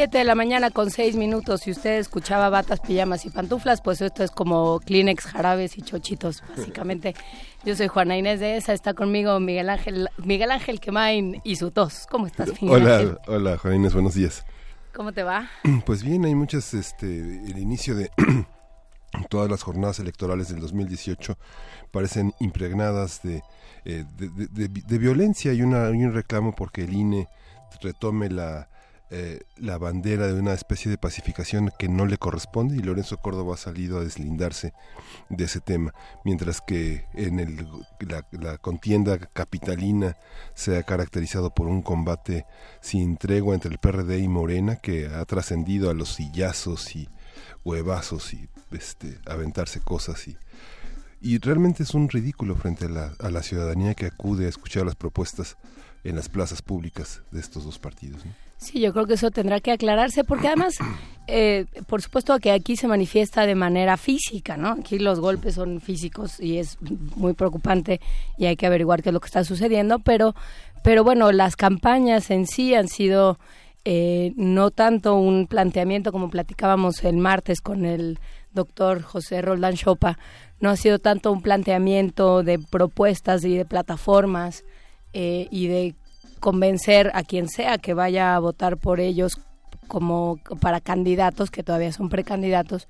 Siete de la mañana con seis minutos. Si usted escuchaba batas, pijamas y pantuflas, pues esto es como Kleenex, jarabes y chochitos, básicamente. Yo soy Juana Inés de esa, está conmigo Miguel Ángel, Miguel Ángel Quemain y su tos. ¿Cómo estás, Miguel Hola, hola Juana Inés, buenos días. ¿Cómo te va? Pues bien, hay muchas, este, el inicio de todas las jornadas electorales del 2018 parecen impregnadas de, eh, de, violencia y, una, y un reclamo porque el INE retome la, eh, la bandera de una especie de pacificación que no le corresponde y Lorenzo Córdoba ha salido a deslindarse de ese tema, mientras que en el, la, contienda capitalina se ha caracterizado por un combate sin tregua entre el PRD y Morena que ha trascendido a los sillazos y huevazos y este, aventarse cosas y y realmente es un ridículo frente a la, a la ciudadanía que acude a escuchar las propuestas en las plazas públicas de estos dos partidos. Sí, yo creo que eso tendrá que aclararse porque además, eh, por supuesto que aquí se manifiesta de manera física, ¿no? Aquí los golpes son físicos y es muy preocupante y hay que averiguar qué es lo que está sucediendo, pero, pero bueno, las campañas en sí han sido eh, no tanto un planteamiento como platicábamos el martes con el doctor José Roldán Chopa, no ha sido tanto un planteamiento de propuestas y de plataformas eh, y de convencer a quien sea que vaya a votar por ellos como para candidatos que todavía son precandidatos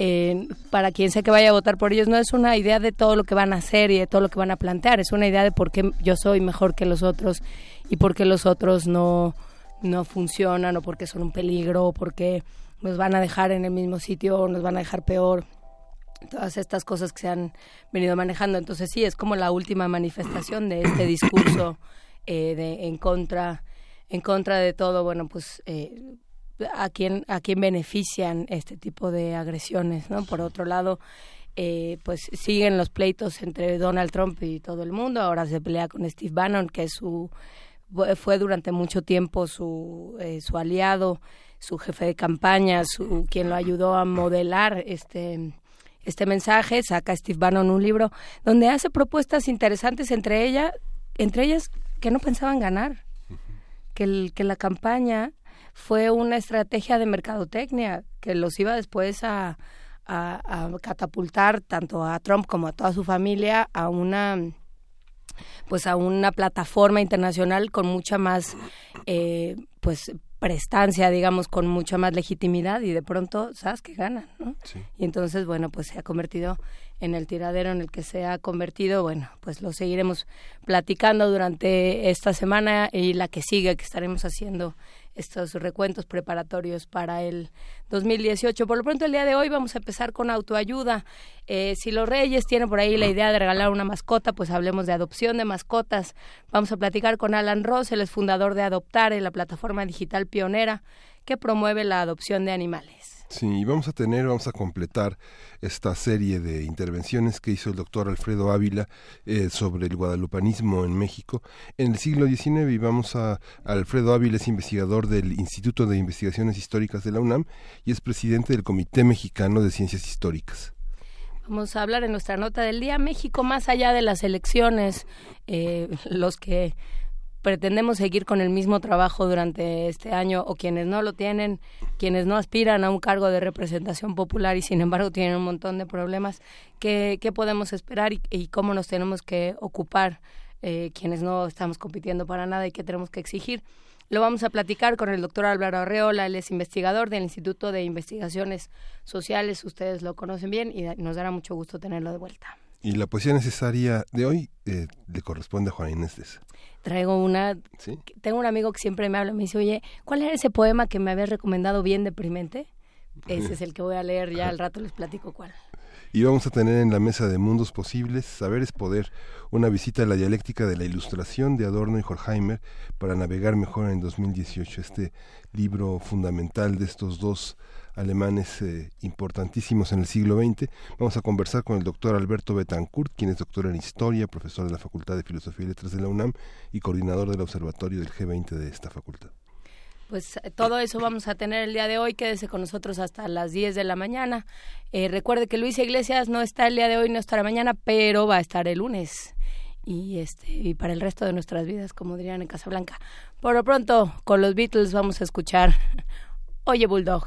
eh, para quien sea que vaya a votar por ellos. No es una idea de todo lo que van a hacer y de todo lo que van a plantear es una idea de por qué yo soy mejor que los otros y por qué los otros no no funcionan o porque son un peligro o porque nos van a dejar en el mismo sitio o nos van a dejar peor. Todas estas cosas que se han venido manejando. Entonces sí es como la última manifestación de este discurso eh, de, en contra en contra de todo bueno pues eh, a quién a quién benefician este tipo de agresiones no por otro lado eh, pues siguen los pleitos entre Donald Trump y todo el mundo. Ahora se pelea con Steve Bannon que es su fue durante mucho tiempo su su aliado su jefe de campaña su quien lo ayudó a modelar este este mensaje. Saca Steve Bannon un libro donde hace propuestas interesantes entre ella entre ellas que no pensaban ganar, que, el, que la campaña fue una estrategia de mercadotecnia que los iba después a, a, catapultar tanto a Trump como a toda su familia a una pues a una plataforma internacional con mucha más eh, pues prestancia, digamos, con mucha más legitimidad y de pronto, ¿sabes? Que ganan, ¿no? Y entonces, bueno, pues se ha convertido en el tiradero en el que se ha convertido, bueno, pues lo seguiremos platicando durante esta semana y la que sigue, que estaremos haciendo estos recuentos preparatorios para el 2018. Por lo pronto, el día de hoy vamos a empezar con autoayuda. Eh, si los reyes tienen por ahí la idea de regalar una mascota, pues hablemos de adopción de mascotas. Vamos a platicar con Alan Ross, él es fundador de Adoptare, la plataforma digital pionera que promueve la adopción de animales. Sí, vamos a tener, vamos a completar esta serie de intervenciones que hizo el doctor Alfredo Ávila eh, sobre el guadalupanismo en México en el siglo XIX vamos a, Alfredo Ávila es investigador del Instituto de Investigaciones Históricas de la UNAM y es presidente del Comité Mexicano de Ciencias Históricas. Vamos a hablar en nuestra nota del día México más allá de las elecciones, eh, los que pretendemos seguir con el mismo trabajo durante este año o quienes no lo tienen, quienes no aspiran a un cargo de representación popular y sin embargo tienen un montón de problemas, ¿qué, qué podemos esperar y, cómo nos tenemos que ocupar eh, quienes no estamos compitiendo para nada y qué tenemos que exigir? Lo vamos a platicar con el doctor Álvaro Arreola, él es investigador del Instituto de Investigaciones Sociales, ustedes lo conocen bien y nos dará mucho gusto tenerlo de vuelta. Y la poesía necesaria de hoy eh, le corresponde a Juan Inés Traigo una... Tengo un amigo que siempre me habla, me dice, oye, ¿cuál era ese poema que me habías recomendado bien deprimente? Ese es el que voy a leer, ya al rato les platico cuál. y vamos a tener en la mesa de Mundos Posibles, Saber es Poder, una visita a la dialéctica de la ilustración de Adorno y Horkheimer para navegar mejor en 2018, este libro fundamental de estos dos alemanes eh, importantísimos en el siglo XX. Vamos a conversar con el doctor Alberto Betancourt, quien es doctor en Historia, profesor de la Facultad de Filosofía y Letras de la UNAM y coordinador del Observatorio del G20 de esta facultad. Pues eh, todo eso vamos a tener el día de hoy. Quédese con nosotros hasta las 10 de la mañana. Eh, recuerde que Luis Iglesias no está el día de hoy, no estará mañana, pero va a estar el lunes. Y, este, y para el resto de nuestras vidas, como dirían en Casablanca. Por lo pronto, con los Beatles vamos a escuchar Oye Bulldog,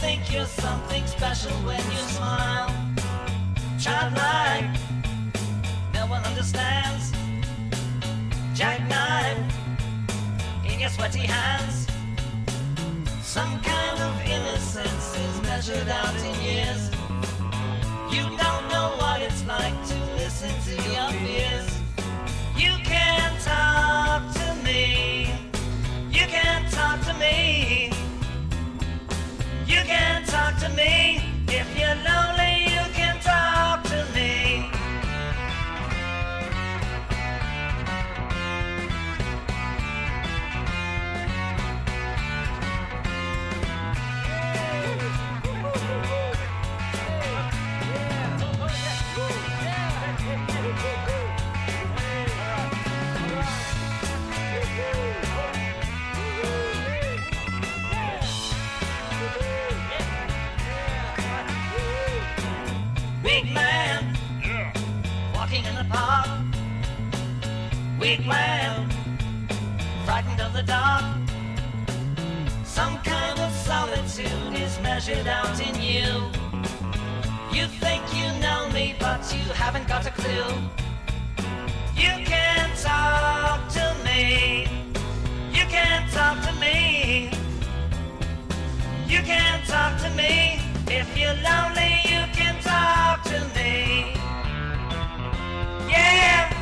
think you're something special when you smile? Childlike, no one understands. Jackknife in your sweaty hands. Some kind of innocence is measured out in years. can talk to me if you know the dark. Some kind of solitude is measured out in you. You think you know me, but you haven't got a clue. You can't talk to me. You can't talk to me. You can't talk to me. If you're lonely, you can talk to me. Yeah.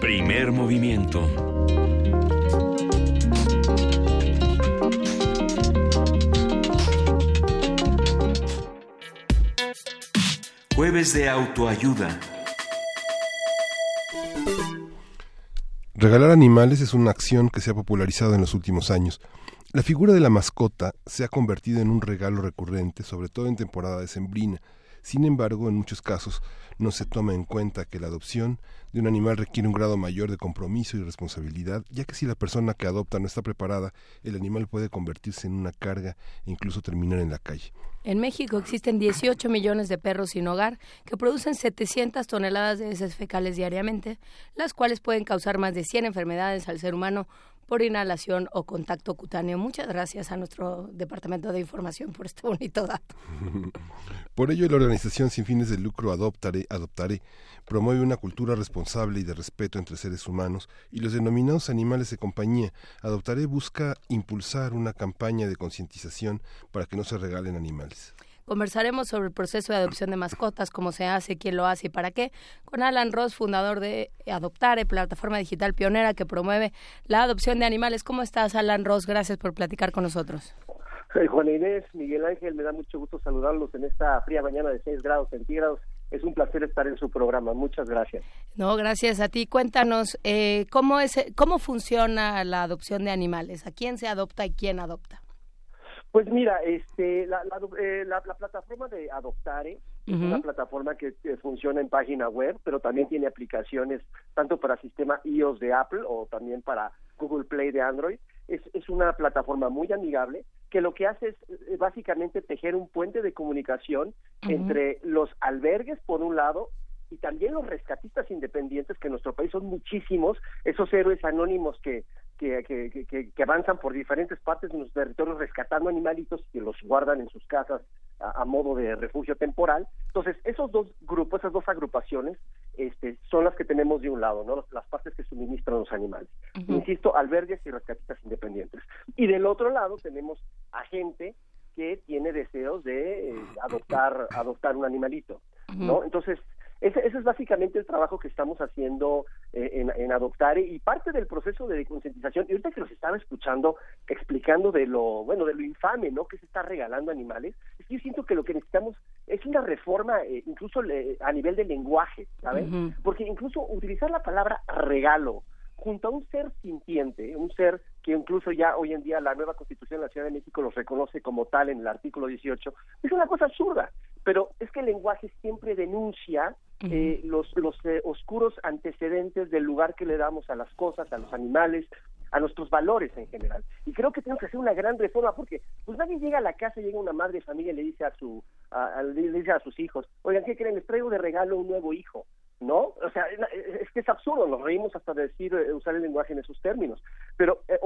Primer movimiento. Jueves de autoayuda. Regalar animales es una acción que se ha popularizado en los últimos años. La figura de la mascota se ha convertido en un regalo recurrente, sobre todo en temporada decembrina. Sin embargo, en muchos casos no se toma en cuenta que la adopción de un animal requiere un grado mayor de compromiso y responsabilidad, ya que si la persona que adopta no está preparada, el animal puede convertirse en una carga e incluso terminar en la calle. En México existen 18 millones de perros sin hogar que producen 700 toneladas de heces fecales diariamente, las cuales pueden causar más de 100 enfermedades al ser humano, por inhalación o contacto cutáneo. Muchas gracias a nuestro Departamento de Información por este bonito dato. Por ello, la organización sin fines de lucro Adoptaré, Adoptaré promueve una cultura responsable y de respeto entre seres humanos y los denominados animales de compañía. Adoptaré busca impulsar una campaña de concientización para que no se regalen animales. Conversaremos sobre el proceso de adopción de mascotas, cómo se hace, quién lo hace y para qué, con Alan Ross, fundador de Adoptare, plataforma digital pionera que promueve la adopción de animales. ¿Cómo estás, Alan Ross? Gracias por platicar con nosotros. Soy Juan Inés, Miguel Ángel, me da mucho gusto saludarlos en esta fría mañana de 6 grados centígrados. Es un placer estar en su programa. Muchas gracias. No, gracias a ti. Cuéntanos, eh, ¿cómo, es, ¿cómo funciona la adopción de animales? ¿A quién se adopta y quién adopta? Pues mira, este, la, la, eh, la, la plataforma de Adoptare es Ujú. una plataforma que, que funciona en página web, pero también tiene aplicaciones tanto para sistema iOS de Apple o también para Google Play de Android. Es, es una plataforma muy amigable que lo que hace es eh, básicamente tejer un puente de comunicación entre los albergues, por un lado, y también los rescatistas independientes, que en nuestro país son muchísimos, esos héroes anónimos que, que, que, que- avanzan por diferentes partes de nuestros territorios rescatando animalitos y que los guardan en sus casas a, a modo de refugio temporal. Entonces, esos dos grupos, esas dos agrupaciones, este, son las que tenemos de un lado, ¿no? Las- Las partes que suministran los animales. Insisto, albergues y rescatistas independientes. Y del otro lado tenemos a gente que tiene deseos de eh, adoptar adoptar un animalito, ¿no? Entonces, ese, ese es básicamente el trabajo que estamos haciendo eh, en, en Adoptare y parte del proceso de concientización. Y ahorita que los estaba escuchando explicando de lo, bueno, de lo infame, ¿no? Que se está regalando animales, es que yo siento que lo que necesitamos es una reforma, eh, incluso le- a nivel de lenguaje, ¿sabes? Porque incluso utilizar la palabra regalo junto a un ser sintiente, un ser que incluso ya hoy en día la nueva Constitución de la Ciudad de México los reconoce como tal en el artículo 18, es una cosa absurda. Pero es que el lenguaje siempre denuncia eh, los, los eh, oscuros antecedentes del lugar que le damos a las cosas, a los animales, a nuestros valores en general. Y creo que tenemos que hacer una gran reforma porque pues nadie llega a la casa, llega una madre de familia y le dice a su a, a- le dice a sus hijos, "Oigan, ¿qué creen? Les traigo de regalo un nuevo hijo." ¿No? O sea, es que es absurdo, nos reímos hasta de decir, eh, usar el lenguaje en esos términos. Pero eh,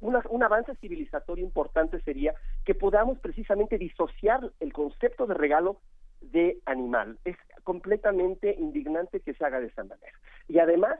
una- un avance civilizatorio importante sería que podamos precisamente disociar el concepto de regalo de animal. Es completamente indignante que se haga de esa manera. Y además,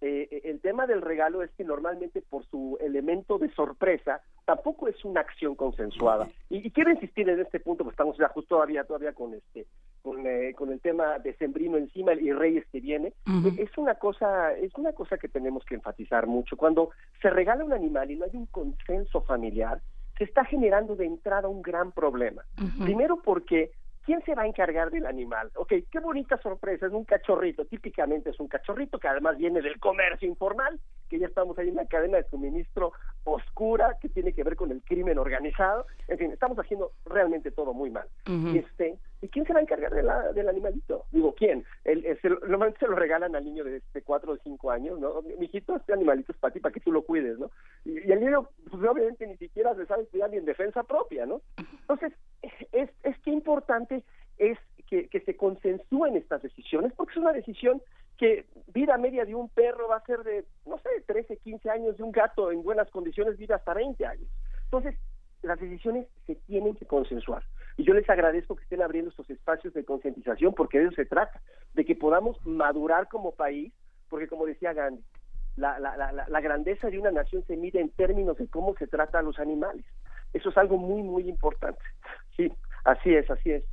eh, el tema del regalo es que normalmente por su elemento de sorpresa tampoco es una acción consensuada. Y, y quiero insistir en este punto, porque estamos ya justo todavía todavía con este con, eh, con el tema de Sembrino encima y Reyes que viene. Es una cosa es una cosa que tenemos que enfatizar mucho. Cuando se regala un animal y no hay un consenso familiar, se está generando de entrada un gran problema. Primero porque ¿quién se va a encargar del animal? Ok, qué bonita sorpresa, es un cachorrito, típicamente es un cachorrito que además viene del comercio informal, que ya estamos ahí en una cadena de suministro oscura que tiene que ver con el crimen organizado. En fin, estamos haciendo realmente todo muy mal. Y este, ¿y quién se va a encargar de la- del animalito? Digo, ¿quién? El, el- se lo- normalmente se lo regalan al niño de, de 4 o 5 años, ¿no? Mijito, este animalito es para ti, para que tú lo cuides, ¿no? Y, y el niño, pues obviamente ni siquiera se sabe cuidar ni en defensa propia, ¿no? Entonces, es, es que importante es que, que se consensúen estas decisiones, porque es una decisión que vida media de un perro va a ser de, no sé, 13, 15 años, de un gato en buenas condiciones vive hasta 20 años. Entonces, las decisiones se tienen que consensuar. Y yo les agradezco que estén abriendo estos espacios de concientización, porque de eso se trata, de que podamos madurar como país, porque como decía Gandhi, la, la, la, la grandeza de una nación se mide en términos de cómo se trata a los animales. Eso es algo muy, muy importante. Sí, así es, así es.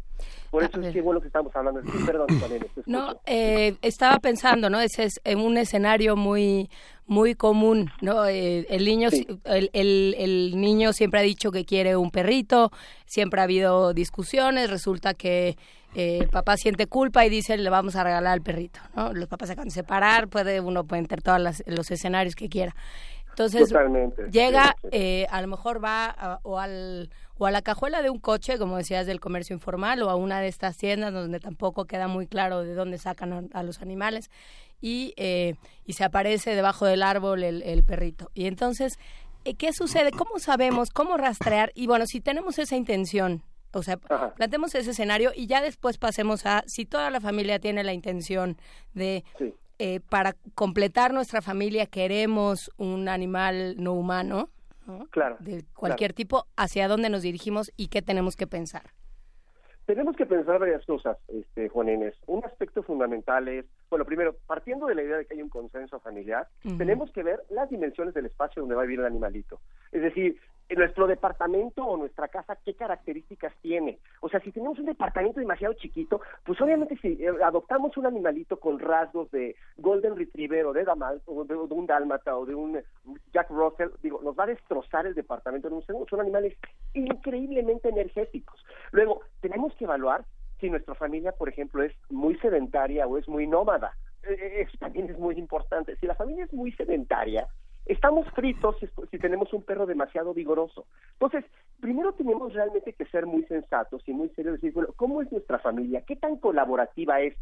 Por eso es que bueno que estamos hablando. Sí, perdón, te No, eh, estaba pensando, ¿no? Ese es un escenario muy muy común, ¿no? Eh, el niño Sí. el, el, el niño siempre ha dicho que quiere un perrito, siempre ha habido discusiones, resulta que eh, el papá siente culpa y dice le vamos a regalar al perrito, ¿no? Los papás se acaban de separar, puede uno puede entrar todos los escenarios que quiera. Entonces Totalmente. llega, Sí, sí. eh, a lo mejor va a- o al o a la cajuela de un coche, como decías, del comercio informal, o a una de estas tiendas donde tampoco queda muy claro de dónde sacan a, a los animales, y, eh, y se aparece debajo del árbol el, el perrito. Y entonces, eh, ¿qué sucede? ¿Cómo sabemos? ¿Cómo rastrear? Y bueno, si tenemos esa intención, o sea, Ajá. planteemos ese escenario y ya después pasemos a si toda la familia tiene la intención de Sí. Eh, para completar nuestra familia queremos un animal no humano, ¿no? Claro, de cualquier tipo, hacia dónde nos dirigimos y qué tenemos que pensar. Tenemos que pensar varias cosas, este, Juan Inés. Un aspecto fundamental es, bueno, primero, partiendo de la idea de que hay un consenso familiar, tenemos que ver las dimensiones del espacio donde va a vivir el animalito. Es decir, nuestro departamento o nuestra casa, ¿qué características tiene? O sea, si tenemos un departamento demasiado chiquito, pues obviamente si eh, adoptamos un animalito con rasgos de Golden Retriever o de, Damal, o de, un Dálmata o de un Jack Russell, digo, nos va a destrozar el departamento en un segundo. Son animales increíblemente energéticos. Luego, tenemos que evaluar si nuestra familia, por ejemplo, es muy sedentaria o es muy nómada. Eh, Eso también es muy importante. Si la familia es muy sedentaria, estamos fritos si, si tenemos un perro demasiado vigoroso. Entonces, primero tenemos realmente que ser muy sensatos y muy serios, decir, bueno, ¿cómo es nuestra familia? ¿Qué tan colaborativa es?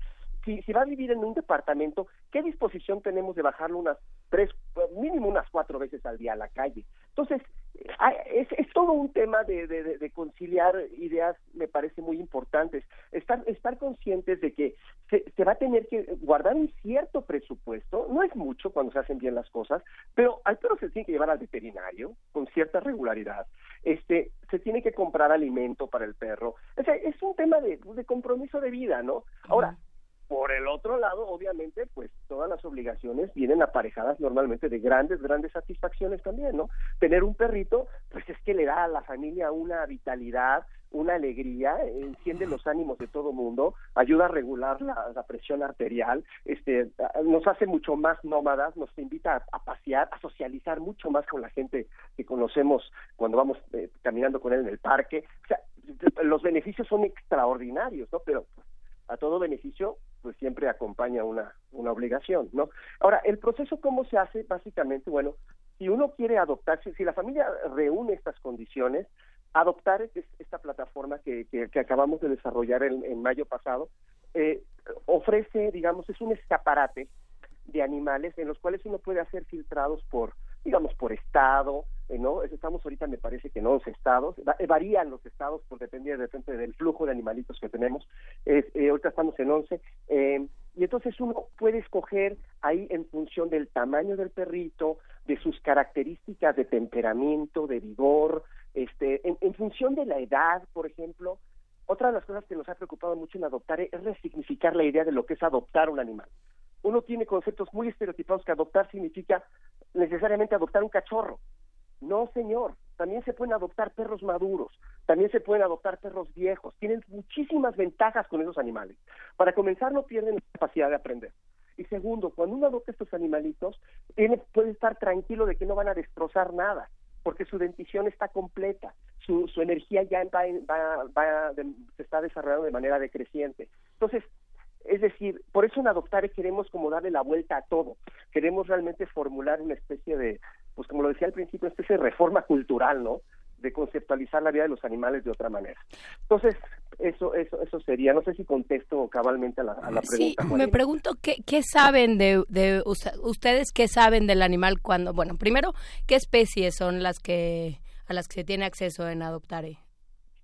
Si, va a vivir en un departamento, ¿qué disposición tenemos de bajarlo unas tres, mínimo unas cuatro veces al día a la calle? Entonces, eh, es, es todo un tema de, conciliar ideas, me parece muy importantes. Estar, estar conscientes de que se, va a tener que guardar un cierto presupuesto, no es mucho cuando se hacen bien las cosas, pero al perro se tiene que llevar al veterinario con cierta regularidad. Este, se tiene que comprar alimento para el perro. O sea, es un tema de compromiso de vida, ¿no? Ahora, por el otro lado, obviamente, pues todas las obligaciones vienen aparejadas normalmente de grandes, grandes satisfacciones también, ¿no? Tener un perrito, pues es que le da a la familia una vitalidad, una alegría, enciende los ánimos de todo mundo, ayuda a regular la, presión arterial, este, nos hace mucho más nómadas, nos invita a, a pasear, a socializar mucho más con la gente que conocemos cuando vamos eh, caminando con él en el parque. O sea, los beneficios son extraordinarios, ¿no? Pero a todo beneficio pues siempre acompaña una, una obligación, ¿no? Ahora, el proceso cómo se hace básicamente, bueno, si uno quiere adoptar, si, la familia reúne estas condiciones, adoptar es- esta plataforma que, que, que acabamos de desarrollar en, en mayo pasado, eh, ofrece, digamos, es un escaparate de animales en los cuales uno puede hacer filtrados por, digamos, por estado, eh, ¿no? Estamos ahorita, me parece que en 11 estados, eh, varían los estados por depender de repente del flujo de animalitos que tenemos, eh, ahorita estamos en 11, eh, y entonces uno puede escoger ahí en función del tamaño del perrito, de sus características de temperamento, de vigor, este, en función de la edad, por ejemplo, otra de las cosas que nos ha preocupado mucho en adoptar es resignificar la idea de lo que es adoptar un animal. Uno tiene conceptos muy estereotipados que adoptar significa necesariamente adoptar un cachorro. No, señor. También se pueden adoptar perros maduros, también se pueden adoptar perros viejos. Tienen muchísimas ventajas con esos animales. Para comenzar, no pierden la capacidad de aprender. Y segundo, cuando uno adopta estos animalitos, tiene, puede estar tranquilo de que no van a destrozar nada, porque su dentición está completa, su, energía ya va, se está desarrollando de manera decreciente. Entonces, es decir, por eso en Adoptare queremos como darle la vuelta a todo. Queremos realmente formular una especie de, pues como lo decía al principio, una especie de reforma cultural, ¿no? De conceptualizar la vida de los animales de otra manera. Entonces, eso, eso, eso sería. No sé si contesto cabalmente a la, a la Sí, pregunta. me Juanina. pregunto qué, qué saben de, de ustedes, qué saben del animal cuando, bueno, primero, qué especies son las que a las que se tiene acceso en Adoptare.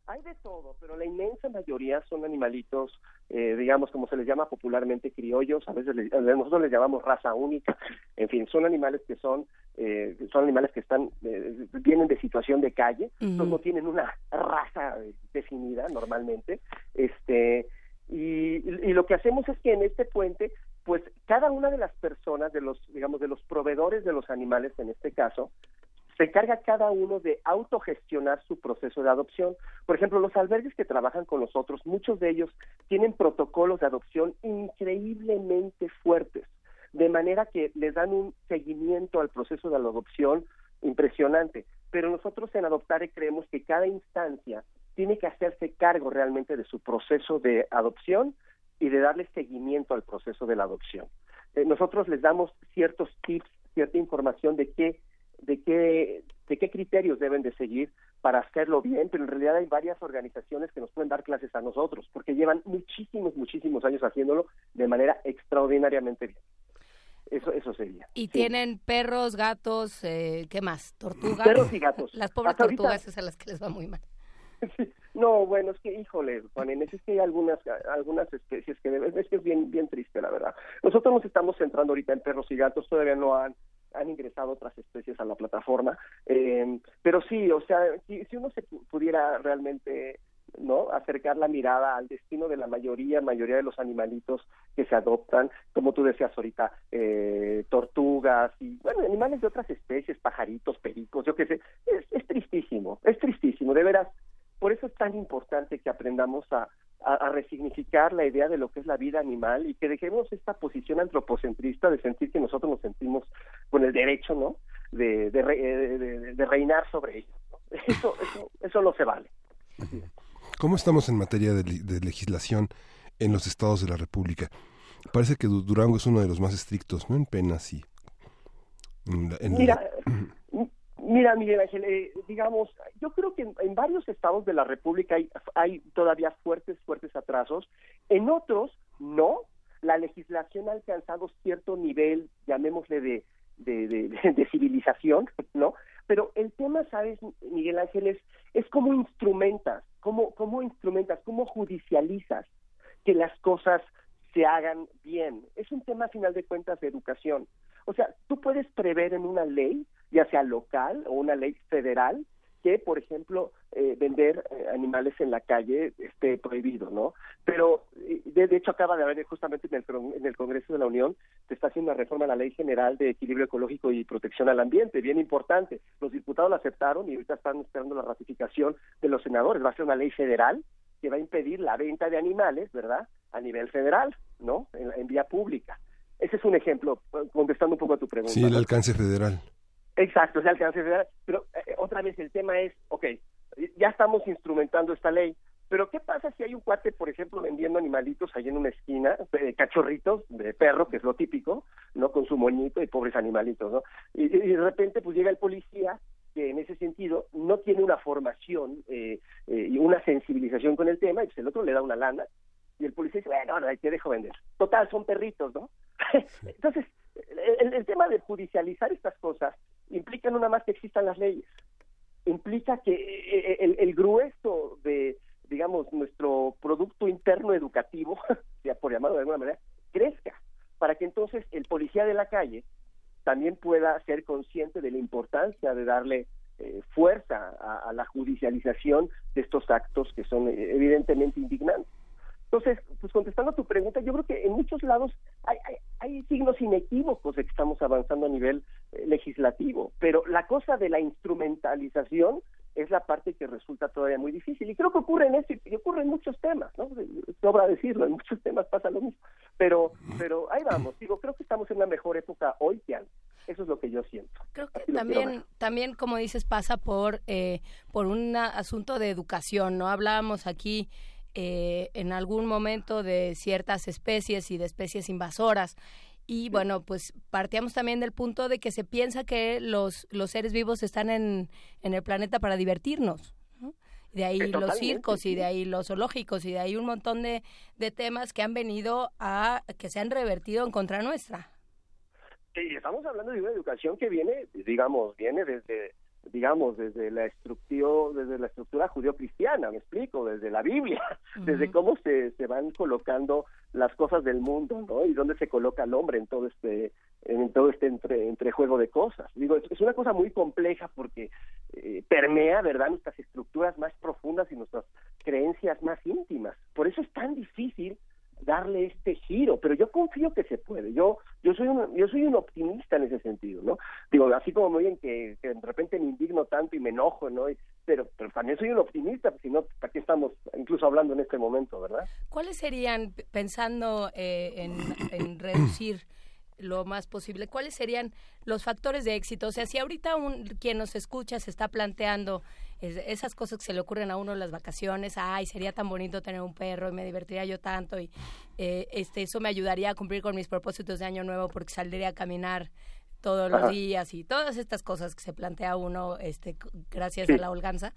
Hay de todo, pero la inmensa mayoría son animalitos, eh, digamos, como se les llama popularmente criollos, a veces le- nosotros les llamamos raza única, en fin, son animales que son, eh, son animales que están, eh, vienen de situación de calle, entonces no tienen una raza eh, definida normalmente, este, y, y lo que hacemos es que en este puente, pues cada una de las personas, de los, digamos, de los proveedores de los animales en este caso, se encarga cada uno de autogestionar su proceso de adopción. Por ejemplo, los albergues que trabajan con nosotros, muchos de ellos tienen protocolos de adopción increíblemente fuertes, de manera que les dan un seguimiento al proceso de la adopción impresionante. Pero nosotros en Adoptare creemos que cada instancia tiene que hacerse cargo realmente de su proceso de adopción y de darle seguimiento al proceso de la adopción. Eh, nosotros les damos ciertos tips, cierta información de qué de qué de qué criterios deben de seguir para hacerlo bien, pero en realidad hay varias organizaciones que nos pueden dar clases a nosotros, porque llevan muchísimos, muchísimos años haciéndolo de manera extraordinariamente bien. Eso, eso sería. Y Sí. tienen perros, gatos, eh, ¿qué más? Tortugas. Perros y gatos. Las pobres Hasta ahorita- tortugas es a las que les va muy mal. Sí, No, bueno, es que, híjole, Juan Inés, es que hay algunas, algunas especies que es que es bien, bien triste, la verdad. Nosotros nos estamos centrando ahorita en perros y gatos, todavía no han, han ingresado otras especies a la plataforma, eh, pero sí, o sea, si, uno se pu- pudiera realmente no acercar la mirada al destino de la mayoría mayoría de los animalitos que se adoptan como tú decías ahorita eh, tortugas y bueno animales de otras especies pajaritos pericos yo qué sé es, es tristísimo es tristísimo de veras por eso es tan importante que aprendamos a, a, a resignificar la idea de lo que es la vida animal y que dejemos esta posición antropocentrista de sentir que nosotros nos sentimos con el derecho no de, de, re- de- de- de reinar sobre ellos ¿no? eso, eso eso no se vale ¿Cómo estamos en materia de, legislación en los estados de la República? Parece que Du- Durango es uno de los más estrictos, ¿no? En penas y... en la- en la- Mira, mira, Miguel Ángel, eh, digamos, yo creo que en, varios estados de la República hay, hay todavía fuertes, fuertes atrasos. En otros, no. La legislación ha alcanzado cierto nivel, llamémosle de- de civilización, ¿no? Pero el tema, ¿sabes, Miguel Ángel? Es, es cómo instrumentas, cómo, cómo instrumentas, cómo judicializas que las cosas se hagan bien. Es un tema, a final de cuentas, de educación. O sea, tú puedes prever en una ley, ya sea local o una ley federal, que, por ejemplo, eh, vender eh, animales en la calle esté prohibido, ¿no? Pero, de, hecho, acaba de haber justamente en el, en el Congreso de la Unión, se está haciendo una reforma a la Ley General de Equilibrio Ecológico y Protección al Ambiente, bien importante. Los diputados la aceptaron y ahorita están esperando la ratificación de los senadores. Va a ser una ley federal que va a impedir la venta de animales, ¿verdad?, a nivel federal, ¿no?, en, en vía pública. Ese es un ejemplo, contestando un poco a tu pregunta. Sí, el alcance federal. Exacto, es alcance federal. Pero eh, otra vez el tema es, ok, ya estamos instrumentando esta ley, pero ¿qué pasa si hay un cuate, por ejemplo, vendiendo animalitos ahí en una esquina, eh, cachorritos de perro, que es lo típico, ¿no? Con su moñito y pobres animalitos, ¿no? Y, y de repente pues llega el policía que en ese sentido no tiene una formación eh, eh, y una sensibilización con el tema, y pues el otro le da una lana, y el policía dice, bueno, ahora te dejo vender. Total, son perritos, ¿no? Entonces, el, el tema de judicializar estas cosas implica nada más que existan las leyes, implica que eh, el, el grueso de, digamos, nuestro producto interno educativo, por llamarlo de alguna manera, crezca, para que entonces el policía de la calle también pueda ser consciente de la importancia de darle eh, fuerza a, a la judicialización de estos actos que son eh, evidentemente indignantes. Entonces, pues contestando a tu pregunta, yo creo que en muchos lados hay, hay, hay signos inequívocos de que estamos avanzando a nivel eh, legislativo, pero la cosa de la instrumentalización es la parte que resulta todavía muy difícil. Y creo que ocurre en este, y ocurre en muchos temas, ¿no? Sobra decirlo, en muchos temas pasa lo mismo. Pero, pero ahí vamos, digo, creo que estamos en una mejor época hoy que antes. Eso es lo que yo siento. Creo que Así también, también, como dices, pasa por, eh, por un asunto de educación, ¿no? Hablábamos aquí eh, en algún momento de ciertas especies y de especies invasoras. Y bueno, pues partíamos también del punto de que se piensa que los, los seres vivos están en, en el planeta para divertirnos. ¿no? De ahí Eh, los circos y de ahí los zoológicos y de ahí un montón de, de temas que han venido a que se han revertido en contra nuestra. Sí, estamos hablando de una educación que viene, digamos, viene desde, digamos, desde la estructura, desde la estructura judío-cristiana, me explico, desde la Biblia, desde cómo se, se van colocando las cosas del mundo, ¿no? Y dónde se coloca el hombre en todo este, en todo este entre, entrejuego de cosas. Digo, es, es una cosa muy compleja porque eh, permea, ¿verdad?, nuestras estructuras más profundas y nuestras creencias más íntimas. Por eso es tan difícil darle este giro, pero yo confío que se puede. Yo yo soy un yo soy un optimista en ese sentido, ¿no? Digo, así como muy bien que, que de repente me indigno tanto y me enojo, ¿no? Pero pero también soy un optimista, si no, ¿para estamos incluso hablando en este momento, verdad? ¿Cuáles serían, pensando eh, en reducir lo más posible, cuáles serían los factores de éxito? O sea, si ahorita un, quien nos escucha se está planteando es- esas cosas que se le ocurren a uno en las vacaciones, ay, sería tan bonito tener un perro y me divertiría yo tanto y eh, este eso me ayudaría a cumplir con mis propósitos de año nuevo porque saldría a caminar todos los días y todas estas cosas que se plantea uno este gracias Sí. a la holganza.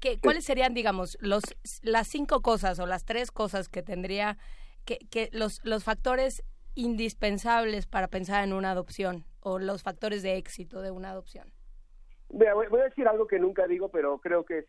¿Qué, ¿Cuáles serían, digamos, los las cinco cosas o las tres cosas que tendría que, que los, los factores indispensables para pensar en una adopción o los factores de éxito de una adopción? Voy voy a decir algo que nunca digo, pero creo que es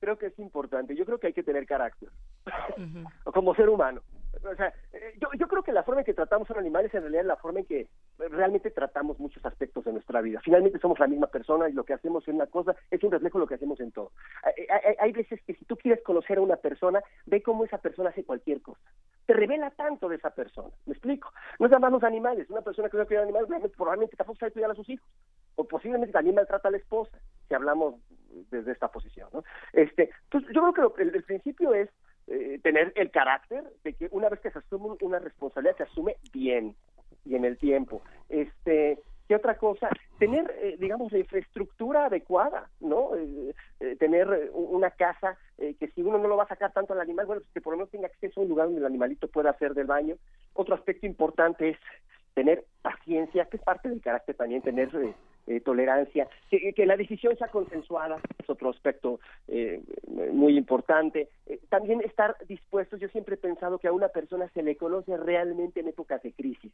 creo que es importante. Yo creo que hay que tener carácter, como ser humano. O sea, eh, yo, yo creo que la forma en que tratamos a un animal es en realidad la forma en que realmente tratamos muchos aspectos de nuestra vida. Finalmente somos la misma persona y lo que hacemos en una cosa es un reflejo de lo que hacemos en todo. Hay, hay- veces que si tú quieres conocer a una persona, ve cómo esa persona hace cualquier cosa. Te revela tanto de esa persona. ¿Me explico? No es nada más los animales. Una persona que no cuida animales probablemente tampoco sabe cuidar a sus hijos. O posiblemente también maltrata a la esposa, si hablamos desde esta posición. ¿no? Este, entonces, yo creo que el, el principio es eh, tener el carácter de que una vez que se asume una responsabilidad, se asume bien y en el tiempo. Este, ¿Qué otra cosa? Tener, eh, digamos, la infraestructura adecuada, ¿no? Eh, eh, tener eh, una casa eh, que si uno no lo va a sacar tanto al animal, bueno, pues que por lo menos tenga acceso a un lugar donde el animalito pueda hacer del baño. Otro aspecto importante es tener paciencia, que es parte del carácter también, tener eh, tolerancia, que, que la decisión sea consensuada, es otro aspecto eh, muy importante. Eh, también estar dispuestos, yo siempre he pensado que a una persona se le conoce realmente en épocas de crisis.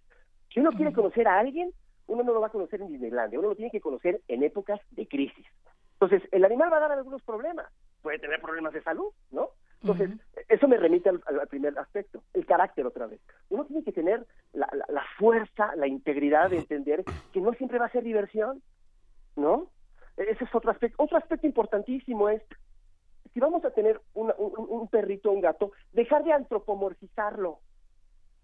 Si uno quiere conocer a alguien, uno no lo va a conocer en Disneylandia, uno lo tiene que conocer en épocas de crisis. Entonces, el animal va a dar algunos problemas, puede tener problemas de salud, ¿no? Entonces, eso me remite al, al primer aspecto, el carácter otra vez. Uno tiene que tener la, la- la fuerza, la integridad de entender que no siempre va a ser diversión, ¿no? Ese es otro aspecto. Otro aspecto importantísimo es, si vamos a tener una- un, un perrito o un gato, dejar de antropomorfizarlo,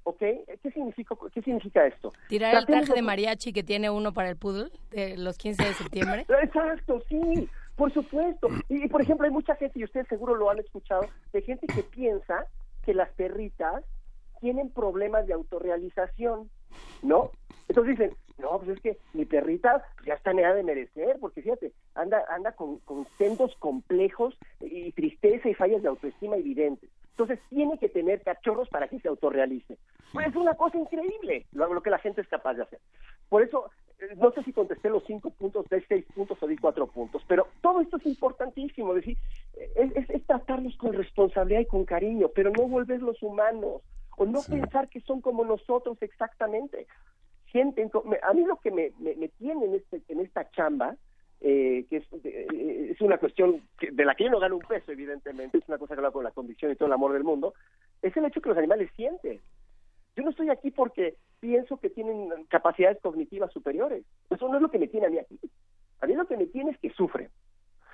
¿ok? ¿Qué significa, qué significa esto? Tirar el traje de de- mariachi que tiene uno para el poodle de los 15 de septiembre. Exacto, sí, por supuesto. Y, por ejemplo, hay mucha gente, y ustedes seguro lo han escuchado, de gente que piensa que las perritas tienen problemas de autorrealización, ¿no? Entonces dicen, no, pues es que mi perrita ya está en edad de merecer, porque fíjate, anda, anda con, con sendos complejos y tristeza y fallas de autoestima evidentes. Entonces tiene que tener cachorros para que se autorrealice. Pues es una cosa increíble lo, lo que la gente es capaz de hacer. Por eso, no sé si contesté los cinco puntos, de seis puntos o di cuatro puntos, pero todo esto es importantísimo, es decir, eh, es, es- es tratarlos con responsabilidad y con cariño, pero no volverlos humanos o no pensar que son como nosotros exactamente. Sienten, a mí lo que me, me, me tiene en, este, en esta chamba, eh, que es, eh, es una cuestión que- de la que yo no gano un peso, evidentemente, es una cosa que habla con la convicción y todo el amor del mundo, es el hecho que los animales sienten. Yo no estoy aquí porque pienso que tienen capacidades cognitivas superiores. Eso no es lo que me tiene a mí aquí. A mí lo que me tiene es que sufren.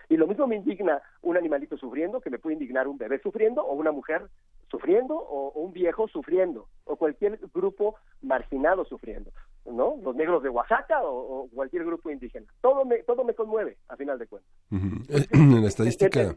Y lo mismo me indigna un animalito sufriendo, que me puede indignar un bebé sufriendo, o una mujer sufriendo, o, o un viejo sufriendo, o cualquier grupo marginado sufriendo, ¿no? Los negros de Oaxaca o, o cualquier grupo indígena. Todo me, todo me conmueve, a final de cuentas. En la estadística.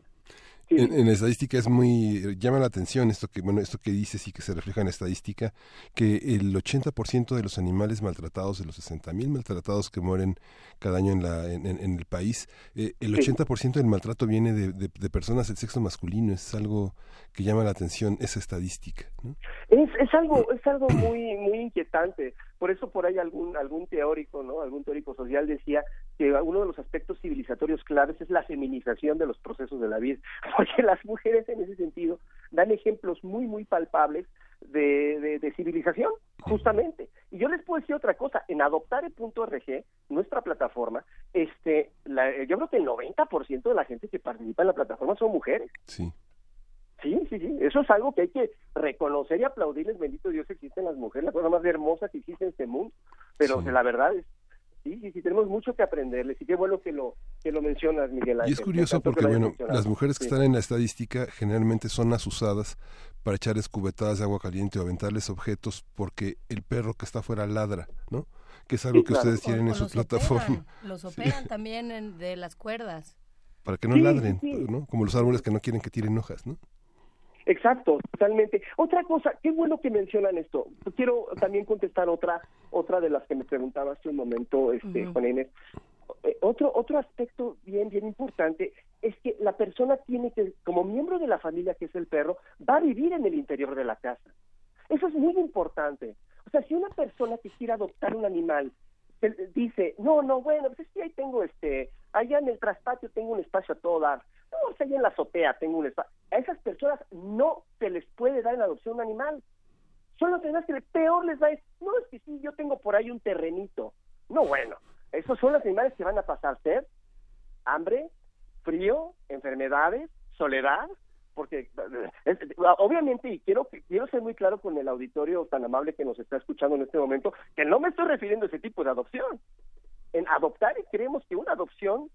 En, en la estadística es muy llama la atención esto que bueno esto que dices y que se refleja en la estadística que el 80% de los animales maltratados de los 60.000 maltratados que mueren cada año en la en, el país eh, el Sí. 80% del maltrato viene de, de- de personas del sexo masculino es algo que llama la atención esa estadística ¿no? Es, es algo es algo muy muy inquietante. Por eso por ahí algún algún teórico, ¿no? Algún teórico social decía que uno de los aspectos civilizatorios claves es la feminización de los procesos de la vida, porque las mujeres en ese sentido dan ejemplos muy muy palpables de, de, de civilización, justamente. Y yo les puedo decir otra cosa, en adoptare.org, nuestra plataforma, este la, yo creo que el 90% de la gente que participa en la plataforma son mujeres. sí Sí, sí, sí, eso es algo que hay que reconocer y aplaudirles, bendito Dios, existen las mujeres, la cosa más hermosa que existe en este mundo, pero Sí. la verdad es, sí, sí, sí, tenemos mucho que aprenderles y qué bueno que lo que lo mencionas, Miguel Ángel. Y es curioso porque, bueno, mencionado. las mujeres que Sí. están en la estadística generalmente son asusadas para echarles cubetadas de agua caliente o aventarles objetos porque el perro que está afuera ladra, ¿no? Que es algo Sí, que claro. ustedes tienen O- en o su los plataforma operan, los operan también en- de las cuerdas. para que no Sí, ladren. ¿no? Como los árboles que no quieren que tiren hojas, ¿no? Exacto, totalmente. Otra cosa, qué bueno que mencionan esto. Quiero también contestar otra otra de las que me preguntaba hace un momento, este. Juan Inés. Eh, otro otro aspecto bien bien importante es que la persona tiene que, como miembro de la familia que es el perro, va a vivir en el interior de la casa. Eso es muy importante. O sea, si una persona que quiere adoptar un animal dice, no, no, bueno, pues es que ahí tengo este, allá en el traspatio tengo un espacio a todo dar, sea, allá en la azotea tengo un espacio. A esas personas no se les puede dar en adopción un animal. Son las personas que peor les va a decir, no, es que sí, yo tengo por ahí un terrenito. No, bueno, esos son los animales que van a pasar sed, hambre, frío, enfermedades, soledad, porque obviamente, y quiero, quiero ser muy claro con el auditorio tan amable que nos está escuchando en este momento, que no me estoy refiriendo a ese tipo de adopción. En adoptar creemos que una adopción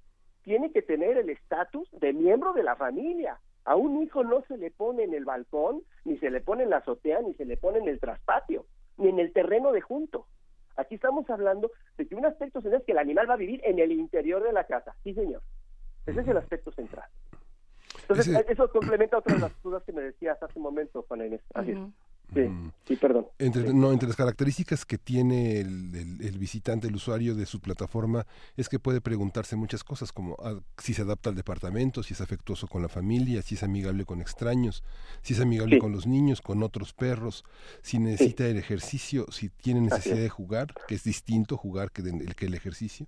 tiene que tener el estatus de miembro de la familia. A un hijo no se le pone en el balcón, ni se le pone en la azotea, ni se le pone en el traspatio, ni en el terreno de junto. Aquí estamos hablando de que un aspecto central es que el animal va a vivir en el interior de la casa. Sí, señor. Ese es el aspecto central. Entonces, eso complementa otras de las dudas que me decías hace un momento, Juan Inés. Así es. Sí, mm. sí, perdón. Entre, no, entre las características que tiene el, visitante, el usuario de su plataforma, es que puede preguntarse muchas cosas, como ah, si se adapta al departamento, si es afectuoso con la familia, si es amigable con extraños, si es amigable con los niños, con otros perros, si necesita el ejercicio, si tiene necesidad de jugar, que es distinto jugar que, el, que el ejercicio,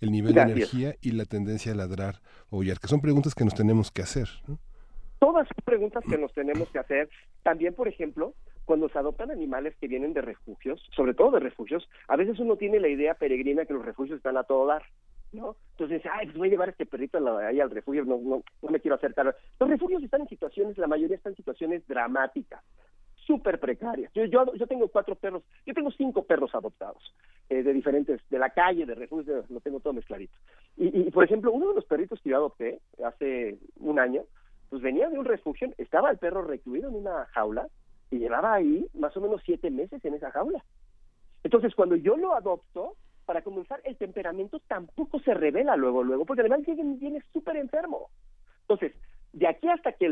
el nivel de energía y la tendencia a ladrar o huyar, que son preguntas que nos tenemos que hacer. Todas son preguntas que nos tenemos que hacer. También, por ejemplo, cuando se adoptan animales que vienen de refugios, sobre todo de refugios, a veces uno tiene la idea peregrina que los refugios están a todo dar, ¿no? Entonces dice, ay, pues voy a llevar este perrito ahí al refugio, no, no, no me quiero acercar. Los refugios están en situaciones, la mayoría están en situaciones dramáticas, súper precarias. Yo, yo, yo, tengo cuatro perros, yo tengo cinco perros adoptados, eh, de diferentes, de la calle, de refugios, lo tengo todo mezcladito. Y, y, por ejemplo, uno de los perritos que yo adopté hace un año, pues venía de un refugio, estaba el perro recluido en una jaula, y llevaba ahí más o menos siete meses en esa jaula. Entonces, cuando yo lo adopto, para comenzar, el temperamento tampoco se revela luego, luego, porque además viene, viene súper enfermo. Entonces, de aquí hasta que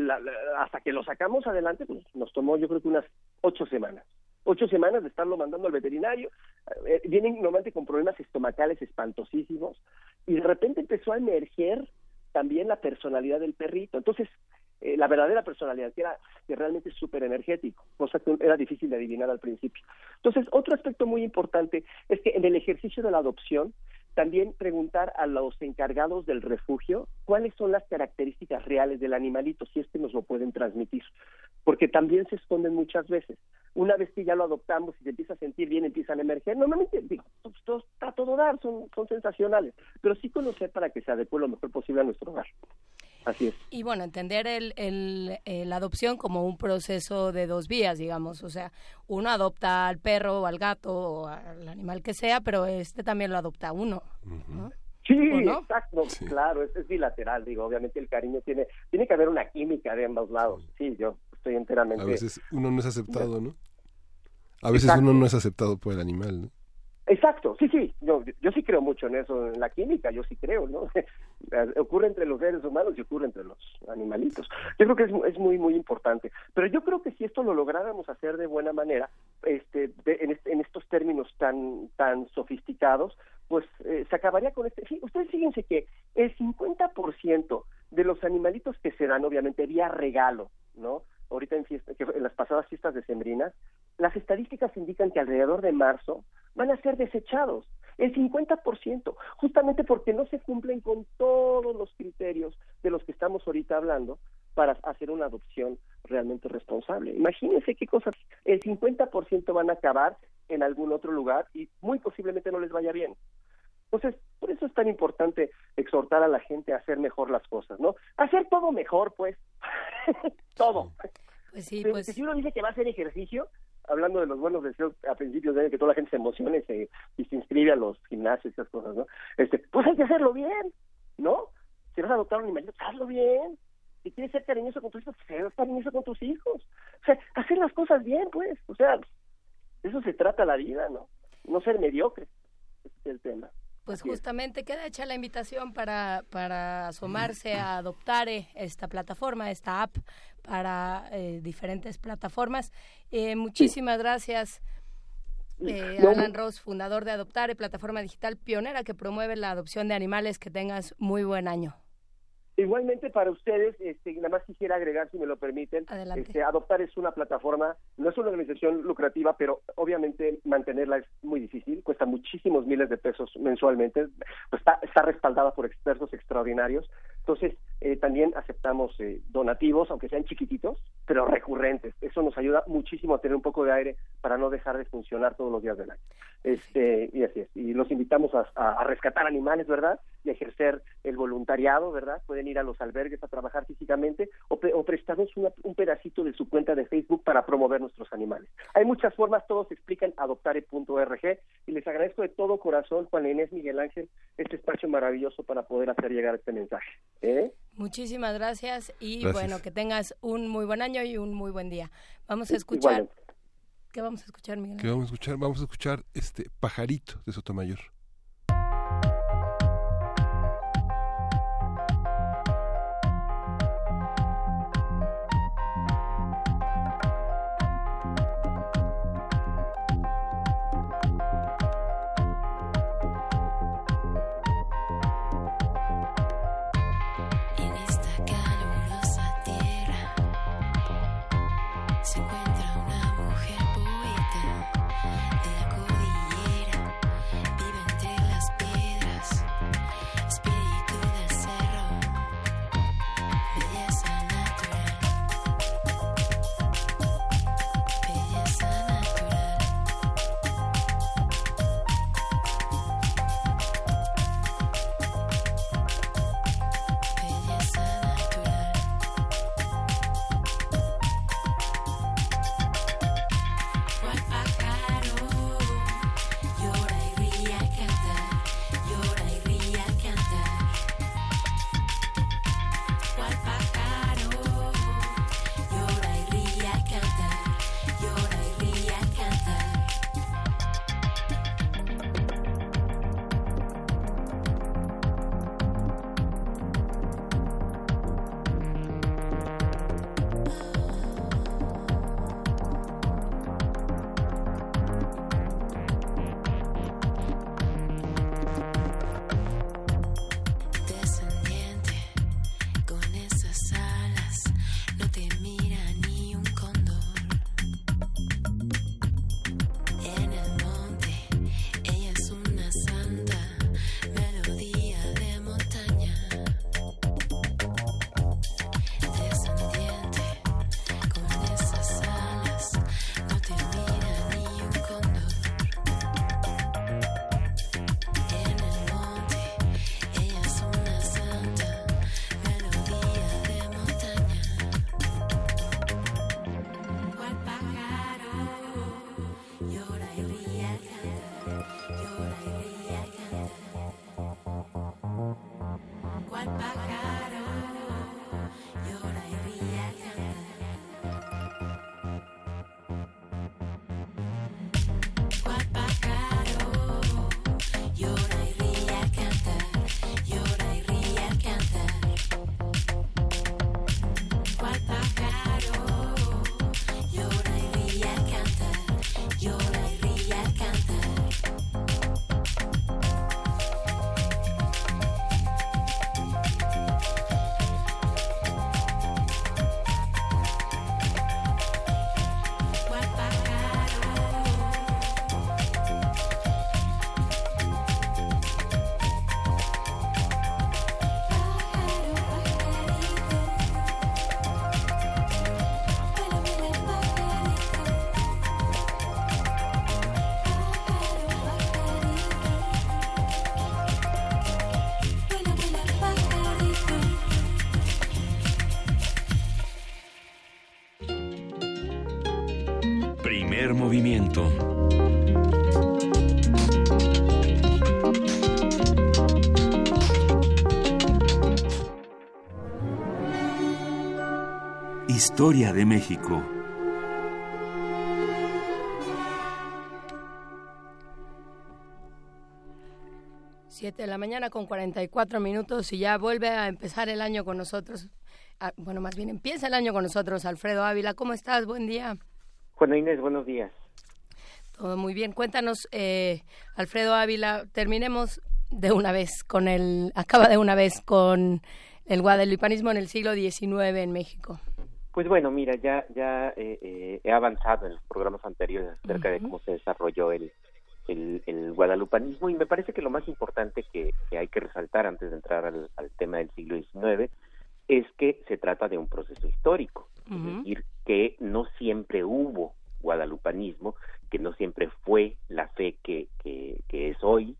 hasta que lo sacamos adelante, pues nos tomó yo creo que unas ocho semanas. Ocho semanas de estarlo mandando al veterinario. Eh, vienen normalmente con problemas estomacales espantosísimos. Y de repente empezó a emerger también la personalidad del perrito. Entonces, eh, la verdadera personalidad, que era que realmente es súper energético, cosa que era difícil de adivinar al principio. Entonces, otro aspecto muy importante es que en el ejercicio de la adopción, también preguntar a los encargados del refugio cuáles son las características reales del animalito, si es nos lo pueden transmitir, porque también se esconden muchas veces. Una vez que ya lo adoptamos y se empieza a sentir bien, empiezan a emerger, normalmente digo, pues, todo, está todo dar, son, son sensacionales, pero sí conocer para que se adecue lo mejor posible a nuestro hogar. Así es. Y bueno, entender el, el, la adopción como un proceso de dos vías, digamos. O sea, uno adopta al perro o al gato o al animal que sea, pero este también lo adopta uno. Sí, exacto, claro, es, bilateral, digo, obviamente el cariño tiene, tiene que haber una química de ambos lados, sí, yo estoy enteramente... A veces uno no es aceptado, ¿no? A veces uno no es aceptado por el animal, ¿no? Exacto, sí, sí, yo, yo sí creo mucho en eso, en la química, yo sí creo, ¿no? ocurre entre los seres humanos y ocurre entre los animalitos. Yo creo que es, muy, muy importante. Pero yo creo que si esto lo lográramos hacer de buena manera, este, en, en, estos términos tan, tan sofisticados, pues eh, se acabaría con este... ustedes fíjense que el 50% de los animalitos que se dan, obviamente, vía regalo, ¿no? Ahorita en, fiesta, que en las pasadas fiestas decembrinas, las estadísticas indican que alrededor de marzo van a ser desechados, el 50%, justamente porque no se cumplen con todos los criterios de los que estamos ahorita hablando para hacer una adopción realmente responsable. Imagínense qué cosas, el 50% van a acabar en algún otro lugar y muy posiblemente no les vaya bien. Entonces, por eso es tan importante exhortar a la gente a hacer mejor las cosas, ¿no? Hacer todo mejor, pues. todo. Pues sí, pues... Si uno dice que va a hacer ejercicio, hablando de los buenos deseos a principios de año, que toda la gente se emocione se, y se inscribe a los gimnasios y esas cosas, ¿no? Este, pues hay que hacerlo bien, ¿no? Si vas a adoptar un animalito, hazlo bien. Si quieres ser cariñoso con tus hijos, sé cariñoso con tus hijos. O sea, hacer las cosas bien, pues. O sea, eso se trata la vida, ¿no? No ser mediocre. Ese es el tema. Pues justamente queda hecha la invitación para, para asomarse a adoptar eh, esta plataforma, esta app para eh, diferentes plataformas. Eh, muchísimas gracias. Alan Ross, fundador de Adoptare, plataforma digital pionera que promueve la adopción de animales. Que tengas muy buen año. Igualmente para ustedes, este, nada más quisiera agregar, si me lo permiten, este, Adoptar es una plataforma, no es una organización lucrativa, pero obviamente mantenerla es muy difícil, cuesta muchísimos miles de pesos mensualmente, pues está, está respaldada por expertos extraordinarios, entonces eh, también aceptamos eh, donativos, aunque sean chiquititos, pero recurrentes. Eso nos ayuda muchísimo a tener un poco de aire para no dejar de funcionar todos los días del año. Este, y así es. Y los invitamos a, rescatar animales, ¿verdad? Y a ejercer el voluntariado, ¿verdad? Pueden ir a los albergues a trabajar físicamente o, pre- o prestarnos una- un pedacito de su cuenta de Facebook para promover nuestros animales. Hay muchas formas, todos explican adoptare.org y les agradezco de todo corazón, Juan Inés Miguel Ángel, este espacio maravilloso para poder hacer llegar este mensaje. ¿Eh? Muchísimas gracias y Gracias. bueno, que tengas un muy buen año y un muy buen día. Vamos a escuchar. Igualmente. ¿Qué vamos a escuchar, Miguel? ¿Qué vamos a escuchar? Vamos a escuchar este Pajarito de Sotomayor. Primer movimiento. Historia de México. Siete de la mañana con 44 minutos y ya vuelve a empezar el año con nosotros. Ah, bueno, más bien empieza el año con nosotros. Alfredo Ávila, ¿cómo estás? Buen día. Juana Inés, buenos días. Todo muy bien. Cuéntanos, eh, Alfredo Ávila, terminemos de una vez con el, acaba de una vez con el guadalupanismo en el siglo XIX en México. Pues bueno, mira, ya ya eh, eh, he avanzado en los programas anteriores acerca de cómo se desarrolló el, el, el guadalupanismo y me parece que lo más importante que, que hay que resaltar antes de entrar al, al tema del siglo XIX es que se trata de un proceso histórico. Es decir, que no siempre hubo guadalupanismo, que no siempre fue la fe que, que, que es hoy,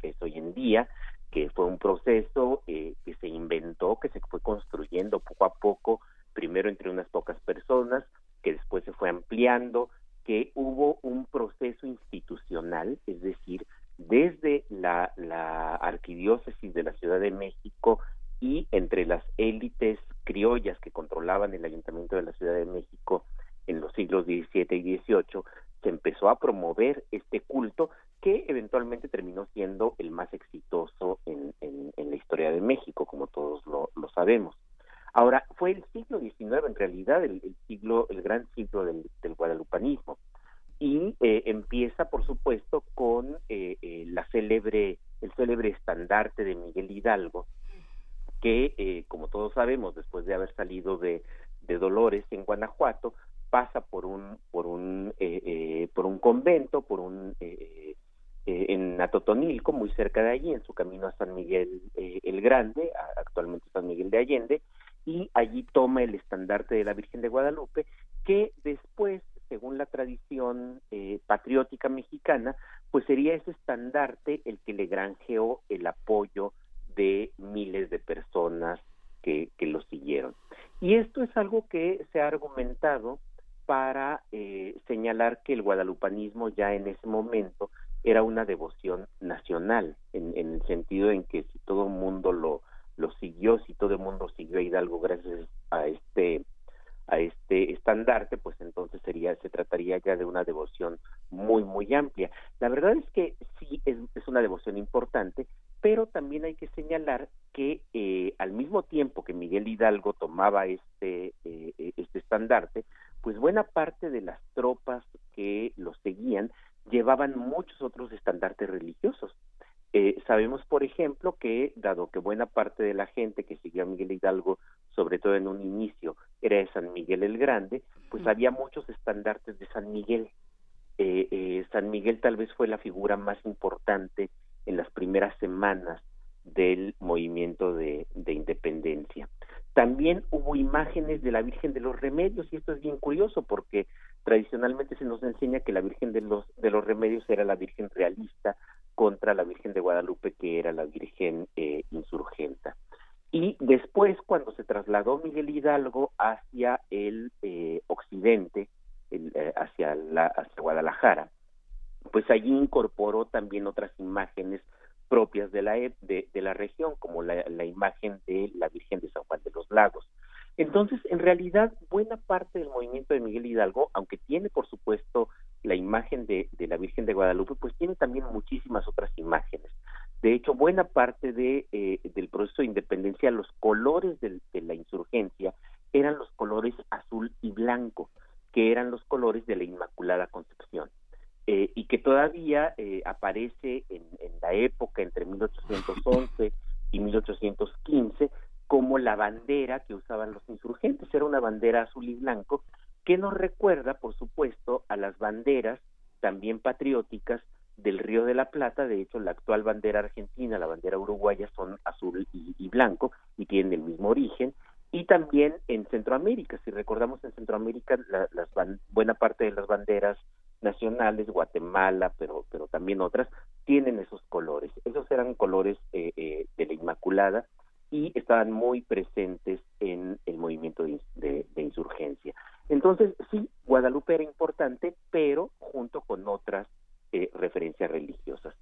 que es hoy en día, que fue un proceso eh, que se inventó, que se fue construyendo poco a poco, primero entre unas pocas personas, que después se fue ampliando, que hubo un proceso institucional, es decir, desde la, la arquidiócesis de la Ciudad de México y entre las élites criollas que controlaban el ayuntamiento de la Ciudad de México en los siglos XVII y XVIII, se empezó a promover este culto que eventualmente terminó siendo el más exitoso en, la historia de México, como todos lo, sabemos. Ahora, fue el siglo XIX en realidad el, siglo, el gran siglo del, del guadalupanismo y eh, empieza, por supuesto, con eh, eh, la célebre, el célebre estandarte de Miguel Hidalgo, que, eh, como todos sabemos, después de haber salido de, Dolores en Guanajuato, pasa por un, por un, eh, eh, por un convento, por un eh, en Atotonilco, muy cerca de allí, en su camino a San Miguel el Grande, actualmente San Miguel de Allende, y allí toma el estandarte de la Virgen de Guadalupe, que después, según la tradición patriótica mexicana, pues sería ese estandarte el que le granjeó el apoyo de miles de personas que, que lo siguieron. Y esto es algo que se ha argumentado para eh, señalar que el guadalupanismo ya en ese momento era una devoción nacional, en, en el sentido en que si todo el mundo lo, lo siguió, si todo el mundo siguió a Hidalgo gracias a este a este estandarte, pues entonces sería se trataría ya de una devoción muy muy amplia. La verdad es que sí es, una devoción importante, pero también hay que señalar que eh, al mismo tiempo que Miguel Hidalgo tomaba este eh, este estandarte, pues buena parte de las tropas que lo seguían llevaban muchos otros estandartes religiosos. Eh, sabemos, por ejemplo, que dado que buena parte de la gente que siguió a Miguel Hidalgo, sobre todo en un inicio, era de San Miguel el Grande, pues había muchos estandartes de San Miguel. Eh, eh, San Miguel tal vez fue la figura más importante en las primeras semanas del movimiento de, de independencia. También hubo imágenes de la Virgen de los Remedios y esto es bien curioso porque tradicionalmente se nos enseña que la Virgen de los de los Remedios era la Virgen realista contra la Virgen de Guadalupe que era la Virgen eh, insurgenta. Y después cuando se trasladó Miguel Hidalgo hacia el eh, occidente, eh, hacia la Guadalajara, pues allí incorporó también otras imágenes propias de la, e- de, la región, como la imagen de la Virgen de San Juan de los Lagos. Entonces, en realidad, buena parte del movimiento de Miguel Hidalgo, aunque tiene, por supuesto, la imagen de, la Virgen de Guadalupe, pues tiene también muchísimas otras imágenes. De hecho, buena parte de, eh, del proceso de independencia, los colores de la insurgencia eran los colores azul y blanco, que eran los colores de la Inmaculada Concepción eh, y que todavía eh, aparece en, en la época entre 1811 y 1815 como la bandera que usaban los insurgentes. Era una bandera azul y blanco que nos recuerda, por supuesto, a las banderas también patrióticas del Río de la Plata. De hecho, la actual bandera argentina, la bandera uruguaya son azul y, blanco y tienen el mismo origen. Y también en Centroamérica, si recordamos en Centroamérica, la- las buena parte de las banderas nacionales, Guatemala, pero, pero también otras, tienen esos colores. Esos eran colores eh, eh, de la Inmaculada y estaban muy presentes en el movimiento de, de- insurgencia. Entonces, sí, Guadalupe era importante, pero junto con otras eh, referencias religiosas.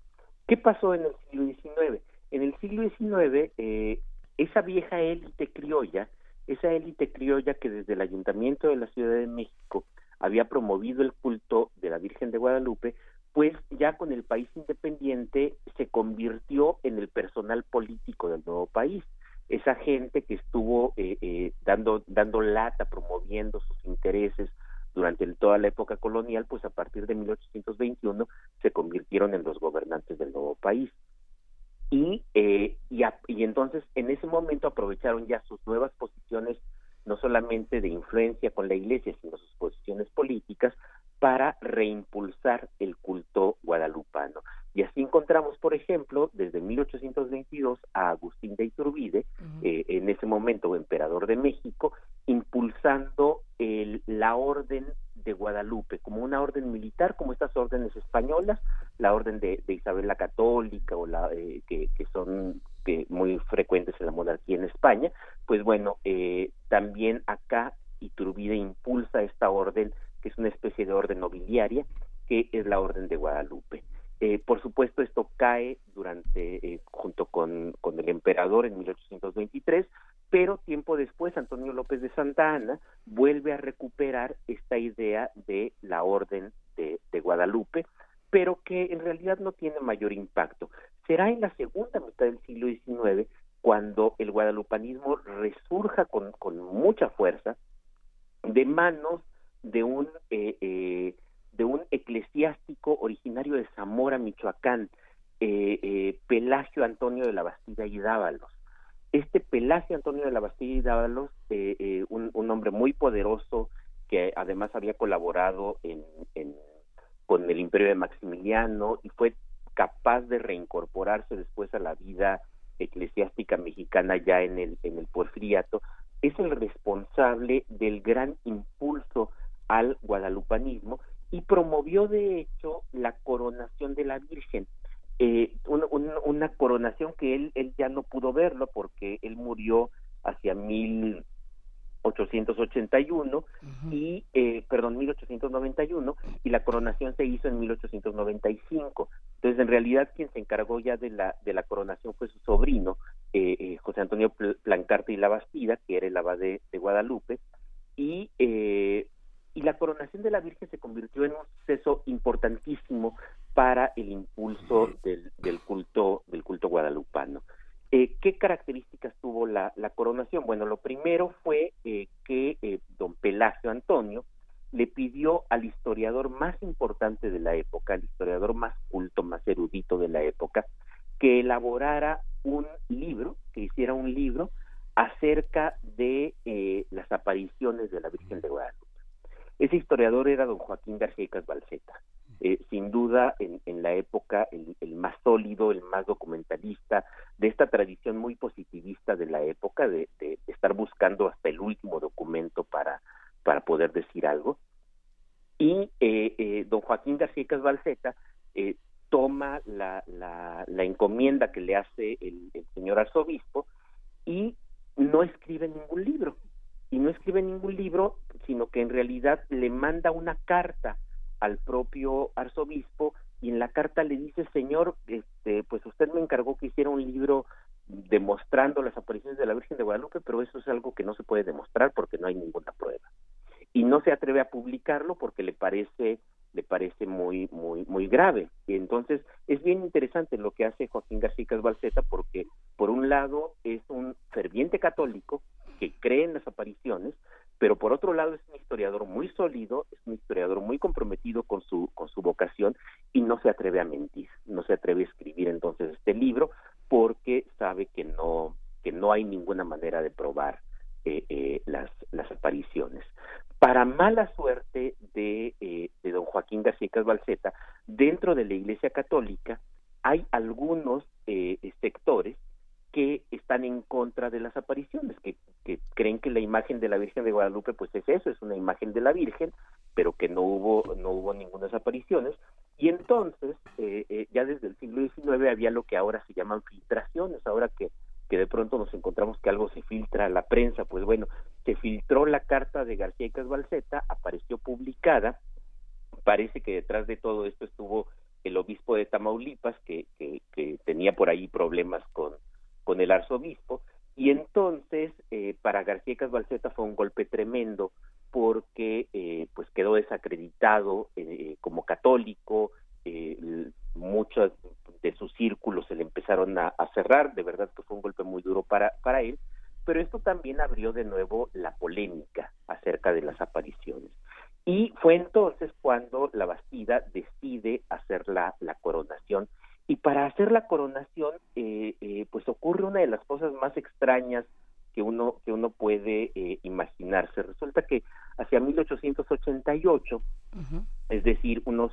¿Qué pasó en el siglo XIX? En el siglo XIX, eh, esa vieja élite criolla, esa élite criolla que desde el Ayuntamiento de la Ciudad de México había promovido el culto de la Virgen de Guadalupe, pues ya con el país independiente se convirtió en el personal político del nuevo país. Esa gente que estuvo eh, eh, dando, lata, promoviendo sus intereses durante toda la época colonial, pues a partir de 1821 se convirtieron en los gobernantes del nuevo país. Y, eh, y, y entonces en ese momento aprovecharon ya sus nuevas posiciones, no solamente de influencia con la iglesia, sino sus posiciones políticas, para reimpulsar el culto guadalupano. Y así encontramos, por ejemplo, desde 1822 a Agustín de Iturbide, ese momento emperador de México, impulsando la orden de Guadalupe como una orden militar, como estas órdenes españolas, la orden de, de Isabel la Católica o la eh, que, que son que muy frecuentes en la monarquía en España, pues bueno, eh, también acá Iturbide impulsa esta orden, que es una especie de orden nobiliaria, que es la orden de Guadalupe. Eh, por supuesto, esto cae durante, eh, junto con, con el emperador en 1823, pero tiempo después Antonio López de Santa Anna vuelve a recuperar esta idea de la orden de, Guadalupe, pero que en realidad no tiene mayor impacto. Será en la segunda mitad del siglo XIX cuando el guadalupanismo resurja con, mucha fuerza de manos de un eh, eh, de un eclesiástico originario de Zamora, Michoacán, eh, eh, Pelagio Antonio de la Bastida y Dávalos. Este Pelagio Antonio de la Bastida y Dávalos, eh, un, hombre muy poderoso que además había colaborado en- con el imperio de Maximiliano y fue capaz de reincorporarse después a la vida eclesiástica mexicana ya en el, en el porfiriato, es el responsable del gran impulso al guadalupanismo y promovió de hecho la coronación de la Virgen. Eh, un- un- una coronación que él, él ya no pudo verlo porque él murió hacia 1881 y eh, perdón 1891 y la coronación se hizo en 1895 entonces en realidad quien se encargó ya de la de la coronación fue su sobrino eh, eh, José Antonio Pl- Plancarte y la Bastida que era el abad de, de Guadalupe y eh, y la coronación de la Virgen se convirtió en un suceso importantísimo para el impulso del, del culto del culto guadalupano eh, ¿Qué características tuvo la, la coronación? Bueno, lo primero fue eh, que eh, don Pelagio Antonio le pidió al historiador más importante de la época, al historiador más culto, más erudito de la época, que elaborara un libro, que hiciera un libro acerca de eh, las apariciones de la Virgen de Guadalupe. Ese historiador era don Joaquín García Balseta, eh, sin duda en, en la época el, el más sólido, el más documentalista, de esta tradición muy positivista de la época, de, estar buscando hasta el último documento para, para poder decir algo. Y eh, eh, don Joaquín García Balseta eh, toma la, la, la encomienda que le hace el, el señor arzobispo y no escribe ningún libro. Y no escribe ningún libro, sino que en realidad le manda una carta al propio arzobispo y en la carta le dice, señor, este, pues usted me encargó que hiciera un libro demostrando las apariciones de la Virgen de Guadalupe, pero eso es algo que no se puede demostrar porque no hay ninguna prueba. Y no se atreve a publicarlo porque le parece le parece muy muy muy grave. Y entonces es bien interesante lo que hace Joaquín García Balseta porque por un lado es un ferviente católico que cree en las apariciones, pero por otro lado es historiador muy sólido, es un historiador muy comprometido con su con su vocación y no se atreve a mentir, no se atreve a escribir entonces este libro porque sabe que no que no hay ninguna manera de probar eh, eh, las las apariciones. Para mala suerte de, eh, de don Joaquín García Balseta, dentro de la Iglesia Católica hay algunos eh, sectores que están en contra de las apariciones, que creen que la imagen de la Virgen de Guadalupe pues es eso, es una imagen de la Virgen, pero que no hubo no hubo ninguna apariciones y entonces eh, eh, ya desde el siglo XIX había lo que ahora se llaman filtraciones, ahora que que de pronto nos encontramos que algo se filtra a la prensa, pues bueno, se filtró la carta de García Balseta, apareció publicada, parece que detrás de todo esto estuvo el obispo de Tamaulipas, que, que, que tenía por ahí problemas con, con el arzobispo, y entonces eh, para García Balseta fue un golpe tremendo porque eh, pues quedó desacreditado eh, como católico, eh, muchos de sus círculos se le empezaron a, a cerrar, de verdad que fue un golpe muy duro para, para él, pero esto también abrió de nuevo la polémica acerca de las apariciones. Y fue entonces cuando la Bastida decide hacer la, la coronación. Y para hacer la coronación, eh, eh, pues ocurre una de las cosas más extrañas que uno, que uno puede eh, imaginarse. Resulta que hacia 1888, es decir, unos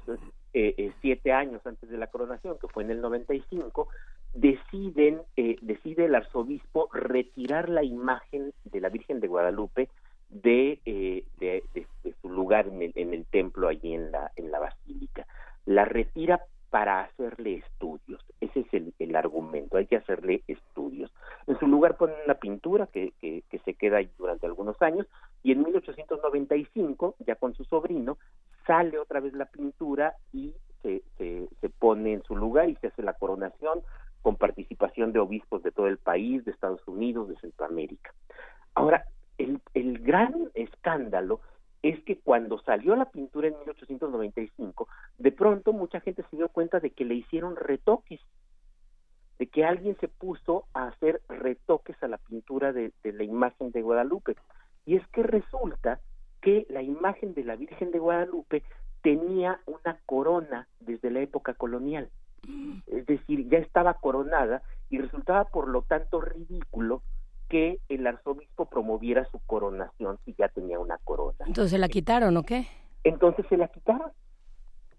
eh, eh, siete años antes de la coronación, que fue en el 95, deciden, eh, decide el arzobispo retirar la imagen de la Virgen de Guadalupe de, eh, de, de- de lugar en el, en el templo allí en la, en la basílica. La retira para hacerle estudios. Ese es el, el argumento, hay que hacerle estudios. En su lugar ponen una pintura que, que, se queda ahí durante algunos años y en 1895, ya con su sobrino, sale otra vez la pintura y se, se, pone en su lugar y se hace la coronación con participación de obispos de todo el país, de Estados Unidos, de Centroamérica. Ahora, el, el gran escándalo es que cuando salió la pintura en 1895, de pronto mucha gente se dio cuenta de que le hicieron retoques, que alguien se puso a hacer retoques a la pintura de, de la imagen de Guadalupe. Y es que resulta que la imagen de la Virgen de Guadalupe tenía una corona desde la época colonial. Es decir, ya estaba coronada y resultaba por lo tanto ridículo que el arzobispo promoviera su coronación si ya tenía una corona. Entonces la quitaron, ¿o qué? Entonces se la quitaron,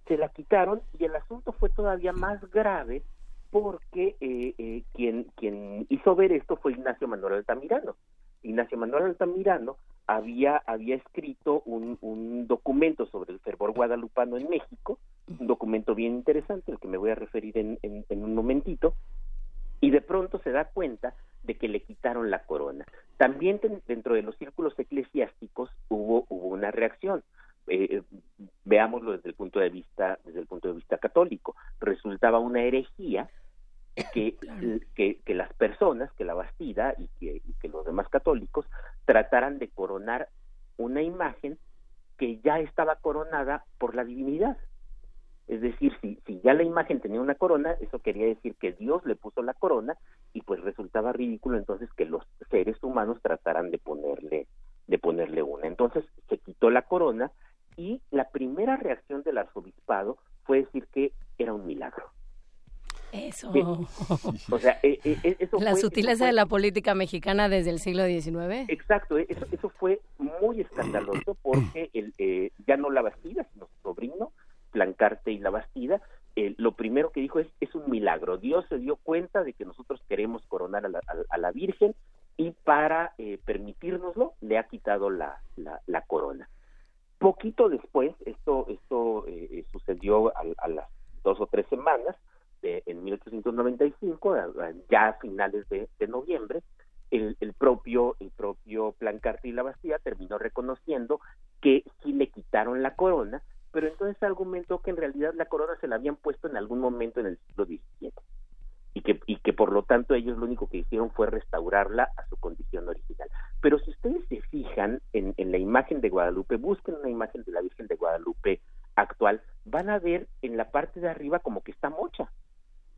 se la quitaron y el asunto fue todavía más grave porque eh, eh, quien, quien hizo ver esto fue Ignacio Manuel Altamirano. Ignacio Manuel Altamirano había, había escrito un, un documento sobre el fervor guadalupano en México, un documento bien interesante, al que me voy a referir en, en, un momentito, y de pronto se da cuenta de que le quitaron la corona. También dentro de los círculos eclesiásticos hubo, hubo una reacción. Eh, veámoslo desde el punto de vista desde el punto de vista católico. Resultaba una herejía que, que, que las personas, que la Bastida y que, y que los demás católicos trataran de coronar una imagen que ya estaba coronada por la divinidad. Es decir, si, si ya la imagen tenía una corona, eso quería decir que Dios le puso la corona y pues resultaba ridículo entonces que los seres humanos trataran de ponerle de ponerle una. Entonces se quitó la corona y la primera reacción del arzobispado fue decir que. Eso. Sí. O sea, eh, eh, eso La fue- sutileza eso fue- de la política mexicana desde el siglo XIX. Exacto, eh, eso, eso fue muy escandaloso porque el, eh, ya no la Bastida, sino su sobrino, Plancarte y la Bastida, eh, lo primero que dijo es, es un milagro. Dios se dio cuenta de que nosotros queremos coronar a la, a- a la Virgen y para eh, permitírnoslo le ha quitado la, la, la corona. Poquito después, esto, esto sucedió a, a las dos o tres semanas, eh, en 1895, a- a- ya a finales de, noviembre, el, el propio el propio Plancarte y la Bastida terminó reconociendo que sí le quitaron la corona, pero entonces argumentó que en realidad la corona se la habían puesto en algún momento en el siglo XVII y que, y que por lo tanto ellos lo único que hicieron fue restaurarla a su condición original. Pero si ustedes se fijan en, en la imagen de Guadalupe, busquen una imagen de la Virgen de Guadalupe actual, van a ver en la parte de arriba como que está mocha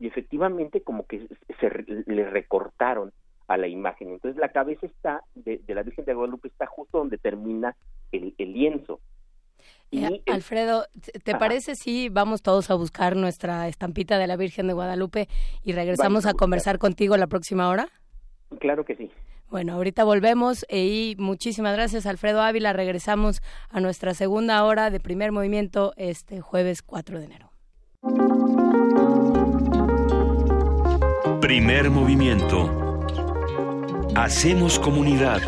y efectivamente como que se le recortaron a la imagen. Entonces la cabeza está de, de la Virgen de Guadalupe está justo donde termina el, el lienzo. Y Eh, el- Alfredo, ¿te- ¿te Ajá. parece si vamos todos a buscar nuestra estampita de la Virgen de Guadalupe y regresamos Vamos a a conversar contigo la próxima hora? claro que sí. Bueno, ahorita volvemos eh, y muchísimas gracias Alfredo Ávila. Regresamos a nuestra segunda hora de primer movimiento este jueves 4 de enero. Primer movimiento. Hacemos comunidad.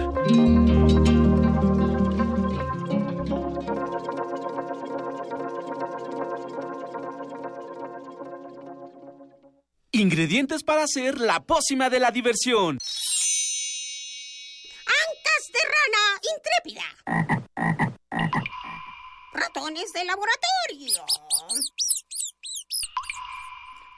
Ingredientes para hacer la pócima de la diversión. Ancas de rana intrépida. Ratones de laboratorio.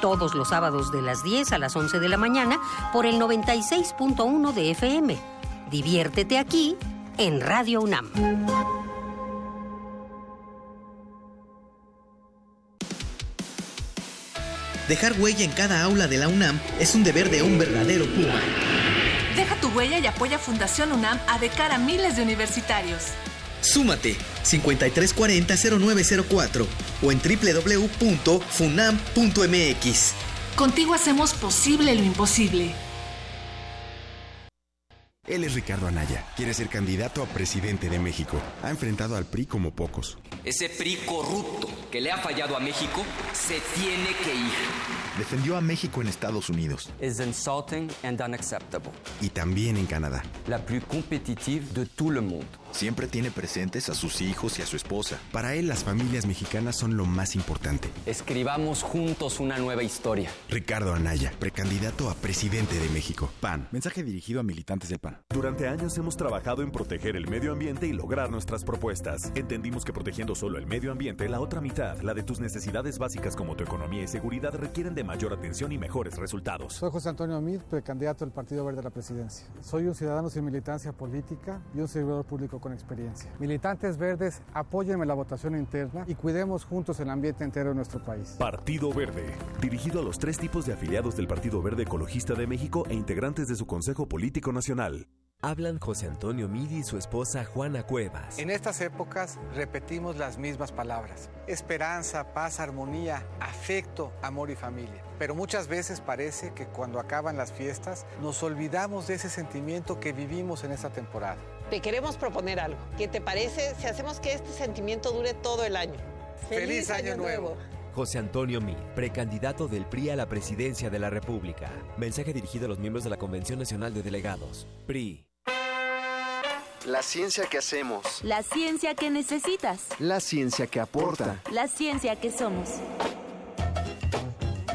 Todos los sábados de las 10 a las 11 de la mañana por el 96.1 de FM. Diviértete aquí en Radio UNAM. Dejar huella en cada aula de la UNAM es un deber de un verdadero Puma. Deja tu huella y apoya Fundación UNAM a de cara a miles de universitarios. Súmate 5340-0904 o en www.funam.mx. Contigo hacemos posible lo imposible. Él es Ricardo Anaya. Quiere ser candidato a presidente de México. Ha enfrentado al PRI como pocos. Ese PRI corrupto que le ha fallado a México se tiene que ir. Defendió a México en Estados Unidos is insulting and unacceptable. y también en Canadá. La plus compétitive de tout le monde. Siempre tiene presentes a sus hijos y a su esposa. Para él, las familias mexicanas son lo más importante. Escribamos juntos una nueva historia. Ricardo Anaya, precandidato a presidente de México. PAN. Mensaje dirigido a militantes del PAN. Durante años hemos trabajado en proteger el medio ambiente y lograr nuestras propuestas. Entendimos que protegiendo solo el medio ambiente, la otra mitad, la de tus necesidades básicas como tu economía y seguridad, requieren de mayor atención y mejores resultados. Soy José Antonio Mid, precandidato del Partido Verde a la presidencia. Soy un ciudadano sin militancia política y un servidor público con experiencia. Militantes verdes, apóyenme la votación interna y cuidemos juntos el ambiente entero de nuestro país. Partido Verde, dirigido a los tres tipos de afiliados del Partido Verde Ecologista de México e integrantes de su Consejo Político Nacional. Hablan José Antonio Midi y su esposa Juana Cuevas. En estas épocas repetimos las mismas palabras. Esperanza, paz, armonía, afecto, amor y familia. Pero muchas veces parece que cuando acaban las fiestas nos olvidamos de ese sentimiento que vivimos en esta temporada. Te queremos proponer algo. ¿Qué te parece si hacemos que este sentimiento dure todo el año? ¡Feliz Año Nuevo! José Antonio Mid, precandidato del PRI a la presidencia de la República. Mensaje dirigido a los miembros de la Convención Nacional de Delegados. PRI. La ciencia que hacemos. La ciencia que necesitas. La ciencia que aporta. La ciencia que somos.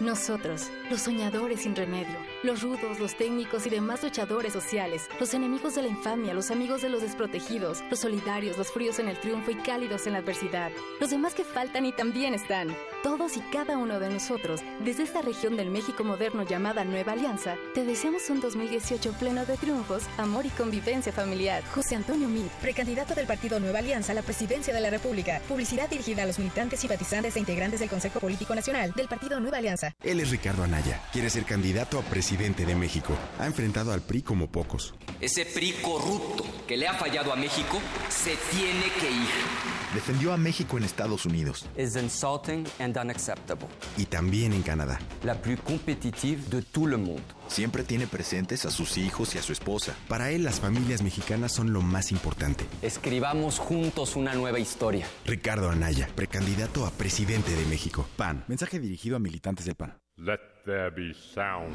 Nosotros, los soñadores sin remedio, los rudos, los técnicos y demás luchadores sociales, los enemigos de la infamia, los amigos de los desprotegidos, los solidarios, los fríos en el triunfo y cálidos en la adversidad, los demás que faltan y también están. Todos y cada uno de nosotros, desde esta región del México moderno llamada Nueva Alianza, te deseamos un 2018 pleno de triunfos, amor y convivencia familiar. José Antonio Mid, precandidato del Partido Nueva Alianza a la presidencia de la República. Publicidad dirigida a los militantes, simpatizantes e integrantes del Consejo Político Nacional del Partido Nueva Alianza. Él es Ricardo Anaya. Quiere ser candidato a presidente de México. Ha enfrentado al PRI como pocos. Ese PRI corrupto que le ha fallado a México se tiene que ir. Defendió a México en Estados Unidos is insulting and unacceptable. y también en Canadá. La plus compétitive de tout le monde. Siempre tiene presentes a sus hijos y a su esposa. Para él, las familias mexicanas son lo más importante. Escribamos juntos una nueva historia. Ricardo Anaya, precandidato a presidente de México. PAN. Mensaje dirigido a militantes del PAN. Let there be sound.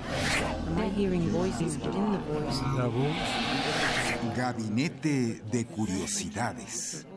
La voz. Gabinete de Curiosidades.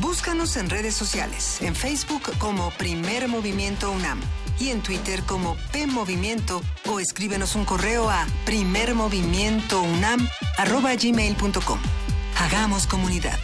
Búscanos en redes sociales, en Facebook como Primer Movimiento UNAM y en Twitter como P Movimiento o escríbenos un correo a primermovimientounam@gmail.com. Hagamos comunidad.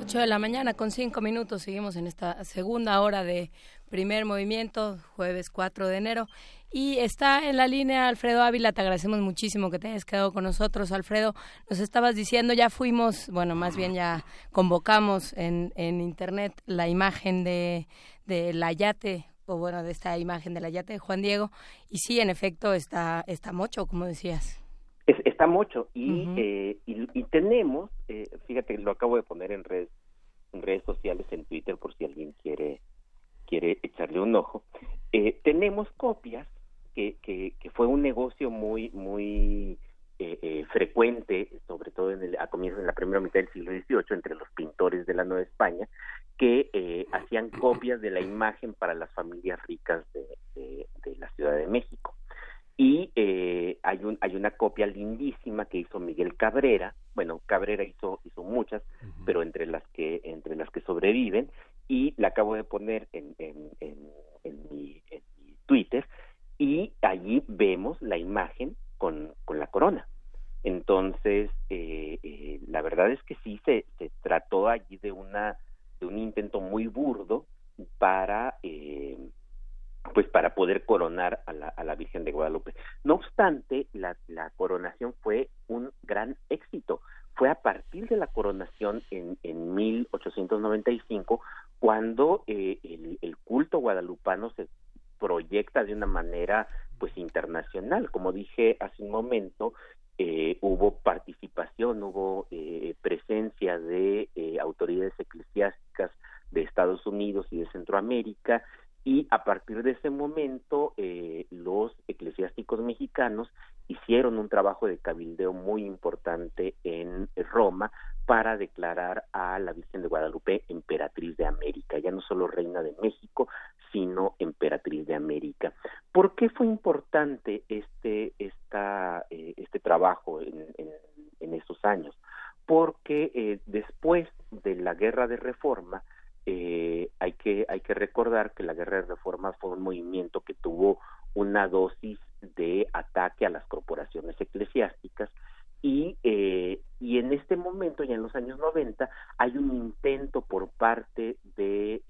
8 de la mañana con 5 minutos. Seguimos en esta segunda hora de primer movimiento, jueves 4 de enero. Y está en la línea Alfredo Ávila. Te agradecemos muchísimo que te hayas quedado con nosotros. Alfredo, nos estabas diciendo, ya fuimos, bueno, más bien ya convocamos en, en internet la imagen de, de la yate o bueno, de esta imagen de la yate de Juan Diego. Y sí, en efecto, está, está mocho, como decías. está mocho. Y, eh, y, tenemos, eh, fíjate, lo acabo de poner en redes, en redes sociales, en Twitter, por si alguien quiere, quiere echarle un ojo. Eh, tenemos copias que, que, que, fue un negocio muy, muy frecuente, sobre todo en el, a comienzos de la primera mitad del siglo XVIII, entre los pintores de la Nueva España, que eh, hacían copias de la imagen para las familias ricas de, la Ciudad de México. Y eh, hay, un, hay una copia lindísima que hizo Miguel Cabrera, bueno, Cabrera hizo, hizo muchas, pero entre las que entre las que sobreviven, y la acabo de poner en, en, en, mi, Twitter, y allí vemos la imagen con, con la corona. Entonces, eh, la verdad es que sí se, se trató allí de una de un intento muy burdo para eh, pues para poder coronar a la, a la, Virgen de Guadalupe. No obstante, la, la, coronación fue un gran éxito. Fue a partir de la coronación en, en 1895 cuando eh, el, el, culto guadalupano se proyecta de una manera pues internacional. Como dije hace un momento, eh, hubo participación, hubo eh, presencia de eh, autoridades eclesiásticas de Estados Unidos y de Centroamérica y a partir de ese momento los eclesiásticos mexicanos hicieron un trabajo de cabildeo muy importante en Roma para declarar a la Virgen de Guadalupe emperatriz de América, ya no solo reina de México, sino emperatriz de América. ¿Por qué fue importante este, esta, eh, este trabajo en, en, esos años? Porque eh, después de la guerra de reforma, eh, hay, que, hay que recordar que la guerra de reforma fue un movimiento que tuvo una dosis de ataque a las corporaciones eclesiásticas y, y en este momento, ya en los años 90, hay un intento por parte de,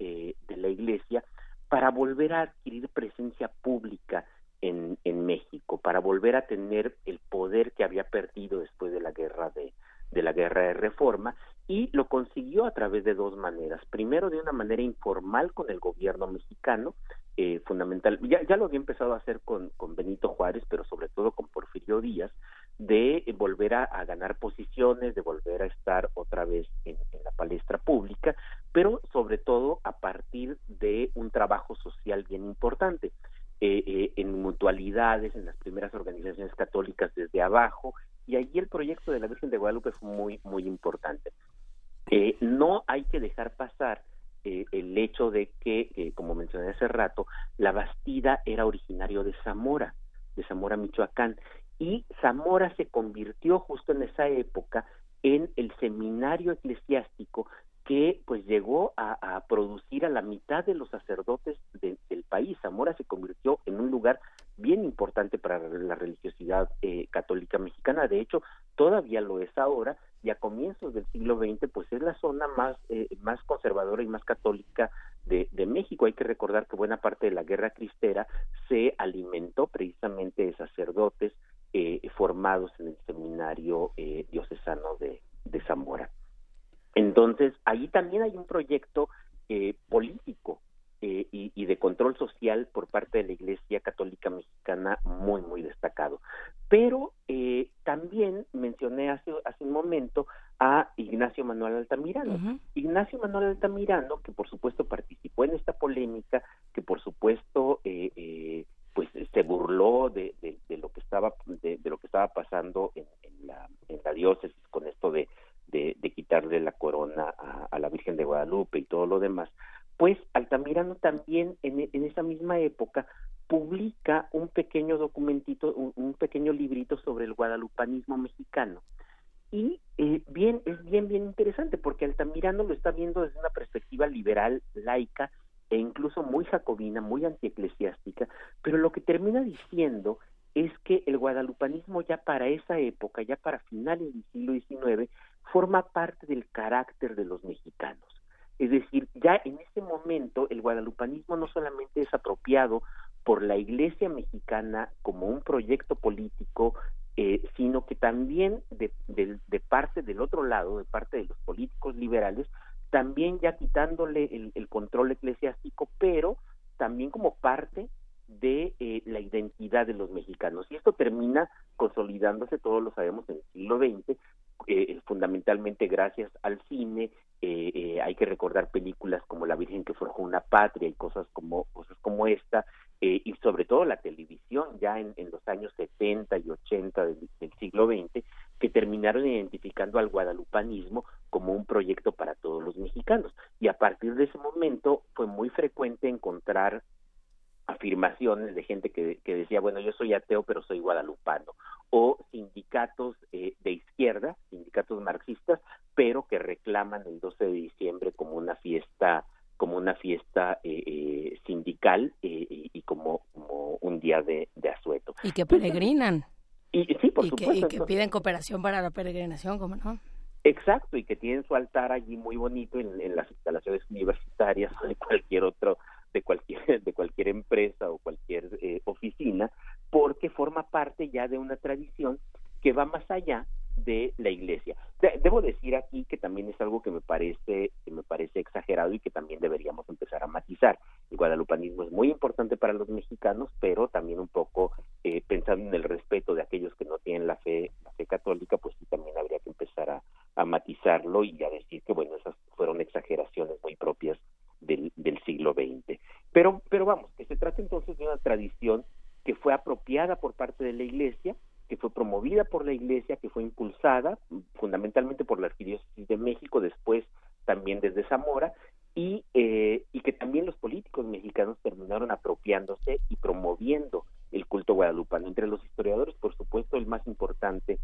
de la Iglesia para volver a adquirir presencia pública en, en México, para volver a tener el poder que había perdido después de la guerra de, de la guerra de reforma y lo consiguió a través de dos maneras. Primero, de una manera informal con el gobierno mexicano, eh, fundamental, ya, ya lo había empezado a hacer con, con Benito Juárez, pero sobre todo con Porfirio Díaz, de volver a, ganar posiciones, de volver a estar otra vez en, la palestra pública, pero sobre todo a partir de un trabajo social bien importante. Eh, eh, en mutualidades, en las primeras organizaciones católicas desde abajo, y allí el proyecto de la Virgen de Guadalupe fue muy, muy importante. Eh, no hay que dejar pasar el hecho de que, como mencioné hace rato, la Bastida era originario de Zamora, de Zamora, Michoacán, y Zamora se convirtió justo en esa época en el seminario eclesiástico que pues llegó a, producir a la mitad de los sacerdotes del país. Zamora se convirtió en un lugar bien importante para la religiosidad eh, católica mexicana. De hecho, todavía lo es ahora y a comienzos del siglo XX pues es la zona más, eh, más conservadora y más católica de, México. Hay que recordar que buena parte de la guerra cristera se alimentó precisamente de sacerdotes eh, formados en el seminario eh, diocesano de, de, Zamora. Entonces, ahí también hay un proyecto eh, político eh, y, y, de control social por parte de la Iglesia Católica Mexicana muy, muy destacado. Pero eh, también mencioné hace, hace un momento a Ignacio Manuel Altamirano. Ignacio Manuel Altamirano, que por supuesto participó en esta polémica, que por supuesto eh, eh, pues se burló de, de, lo que estaba de, lo que estaba pasando en, la, en la diócesis con esto de, de, quitarle la corona a, la Virgen de Guadalupe y todo lo demás, pues Altamirano también en, esa misma época publica un pequeño documentito, un, pequeño librito sobre el guadalupanismo mexicano. Y eh, bien, es bien, bien interesante porque Altamirano lo está viendo desde una perspectiva liberal, laica, e incluso muy jacobina, muy antieclesiástica, pero lo que termina diciendo es que el guadalupanismo ya para esa época, ya para finales del siglo XIX, forma parte del carácter de los mexicanos. Es decir, ya en ese momento el guadalupanismo no solamente es apropiado por la Iglesia mexicana como un proyecto político, eh, sino que también de, de, parte del otro lado, de parte de los políticos liberales, también ya quitándole el, el control eclesiástico, pero también como parte de eh, la identidad de los mexicanos. Y esto termina consolidándose, todos lo sabemos, en el siglo XX, eh, fundamentalmente gracias al cine. Eh, hay que recordar películas como La Virgen que forjó una patria y cosas como cosas como esta, y sobre todo la televisión ya en, los años 70 y 80 del, del siglo XX, que terminaron identificando al guadalupanismo como un proyecto para todos los mexicanos. Y a partir de ese momento fue muy frecuente encontrar afirmaciones de gente que, decía, bueno, yo soy ateo, pero soy guadalupano, o sindicatos eh, de izquierda, sindicatos marxistas, pero que reclaman el 12 de diciembre como una fiesta como una fiesta eh, eh, sindical y como, como un día de, asueto. Y que peregrinan. Y, sí, por supuesto. Que, y que piden cooperación para la peregrinación, ¿cómo no? Exacto, y que tienen su altar allí muy bonito en, en las instalaciones universitarias o de cualquier otro de cualquier, de cualquier empresa o cualquier eh, oficina, porque forma parte ya de una tradición que va más allá de la iglesia. debo decir aquí que también es algo que me parece que me parece exagerado y que también deberíamos empezar a matizar. El guadalupanismo es muy importante para los mexicanos, pero también un poco eh, pensando en el respeto de aquellos que no tienen la fe la fe católica, pues sí también habría que empezar a, a matizarlo y a decir que bueno esas fueron exageraciones muy propias del, del siglo XX. Pero, pero vamos, que se trata entonces de una tradición que fue apropiada por parte de la Iglesia, que fue promovida por la Iglesia, que fue impulsada fundamentalmente por la Arquidiócesis de México, después también desde Zamora, y, eh, y que también los políticos mexicanos terminaron apropiándose y promoviendo el culto guadalupano. Entre los historiadores, por supuesto, el más importante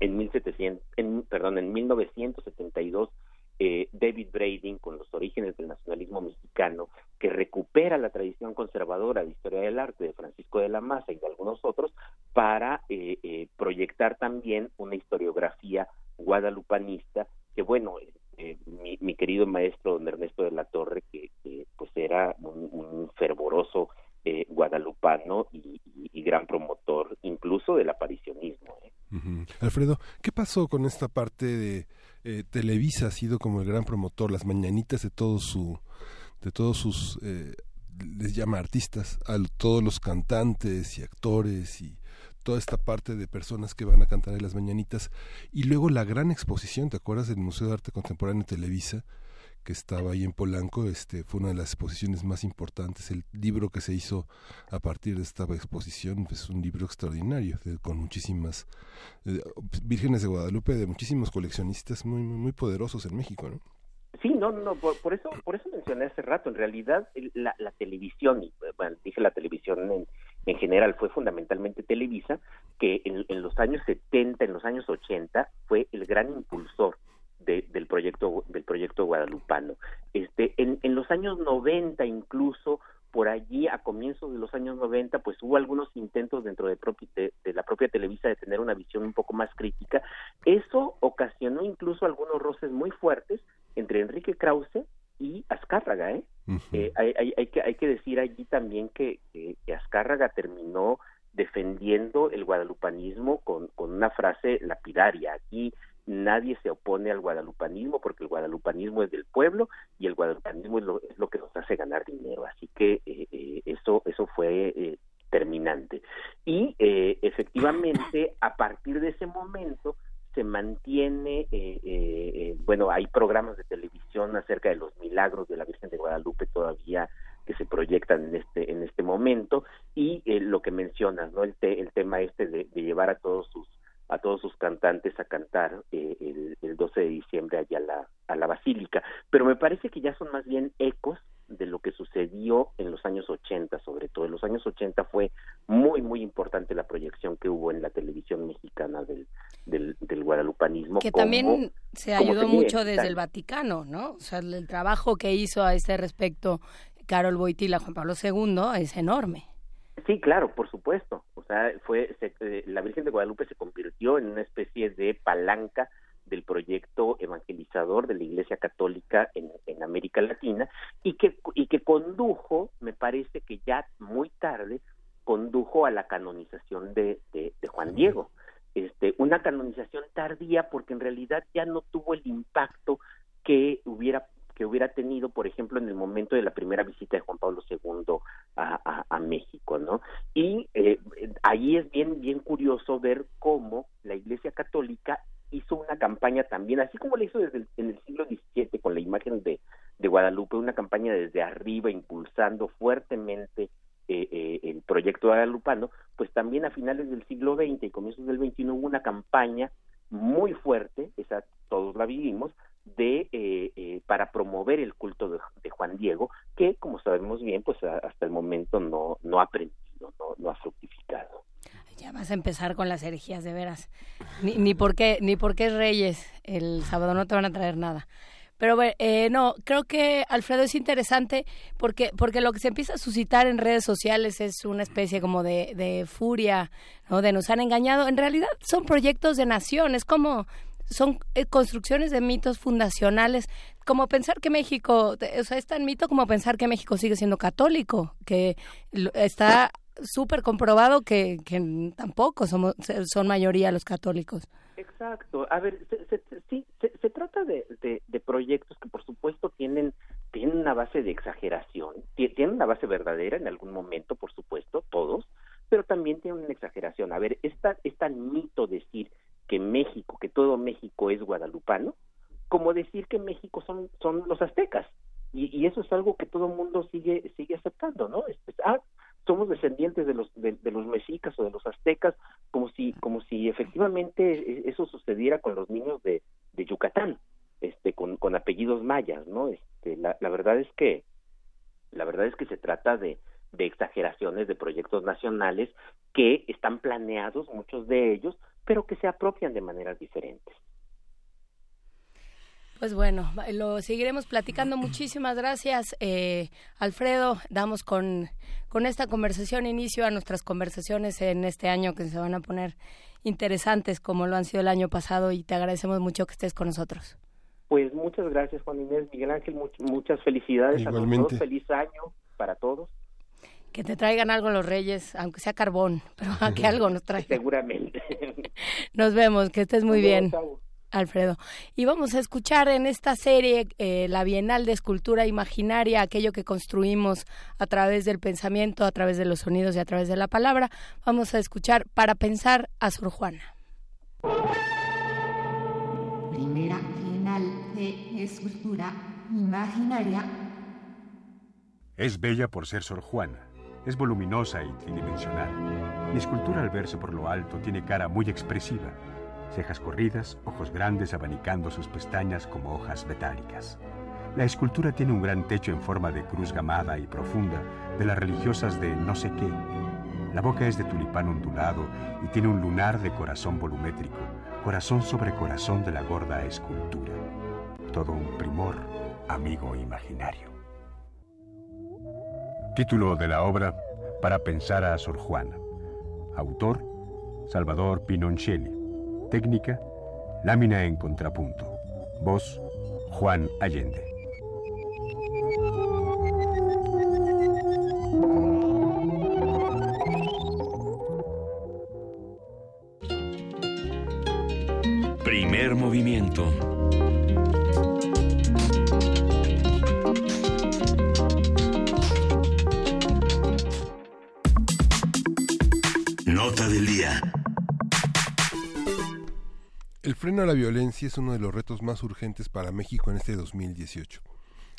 en 1700, en, perdón, en 1972 eh, David Brading con los orígenes del nacionalismo mexicano, que recupera la tradición conservadora de historia del arte de Francisco de la Maza y de algunos otros para eh, eh, proyectar también una historiografía guadalupanista que bueno mi, querido maestro don Ernesto de la Torre que, pues era un, fervoroso guadalupano y, gran promotor incluso del aparicionismo. Alfredo, ¿qué pasó con esta parte de eh, Televisa ha sido como el gran promotor, las mañanitas de todo su, de todos sus, eh, les llama artistas, a todos los cantantes y actores y toda esta parte de personas que van a cantar en las mañanitas y luego la gran exposición, ¿te acuerdas del Museo de Arte Contemporáneo Televisa? Que estaba ahí en Polanco, este fue una de las exposiciones más importantes. El libro que se hizo a partir de esta exposición es un libro extraordinario, con muchísimas eh, vírgenes de Guadalupe, de muchísimos coleccionistas muy, muy, poderosos en México, ¿no? Sí, no, no, por, eso, por eso mencioné hace rato. En realidad, la, televisión, y bueno, dije la televisión en, en general, fue fundamentalmente Televisa, que en los años 70, en los años 80, fue el gran impulsor del proyecto del proyecto guadalupano. Este, en, en los años 90 incluso por allí a comienzos de los años 90 pues hubo algunos intentos dentro de, de, la propia Televisa de tener una visión un poco más crítica. Eso ocasionó incluso algunos roces muy fuertes entre Enrique Krause y Azcárraga. ¿eh? eh hay, hay, hay, que, hay que decir allí también que, que, Azcárraga terminó defendiendo el guadalupanismo con, con una frase lapidaria. Aquí nadie se opone al guadalupanismo porque el guadalupanismo es del pueblo y el guadalupanismo es lo, es lo que nos hace ganar dinero. Así que eh, eh, eso, eso fue eh, terminante. Y efectivamente, a partir de ese momento, se mantiene, bueno, hay programas de televisión acerca de los milagros de la Virgen de Guadalupe todavía que se proyectan en este en este momento y lo que mencionas, ¿no? El, el tema este de llevar a todos sus a todos sus cantantes a cantar eh, el, el, 12 de diciembre allá a la, a la Basílica. Pero me parece que ya son más bien ecos de lo que sucedió en los años 80, sobre todo. En los años 80 fue muy, muy importante la proyección que hubo en la televisión mexicana del, del, guadalupanismo. Que también se ayudó mucho desde el Vaticano, ¿no? O sea, el trabajo que hizo a ese respecto Carol Boitila, Juan Pablo II, es enorme. Sí, claro, por supuesto. O sea, fue eh, la Virgen de Guadalupe se convirtió en una especie de palanca del proyecto evangelizador de la Iglesia Católica en, en América Latina y que, y que condujo, me parece que ya muy tarde, condujo a la canonización de, de, de Juan Diego. Este, una canonización tardía porque en realidad ya no tuvo el impacto que hubiera que hubiera tenido, por ejemplo, en el momento de la primera visita de Juan Pablo II a, México, ¿no? Y eh, ahí es bien, bien curioso ver cómo la Iglesia Católica hizo una campaña también, así como la hizo desde el, en el siglo XVII con la imagen de, de Guadalupe, una campaña desde arriba impulsando fuertemente eh, eh, el proyecto guadalupano, pues también a finales del siglo XX y comienzos del XXI hubo una campaña muy fuerte, esa todos la vivimos, de eh, eh, para promover el culto de, Juan Diego, que como sabemos bien, pues hasta el momento no, no ha aprendido, no, no, ha fructificado. Ya vas a empezar con las herejías de veras. Ni, ni por qué, ni por qué Reyes el sábado no te van a traer nada. Pero eh, no, creo que Alfredo es interesante porque, porque lo que se empieza a suscitar en redes sociales es una especie como de, de furia, ¿no? De nos han engañado. En realidad son proyectos de nación, es como son eh, construcciones de mitos fundacionales, como pensar que México, o sea, es tan mito como pensar que México sigue siendo católico, que está súper comprobado que, tampoco somos, son mayoría los católicos. Exacto. A ver, se, se, sí, se, trata de, proyectos que por supuesto tienen, tienen una base de exageración, tienen una base verdadera en algún momento, por supuesto, todos, pero también tienen una exageración. A ver, es tan, es tan mito decir que México, que todo México es guadalupano, como decir que México son, son los aztecas. Y, eso es algo que todo el mundo sigue, sigue aceptando, ¿no? Ah, somos descendientes de los de, los mexicas o de los aztecas como si como si efectivamente eso sucediera con los niños de, de Yucatán este con, con apellidos mayas no este la, la verdad es que la verdad es que se trata de de exageraciones de proyectos nacionales que están planeados muchos de ellos pero que se apropian de maneras diferentes pues bueno, lo seguiremos platicando. Muchísimas gracias, eh, Alfredo. Damos con, con esta conversación inicio a nuestras conversaciones en este año que se van a poner interesantes como lo han sido el año pasado y te agradecemos mucho que estés con nosotros. Pues muchas gracias, Juan Inés, Miguel Ángel, much, muchas felicidades Igualmente. a todos. Feliz año para todos. Que te traigan algo los Reyes, aunque sea carbón, pero a que algo nos traigan. Seguramente. Nos vemos, que estés muy bien. Alfredo. Y vamos a escuchar en esta serie eh, la Bienal de Escultura Imaginaria, aquello que construimos a través del pensamiento, a través de los sonidos y a través de la palabra. Vamos a escuchar para pensar a Sor Juana. Primera Bienal de Escultura Imaginaria. Es bella por ser Sor Juana. Es voluminosa y tridimensional. Mi escultura al verse por lo alto tiene cara muy expresiva cejas corridas, ojos grandes abanicando sus pestañas como hojas metálicas. La escultura tiene un gran techo en forma de cruz gamada y profunda de las religiosas de no sé qué. La boca es de tulipán ondulado y tiene un lunar de corazón volumétrico, corazón sobre corazón de la gorda escultura. Todo un primor, amigo imaginario. Título de la obra Para pensar a Sor Juana. Autor Salvador Pinoncelli. Técnica, lámina en contrapunto. Voz, Juan Allende. Primer movimiento. Del día. El freno a la violencia es uno de los retos más urgentes para México en este 2018.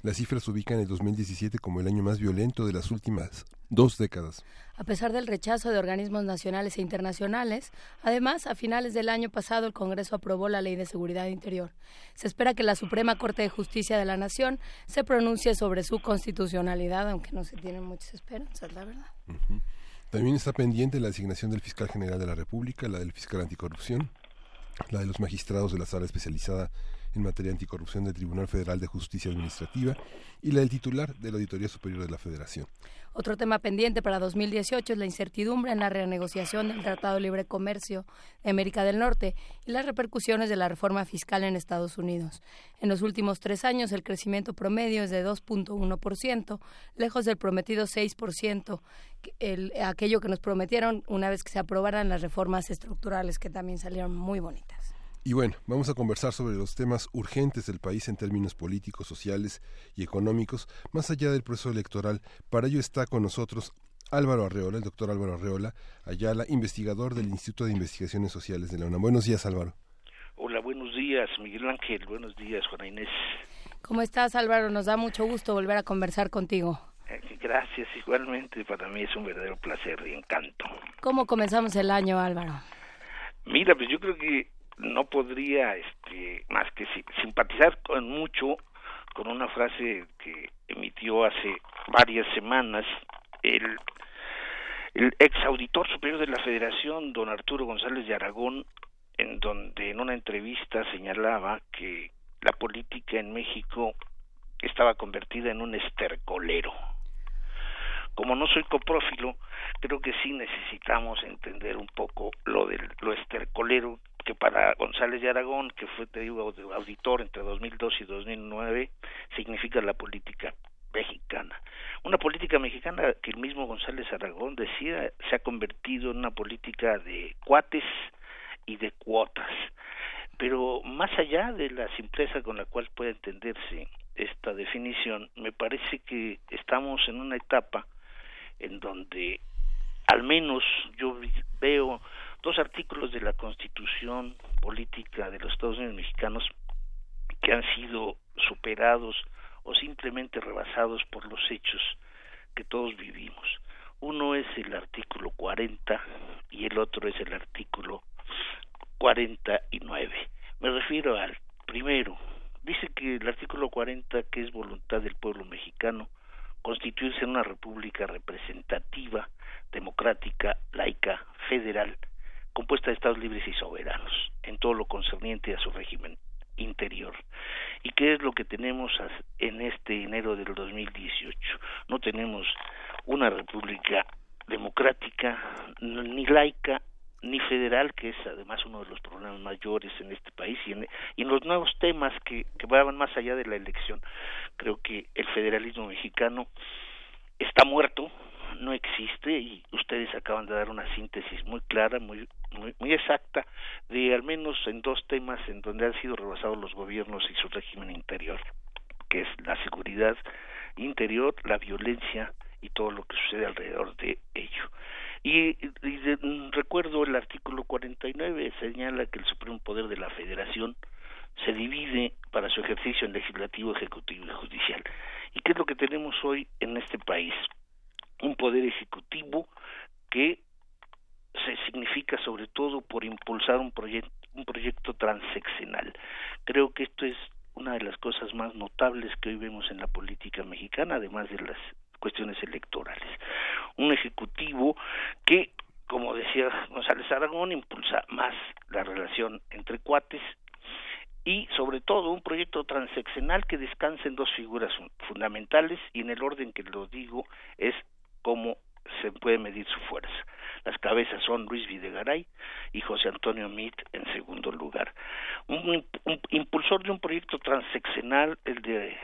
Las cifras ubican el 2017 como el año más violento de las últimas dos décadas. A pesar del rechazo de organismos nacionales e internacionales, además, a finales del año pasado el Congreso aprobó la Ley de Seguridad Interior. Se espera que la Suprema Corte de Justicia de la Nación se pronuncie sobre su constitucionalidad, aunque no se tienen muchas esperanzas, la verdad. Uh -huh. También está pendiente la asignación del fiscal general de la República, la del fiscal anticorrupción, la de los magistrados de la sala especializada en materia anticorrupción del Tribunal Federal de Justicia Administrativa y la del titular de la Auditoría Superior de la Federación. Otro tema pendiente para 2018 es la incertidumbre en la renegociación del Tratado de Libre Comercio de América del Norte y las repercusiones de la reforma fiscal en Estados Unidos. En los últimos tres años, el crecimiento promedio es de 2.1%, lejos del prometido 6%, el, aquello que nos prometieron una vez que se aprobaran las reformas estructurales, que también salieron muy bonitas. Y bueno, vamos a conversar sobre los temas urgentes del país en términos políticos, sociales y económicos, más allá del proceso electoral. Para ello está con nosotros Álvaro Arreola, el doctor Álvaro Arreola Ayala, investigador del Instituto de Investigaciones Sociales de la UNAM. Buenos días, Álvaro. Hola, buenos días, Miguel Ángel. Buenos días, Juana Inés. ¿Cómo estás, Álvaro? Nos da mucho gusto volver a conversar contigo. Eh, gracias, igualmente. Para mí es un verdadero placer y encanto. ¿Cómo comenzamos el año, Álvaro? Mira, pues yo creo que no podría este más que simpatizar con mucho con una frase que emitió hace varias semanas el el ex auditor superior de la Federación, don Arturo González de Aragón, en donde en una entrevista señalaba que la política en México estaba convertida en un estercolero. Como no soy coprófilo, creo que sí necesitamos entender un poco lo del lo estercolero que para González de Aragón, que fue, te digo, auditor entre 2002 y 2009, significa la política mexicana. Una política mexicana que el mismo González Aragón decía se ha convertido en una política de cuates y de cuotas. Pero más allá de la simpleza con la cual puede entenderse esta definición, me parece que estamos en una etapa en donde al menos yo veo dos artículos de la Constitución Política de los Estados Unidos Mexicanos que han sido superados o simplemente rebasados por los hechos que todos vivimos. Uno es el artículo 40 y el otro es el artículo 49. Me refiero al primero. Dice que el artículo 40, que es voluntad del pueblo mexicano, constituirse en una república representativa, democrática, laica, federal, compuesta de estados libres y soberanos, en todo lo concerniente a su régimen interior. ¿Y qué es lo que tenemos en este enero del 2018? No tenemos una república democrática, ni laica, ni federal, que es además uno de los problemas mayores en este país, y en, los nuevos temas que, que van más allá de la elección. Creo que el federalismo mexicano está muerto, no existe y ustedes acaban de dar una síntesis muy clara, muy, muy, muy exacta de al menos en dos temas en donde han sido rebasados los gobiernos y su régimen interior, que es la seguridad interior, la violencia y todo lo que sucede alrededor de ello. Y, recuerdo el artículo 49 señala que el supremo poder de la Federación se divide para su ejercicio en legislativo, ejecutivo y judicial. ¿Y qué es lo que tenemos hoy en este país? Un poder ejecutivo que se significa sobre todo por impulsar un proyecto un proyecto transeccional. Creo que esto es una de las cosas más notables que hoy vemos en la política mexicana, además de las cuestiones electorales. Un ejecutivo que, como decía González Aragón, impulsa más la relación entre cuates y sobre todo un proyecto transeccional que descansa en dos figuras fundamentales y en el orden que lo digo es cómo se puede medir su fuerza. Las cabezas son Luis Videgaray y José Antonio Mit en segundo lugar. Un, impulsor de un proyecto transeccional, el de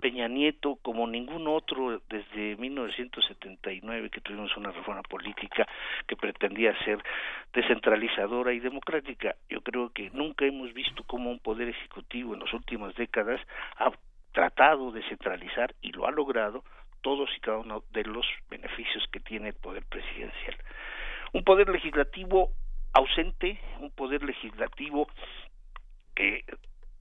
Peña Nieto, como ningún otro desde 1979 que tuvimos una reforma política que pretendía ser descentralizadora y democrática. Yo creo que nunca hemos visto cómo un poder ejecutivo en las últimas décadas ha tratado de centralizar y lo ha logrado todos y cada uno de los beneficios que tiene el poder presidencial. Un poder legislativo ausente, un poder legislativo que,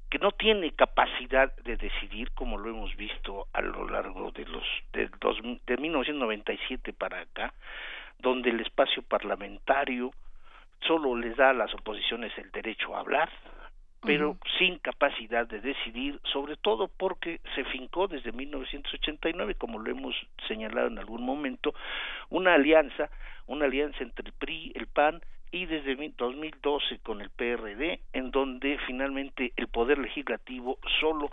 que no tiene capacidad de decidir como lo hemos visto a lo largo de los de, dos, de 1997 para acá, donde el espacio parlamentario solo les da a las oposiciones el derecho a hablar, pero sin capacidad de decidir, sobre todo porque se fincó desde 1989, como lo hemos señalado en algún momento, una alianza, una alianza entre el PRI, el PAN y desde 2012 con el PRD, en donde finalmente el poder legislativo solo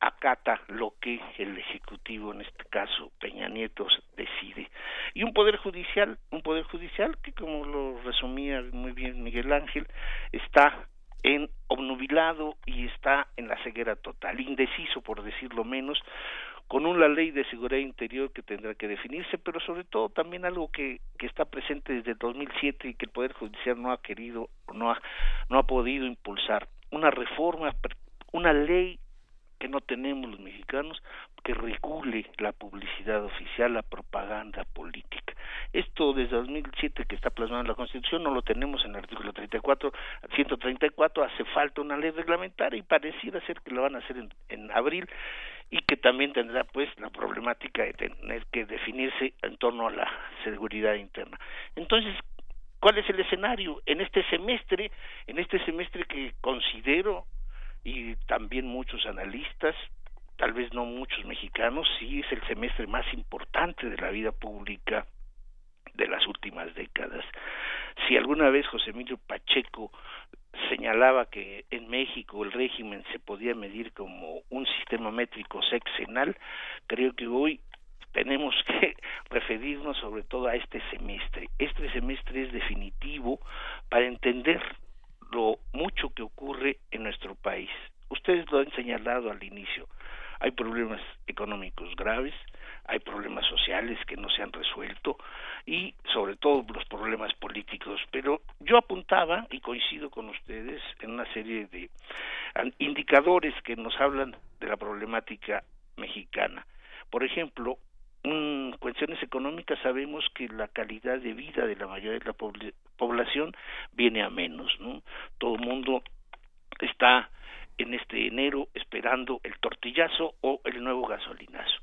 acata lo que el ejecutivo en este caso Peña Nieto decide. Y un poder judicial un poder judicial que como lo resumía muy bien Miguel Ángel está en obnubilado y está en la ceguera total indeciso por decirlo menos con una ley de seguridad interior que tendrá que definirse, pero sobre todo también algo que, que está presente desde el 2007 y que el Poder Judicial no ha querido, no ha, no ha podido impulsar, una reforma, una ley que no tenemos los mexicanos que regule la publicidad oficial, la propaganda política. Esto desde 2007 que está plasmado en la Constitución no lo tenemos en el artículo 34, 134, hace falta una ley reglamentaria y pareciera ser que lo van a hacer en, en abril y que también tendrá pues la problemática de tener que definirse en torno a la seguridad interna. Entonces, ¿cuál es el escenario en este semestre? En este semestre que considero y también muchos analistas, tal vez no muchos mexicanos, sí es el semestre más importante de la vida pública de las últimas décadas. Si alguna vez José Emilio Pacheco señalaba que en México el régimen se podía medir como un sistema métrico sexenal, creo que hoy tenemos que referirnos sobre todo a este semestre. Este semestre es definitivo para entender lo mucho que ocurre en nuestro país. Ustedes lo han señalado al inicio. Hay problemas económicos graves, hay problemas sociales que no se han resuelto y sobre todo los problemas políticos. Pero yo apuntaba, y coincido con ustedes, en una serie de indicadores que nos hablan de la problemática mexicana. Por ejemplo, en cuestiones económicas sabemos que la calidad de vida de la mayoría de la población viene a menos, ¿no? Todo el mundo está en este enero esperando el tortillazo o el nuevo gasolinazo.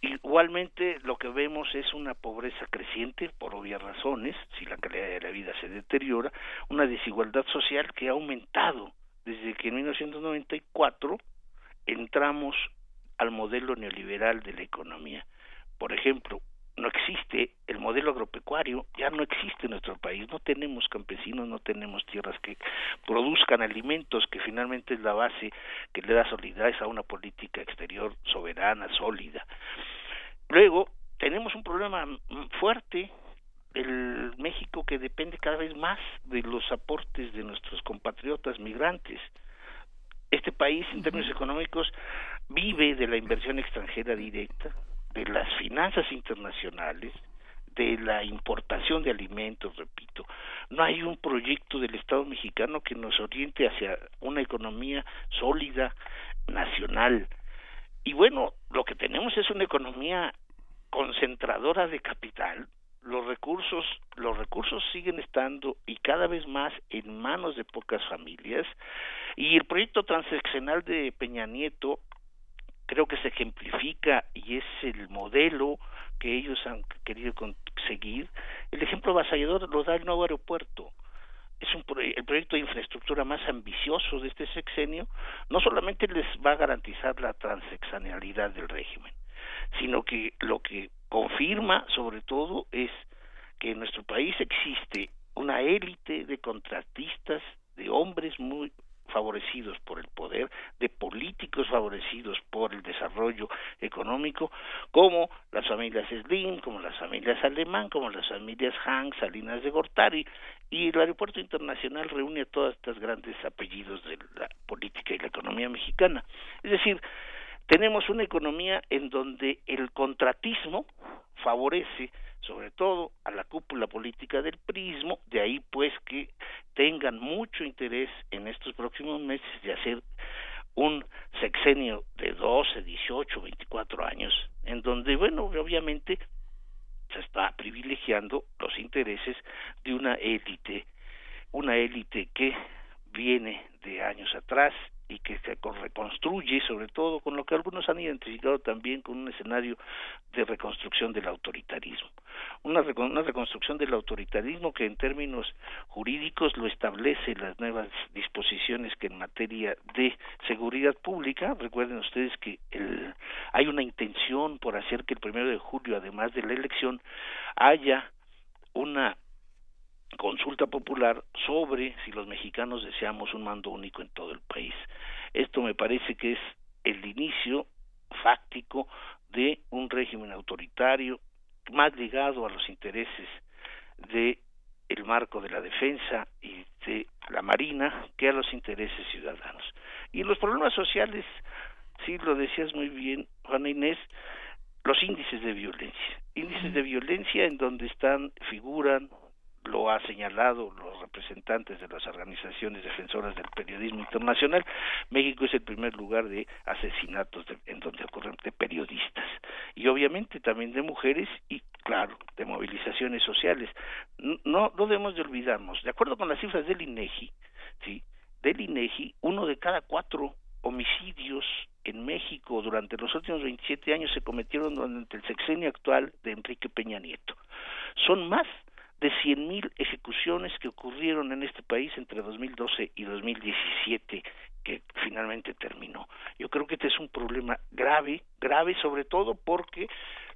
Igualmente lo que vemos es una pobreza creciente por obvias razones, si la calidad de la vida se deteriora, una desigualdad social que ha aumentado desde que en 1994 entramos al modelo neoliberal de la economía. Por ejemplo, no existe el modelo agropecuario, ya no existe en nuestro país, no tenemos campesinos, no tenemos tierras que produzcan alimentos, que finalmente es la base que le da solidez a una política exterior soberana, sólida. Luego, tenemos un problema fuerte, el México que depende cada vez más de los aportes de nuestros compatriotas migrantes. Este país, en términos económicos, vive de la inversión extranjera directa, de las finanzas internacionales, de la importación de alimentos, repito. No hay un proyecto del Estado mexicano que nos oriente hacia una economía sólida, nacional. Y bueno, lo que tenemos es una economía concentradora de capital. Los recursos, los recursos siguen estando y cada vez más en manos de pocas familias. Y el proyecto transaccional de Peña Nieto creo que se ejemplifica y es el modelo que ellos han querido conseguir. El ejemplo avasallador lo da el nuevo aeropuerto. Es un el proyecto de infraestructura más ambicioso de este sexenio. No solamente les va a garantizar la transexanialidad del régimen, sino que lo que confirma sobre todo es que en nuestro país existe una élite de contratistas, de hombres muy favorecidos por el poder, de políticos favorecidos por el desarrollo económico, como las familias Slim, como las familias Alemán, como las familias Hank, Salinas de Gortari, y el aeropuerto internacional reúne a todos estos grandes apellidos de la política y la economía mexicana. Es decir, tenemos una economía en donde el contratismo favorece sobre todo a la cúpula política del prismo, de ahí pues que tengan mucho interés en estos próximos meses de hacer un sexenio de 12, 18, 24 años, en donde, bueno, obviamente se está privilegiando los intereses de una élite, una élite que viene de años atrás y que se reconstruye, sobre todo con lo que algunos han identificado también con un escenario de reconstrucción del autoritarismo. Una, una reconstrucción del autoritarismo que en términos jurídicos lo establece las nuevas disposiciones que en materia de seguridad pública, recuerden ustedes que el, hay una intención por hacer que el primero de julio, además de la elección, haya una consulta popular sobre si los mexicanos deseamos un mando único en todo el país. Esto me parece que es el inicio fáctico de un régimen autoritario más ligado a los intereses de el marco de la defensa y de la marina que a los intereses ciudadanos. Y los problemas sociales, sí lo decías muy bien, Juana Inés, los índices de violencia. Índices de violencia en donde están, figuran lo ha señalado los representantes de las organizaciones defensoras del periodismo internacional, México es el primer lugar de asesinatos en donde ocurren de periodistas y obviamente también de mujeres y claro, de movilizaciones sociales. No, no debemos de olvidarnos, de acuerdo con las cifras del INEGI, sí, del INEGI, uno de cada cuatro homicidios en México durante los últimos 27 años se cometieron durante el sexenio actual de Enrique Peña Nieto. Son más de 100.000 ejecuciones que ocurrieron en este país entre 2012 y 2017 que finalmente terminó. Yo creo que este es un problema grave, grave sobre todo porque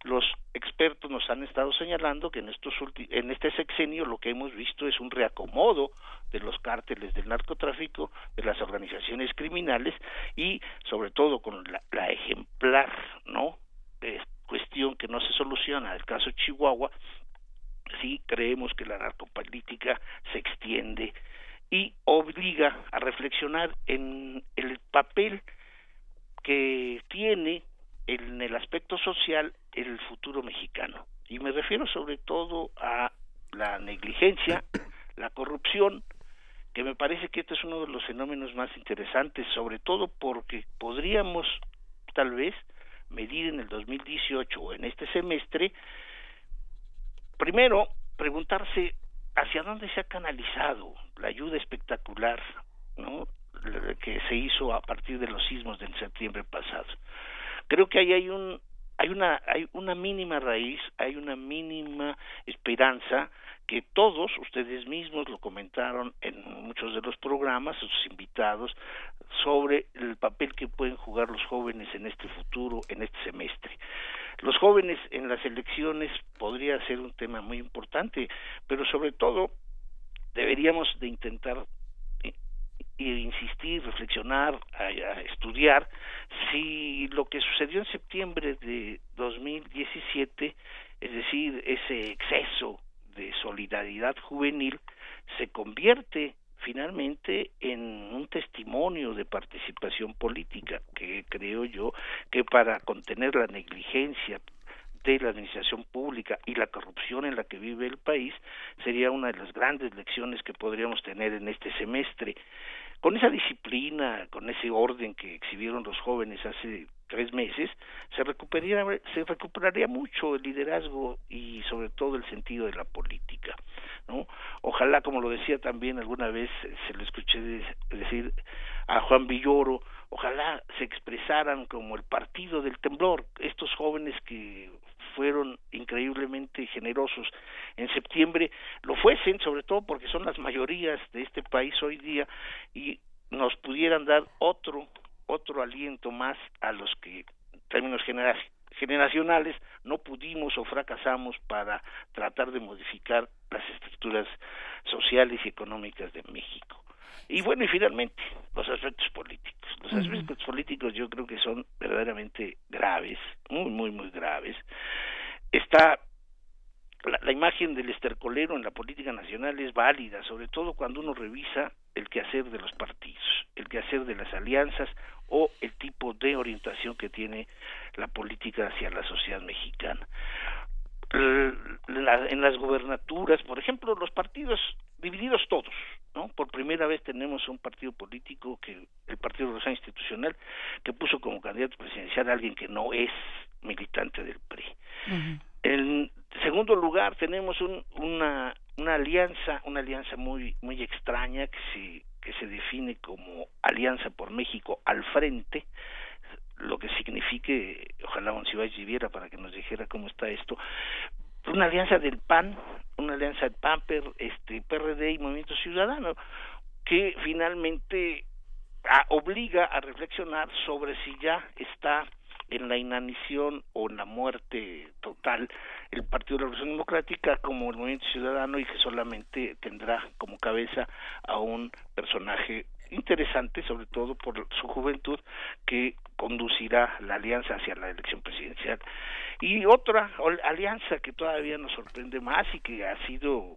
los expertos nos han estado señalando que en estos en este sexenio lo que hemos visto es un reacomodo de los cárteles del narcotráfico, de las organizaciones criminales y sobre todo con la, la ejemplar, ¿no? cuestión que no se soluciona del caso Chihuahua sí creemos que la narcopolítica se extiende y obliga a reflexionar en el papel que tiene en el aspecto social el futuro mexicano. Y me refiero sobre todo a la negligencia, la corrupción, que me parece que este es uno de los fenómenos más interesantes, sobre todo porque podríamos tal vez medir en el 2018 o en este semestre primero, preguntarse hacia dónde se ha canalizado la ayuda espectacular ¿no? que se hizo a partir de los sismos del septiembre pasado. Creo que ahí hay un hay una hay una mínima raíz, hay una mínima esperanza que todos ustedes mismos lo comentaron en muchos de los programas, sus invitados, sobre el papel que pueden jugar los jóvenes en este futuro, en este semestre. Los jóvenes en las elecciones podría ser un tema muy importante, pero sobre todo deberíamos de intentar eh, insistir, reflexionar, estudiar si lo que sucedió en septiembre de 2017, es decir, ese exceso de solidaridad juvenil, se convierte finalmente en un testimonio de participación política que creo yo que para contener la negligencia de la administración pública y la corrupción en la que vive el país sería una de las grandes lecciones que podríamos tener en este semestre. Con esa disciplina, con ese orden que exhibieron los jóvenes hace tres meses, se recuperaría, se recuperaría mucho el liderazgo y sobre todo el sentido de la política. ¿no? Ojalá, como lo decía también alguna vez, se lo escuché decir a Juan Villoro, ojalá se expresaran como el partido del temblor, estos jóvenes que fueron increíblemente generosos en septiembre, lo fuesen sobre todo porque son las mayorías de este país hoy día y nos pudieran dar otro otro aliento más a los que en términos generacionales no pudimos o fracasamos para tratar de modificar las estructuras sociales y económicas de México. Y bueno, y finalmente, los aspectos políticos. Los aspectos políticos yo creo que son verdaderamente graves, muy, muy, muy graves. Está la, imagen del estercolero en la política nacional es válida, sobre todo cuando uno revisa el quehacer de los partidos, el quehacer de las alianzas o el tipo de orientación que tiene la política hacia la sociedad mexicana. en las gubernaturas, por ejemplo, los partidos divididos todos, ¿no? Por primera vez tenemos un partido político que el Partido Rosa Institucional que puso como candidato presidencial a alguien que no es militante del PRI. En segundo lugar tenemos una una alianza, una alianza muy muy extraña que se que se define como Alianza por México al frente, lo que signifique, ojalá Monsiváis viviera para que nos dijera cómo está esto, una alianza del PAN, una alianza del PAN, este, PRD y Movimiento Ciudadano, que finalmente obliga a reflexionar sobre si ya está en la inanición o en la muerte total el Partido de la Revolución Democrática como el Movimiento Ciudadano y que solamente tendrá como cabeza a un personaje interesante, sobre todo por su juventud, que conducirá la alianza hacia la elección presidencial. Y otra alianza que todavía nos sorprende más y que ha sido,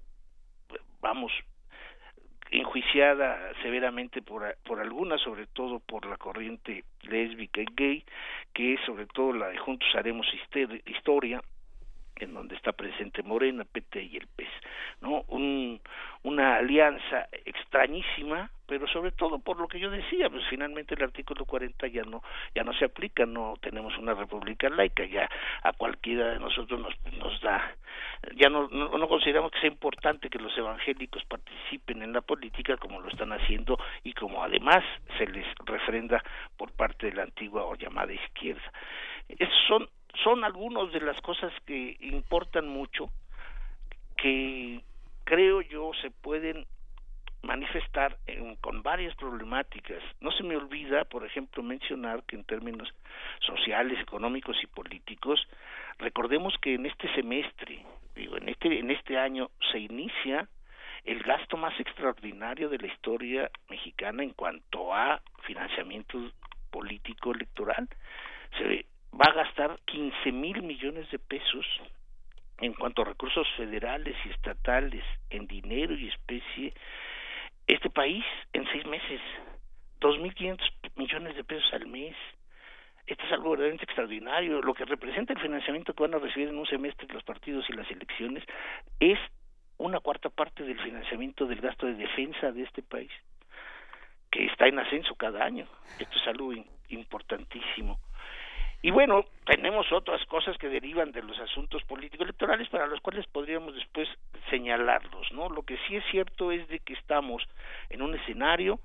vamos, enjuiciada severamente por, por algunas, sobre todo por la corriente lésbica y gay, que es sobre todo la de Juntos Haremos Historia, en donde está presente Morena, PT y el PES, ¿no? Un, una alianza extrañísima, pero sobre todo por lo que yo decía, pues finalmente el artículo 40 ya no ya no se aplica, no tenemos una república laica, ya a cualquiera de nosotros nos, nos da ya no, no, no consideramos que sea importante que los evangélicos participen en la política como lo están haciendo y como además se les refrenda por parte de la antigua o llamada izquierda. Esos son son algunas de las cosas que importan mucho, que creo yo se pueden manifestar con varias problemáticas. No se me olvida, por ejemplo, mencionar que en términos sociales, económicos y políticos, recordemos que en este semestre, digo, en este en este año se inicia el gasto más extraordinario de la historia mexicana en cuanto a financiamiento político electoral. Se va a gastar 15 mil millones de pesos en cuanto a recursos federales y estatales en dinero y especie este país en seis meses. 2.500 millones de pesos al mes. Esto es algo verdaderamente extraordinario. Lo que representa el financiamiento que van a recibir en un semestre los partidos y las elecciones es una cuarta parte del financiamiento del gasto de defensa de este país que está en ascenso cada año. Esto es algo importantísimo y bueno, tenemos otras cosas que derivan de los asuntos políticos electorales para los cuales podríamos después señalarlos, ¿no? Lo que sí es cierto es de que estamos en un escenario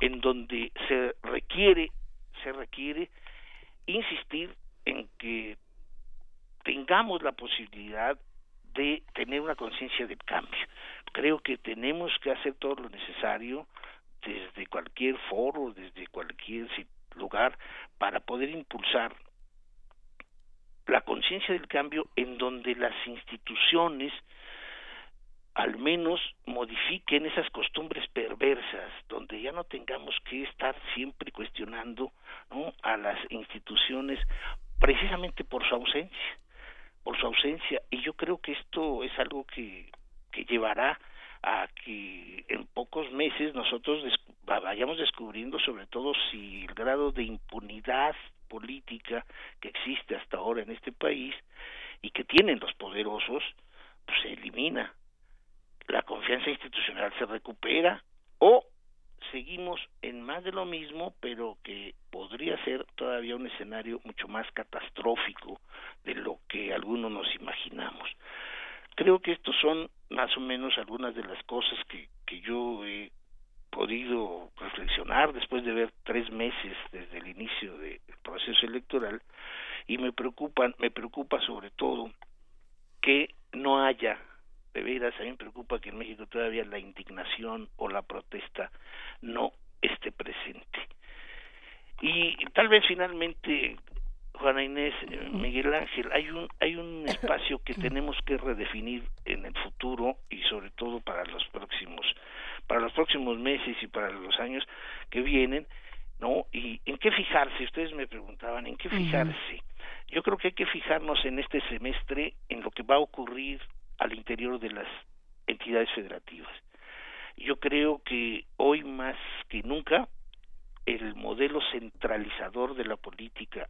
en donde se requiere se requiere insistir en que tengamos la posibilidad de tener una conciencia del cambio. Creo que tenemos que hacer todo lo necesario desde cualquier foro, desde cualquier lugar, para poder impulsar la conciencia del cambio en donde las instituciones al menos modifiquen esas costumbres perversas, donde ya no tengamos que estar siempre cuestionando a las instituciones precisamente por su ausencia, por su ausencia. Y yo creo que esto es algo que, que llevará a que en pocos meses nosotros vayamos descubriendo sobre todo si el grado de impunidad política que existe hasta ahora en este país y que tienen los poderosos, pues se elimina. La confianza institucional se recupera o seguimos en más de lo mismo, pero que podría ser todavía un escenario mucho más catastrófico de lo que algunos nos imaginamos. Creo que estos son más o menos algunas de las cosas que, que yo he podido reflexionar después de ver tres meses desde el inicio del proceso electoral y me preocupan me preocupa sobre todo que no haya de veras a mí me preocupa que en México todavía la indignación o la protesta no esté presente. Y tal vez finalmente Juana Inés, eh, Miguel Ángel, hay un hay un espacio que tenemos que redefinir en el futuro y sobre todo para los próximos para los próximos meses y para los años que vienen, ¿no? Y en qué fijarse, ustedes me preguntaban, ¿en qué fijarse? Yo creo que hay que fijarnos en este semestre en lo que va a ocurrir al interior de las entidades federativas. Yo creo que hoy más que nunca el modelo centralizador de la política,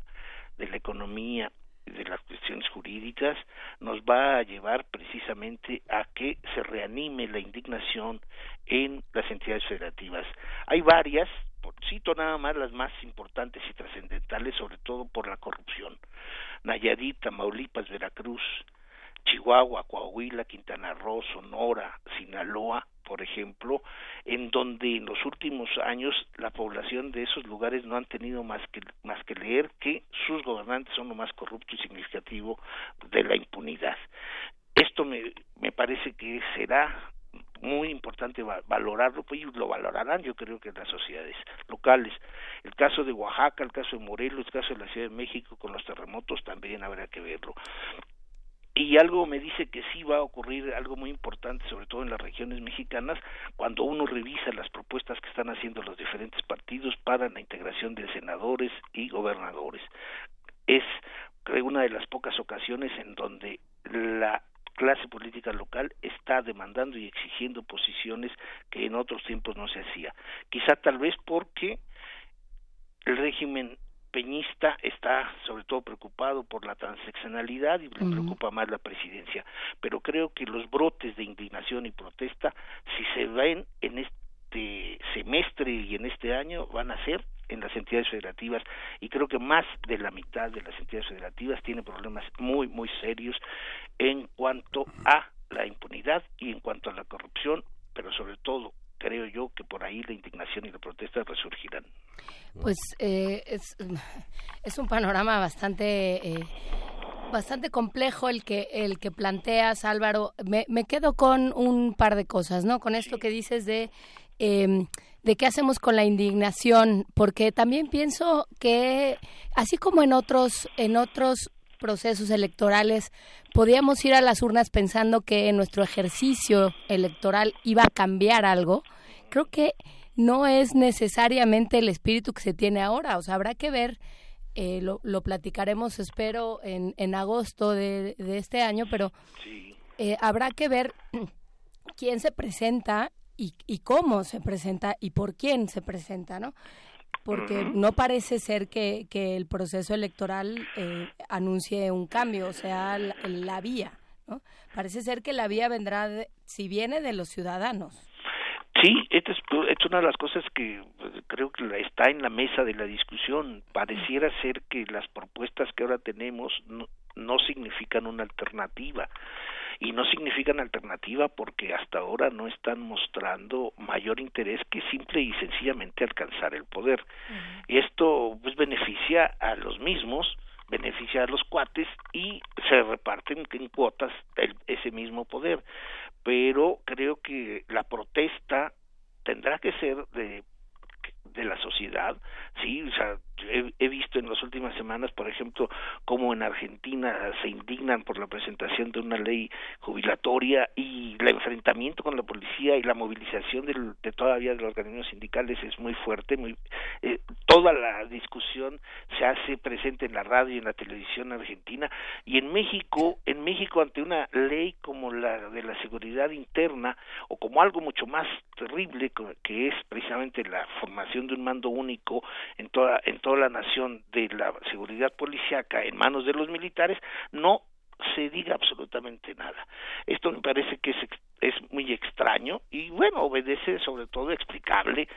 de la economía, de las cuestiones jurídicas nos va a llevar precisamente a que se reanime la indignación en las entidades federativas. Hay varias, cito nada más las más importantes y trascendentales, sobre todo por la corrupción. Nayarit, Tamaulipas, Veracruz, Chihuahua, Coahuila, Quintana Roo, Sonora, Sinaloa, por ejemplo, en donde en los últimos años la población de esos lugares no han tenido más que más que leer que sus gobernantes son lo más corrupto y significativo de la impunidad. Esto me, parece que será muy importante valorarlo, pues y lo valorarán yo creo que las sociedades locales. El caso de Oaxaca, el caso de Morelos, el caso de la Ciudad de México con los terremotos también habrá que verlo y algo me dice que sí va a ocurrir algo muy importante, sobre todo en las regiones mexicanas, cuando uno revisa las propuestas que están haciendo los diferentes partidos para la integración de senadores y gobernadores. Es creo una de las pocas ocasiones en donde la clase política local está demandando y exigiendo posiciones que en otros tiempos no se hacía. Quizá tal vez porque el régimen peñista está sobre todo preocupado por la transeccionalidad y le preocupa más la presidencia. Pero creo que los brotes de indignación y protesta, si se ven en este semestre y en este año, van a ser en las entidades federativas y creo que más de la mitad de las entidades federativas tiene problemas muy muy serios en cuanto a la impunidad y en cuanto a la corrupción, pero sobre todo creo yo que por ahí la indignación y la protesta resurgirán. Pues eh, es, es, un panorama bastante eh, bastante complejo el que el que planteas Álvaro. Me, me, quedo con un par de cosas, ¿no? Con esto que dices de eh, de qué hacemos con la indignación, porque también pienso que así como en otros en otros procesos electorales podíamos ir a las urnas pensando que nuestro ejercicio electoral iba a cambiar algo creo que no es necesariamente el espíritu que se tiene ahora. O sea, habrá que ver, eh, lo, lo, platicaremos, espero, en, en agosto de, de este año, pero eh, habrá que ver quién se presenta y, y cómo se presenta y por quién se presenta, ¿no? Porque no parece ser que, que el proceso electoral eh, anuncie un cambio, o sea, la, la, vía, ¿no? Parece ser que la vía vendrá, de, si viene de los ciudadanos. Sí, esta es, es, una de las cosas que pues, creo que está en la mesa de la discusión. Pareciera ser que las propuestas que ahora tenemos no, no significan una alternativa y no significan alternativa porque hasta ahora no están mostrando mayor interés que simple y sencillamente alcanzar el poder. Y esto pues beneficia a los mismos, beneficia a los cuates y se reparten en cuotas el, ese mismo poder pero creo que la protesta tendrá que ser de de la sociedad, sí, o sea, he, visto en las últimas semanas, por ejemplo, cómo en Argentina se indignan por la presentación de una ley jubilatoria y el enfrentamiento con la policía y la movilización de todavía de los organismos sindicales es muy fuerte, muy eh, toda la discusión se hace presente en la radio y en la televisión argentina. Y en México, en México ante una ley como la de la seguridad interna o como algo mucho más terrible que es precisamente la formación de un mando único en toda en toda la nación de la seguridad policiaca en manos de los militares no se diga absolutamente nada. Esto me parece que es, es muy extraño y bueno, obedece sobre todo explicable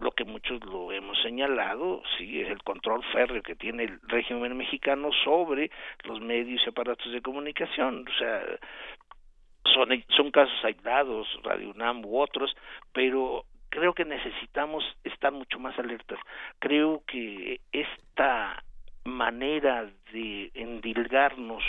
lo que muchos lo hemos señalado, sí, es el control férreo que tiene el régimen mexicano sobre los medios y aparatos de comunicación, o sea, son, son casos aislados, Radio UNAM u otros, pero creo que necesitamos estar mucho más alertas. Creo que esta manera de endilgarnos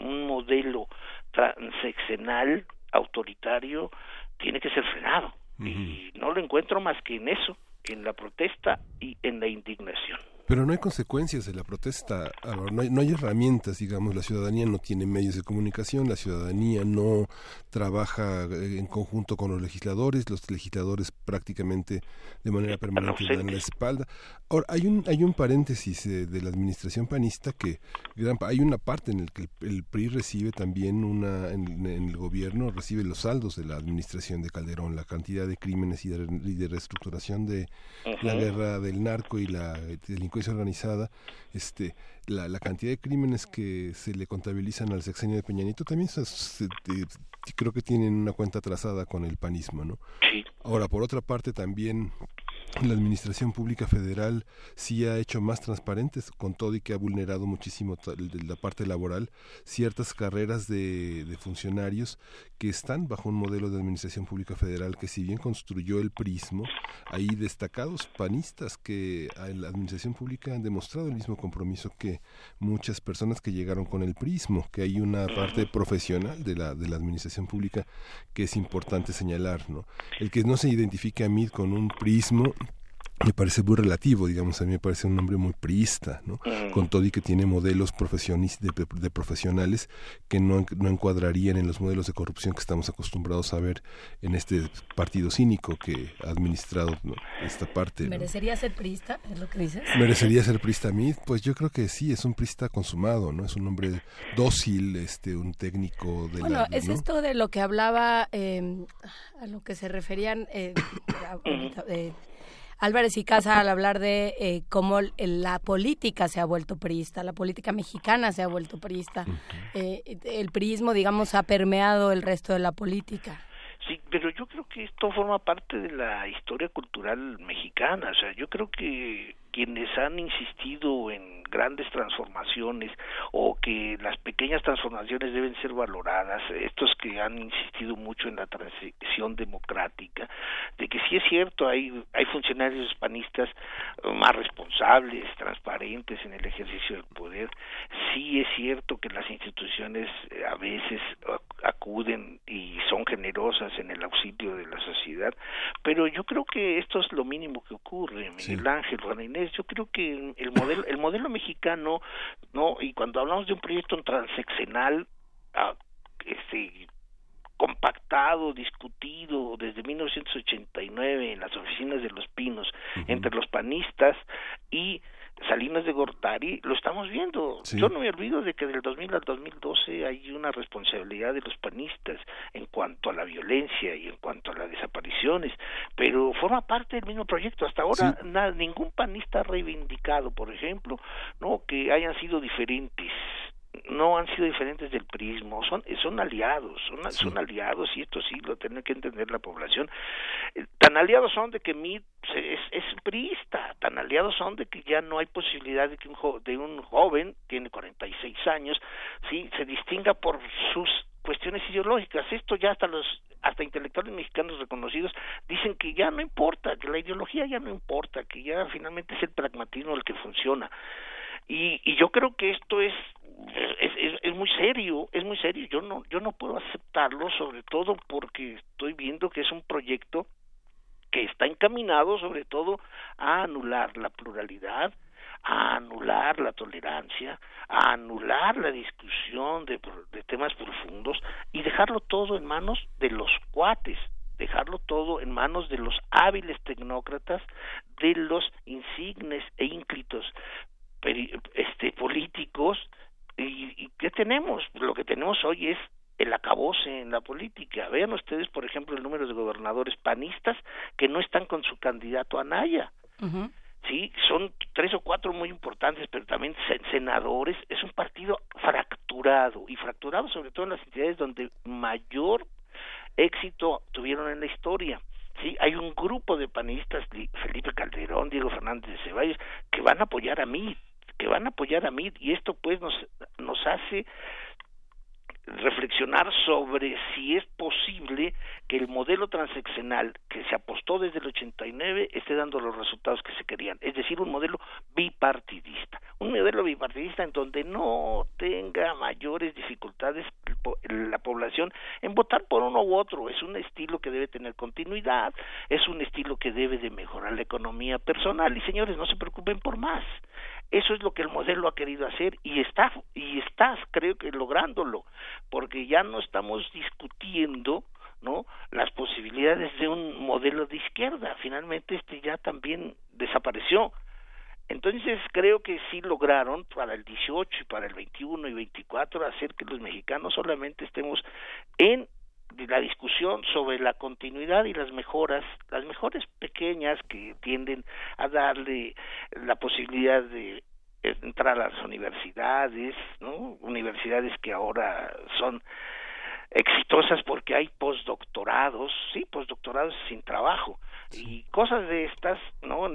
un modelo transeccional, autoritario, tiene que ser frenado. Uh -huh. Y no lo encuentro más que en eso, en la protesta y en la indignación. Pero no hay consecuencias de la protesta, no hay, no hay, herramientas, digamos, la ciudadanía no tiene medios de comunicación, la ciudadanía no trabaja eh, en conjunto con los legisladores, los legisladores prácticamente de manera permanente dan la espalda. Ahora, hay un, hay un paréntesis eh, de la administración panista que gran, hay una parte en la que el, el, PRI recibe también una, en, en, el gobierno, recibe los saldos de la administración de Calderón, la cantidad de crímenes y de, y de reestructuración de uh -huh. la guerra del narco y la delincuencia organizada, este, la, la, cantidad de crímenes que se le contabilizan al sexenio de Peñanito también se, se, se, creo que tienen una cuenta trazada con el panismo, ¿no? Sí. Ahora, por otra parte, también la administración pública federal sí ha hecho más transparentes, con todo y que ha vulnerado muchísimo la parte laboral, ciertas carreras de, de, funcionarios que están bajo un modelo de administración pública federal que si bien construyó el prismo, hay destacados panistas que en la administración pública han demostrado el mismo compromiso que muchas personas que llegaron con el prismo, que hay una parte profesional de la, de la administración pública que es importante señalar, ¿no? El que no se identifique a mí con un prismo me parece muy relativo, digamos, a mí me parece un hombre muy priista, ¿no? Con todo y que tiene modelos de, de, profesionales que no, no, encuadrarían en los modelos de corrupción que estamos acostumbrados a ver en este partido cínico que ha administrado esta parte. ¿Merecería ser priista? ¿Es lo que dices? ¿Merecería ser priista a mí? Pues yo creo que sí, es un priista consumado, ¿no? Es un hombre dócil, este, un técnico de bueno, es esto de lo que hablaba, eh, a lo que se referían... Eh, eh, Álvarez y Casa al hablar de eh, cómo la política se ha vuelto priista, la política mexicana se ha vuelto priista. Eh, el priismo, digamos, ha permeado el resto de la política. Sí, pero yo creo que esto forma parte de la historia cultural mexicana. O sea, yo creo que quienes han insistido en grandes transformaciones o que las pequeñas transformaciones deben ser valoradas, estos que han insistido mucho en la transición democrática, de que sí es cierto, hay, hay funcionarios hispanistas más responsables, transparentes en el ejercicio del poder, sí es cierto que las instituciones eh, a veces acuden y son generosas en el auxilio de la sociedad, pero yo creo que esto es lo mínimo que ocurre, Miguel Ángel, Juan Inés, yo creo que el modelo, el modelo mexicano, no, y cuando hablamos de un proyecto transeccional, ah, este, compactado, discutido desde 1989 en las oficinas de Los Pinos entre los panistas y Salinas de Gortari, lo estamos viendo. Yo no me olvido de que del 2000 al 2012 hay una responsabilidad de los panistas en cuanto a la violencia y en cuanto a las desapariciones, pero forma parte del mismo proyecto. Hasta ahora ningún panista ha reivindicado, por ejemplo, no que hayan sido diferentes no han sido diferentes del prismo, son, son aliados, son, son aliados y esto sí lo tiene que entender la población. Eh, tan aliados son de que Mid es, es priista, tan aliados son de que ya no hay posibilidad de que un, de un joven, tiene 46 años, sí, se distinga por sus cuestiones ideológicas. Esto ya hasta los hasta intelectuales mexicanos reconocidos dicen que ya no importa, que la ideología ya no importa, que ya finalmente es el pragmatismo el que funciona. Y, y yo creo que esto es es, es, muy serio, es muy serio. Yo no, yo no puedo aceptarlo, sobre todo porque estoy viendo que es un proyecto que está encaminado sobre todo a anular la pluralidad, a anular la tolerancia, a anular la discusión de, de temas profundos y dejarlo todo en manos de los cuates, dejarlo todo en manos de los hábiles tecnócratas, de los insignes e ínclitos este, políticos ¿Y, qué tenemos? Lo que tenemos hoy es el acabose en la política. Vean ustedes, por ejemplo, el número de gobernadores panistas que no están con su candidato Anaya. Sí, son tres o cuatro muy importantes, pero también senadores. Es un partido fracturado y fracturado sobre todo en las entidades donde mayor éxito tuvieron en la historia. Sí, hay un grupo de panistas, Felipe Calderón, Diego Fernández de Ceballos, que van a apoyar a mí, que van a apoyar a mí y esto pues nos, nos hace reflexionar sobre si es posible que el modelo transaccional que se apostó desde el 89 esté dando los resultados que se querían, es decir, un modelo bipartidista, un modelo bipartidista en donde no tenga mayores dificultades la población en votar por uno u otro, es un estilo que debe tener continuidad, es un estilo que debe de mejorar la economía personal. Y señores, no se preocupen por más. Eso es lo que el modelo ha querido hacer y está y estás creo que lográndolo, porque ya no estamos discutiendo ¿no? las posibilidades de un modelo de izquierda. Finalmente este ya también desapareció. Entonces creo que sí lograron para el 18 y para el 21 y 24 hacer que los mexicanos solamente estemos en la discusión sobre la continuidad y las mejoras, las mejores pequeñas que tienden a darle la posibilidad de entrar a las universidades, ¿no? Universidades que ahora son exitosas porque hay postdoctorados, sí, postdoctorados sin trabajo. y cosas de estas, ¿no?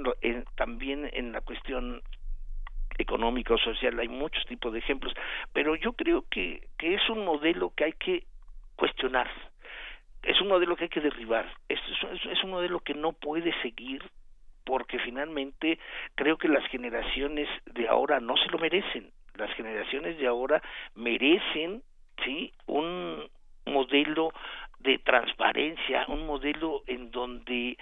también en la cuestión económica o social hay muchos tipos de ejemplos, pero yo creo que, que es un modelo que hay que cuestionar, es un modelo que hay que derribar, es, es un modelo que no puede seguir porque finalmente creo que las generaciones de ahora no se lo merecen, las generaciones de ahora merecen sí un modelo de transparencia, un modelo en donde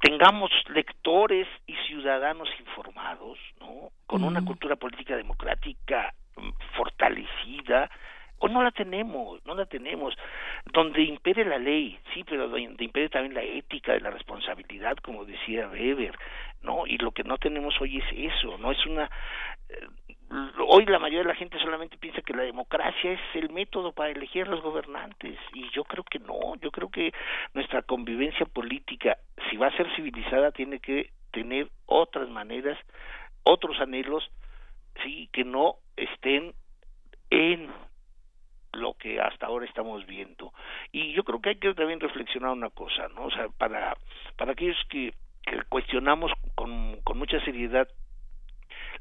tengamos lectores y ciudadanos informados, ¿no? Con una cultura política democrática mm, fortalecida, o no la tenemos, no la tenemos, donde impere la ley, sí, pero donde impere también la ética de la responsabilidad, como decía Weber, ¿no? Y lo que no tenemos hoy es eso, no es una eh, hoy la mayoría de la gente solamente piensa que la democracia es el método para elegir a los gobernantes y yo creo que no, yo creo que nuestra convivencia política, si va a ser civilizada, tiene que tener otras maneras, otros anhelos, sí, que no estén en lo que hasta ahora estamos viendo. Y yo creo que hay que también reflexionar una cosa, ¿no? O sea, para, para aquellos que, que cuestionamos con, con mucha seriedad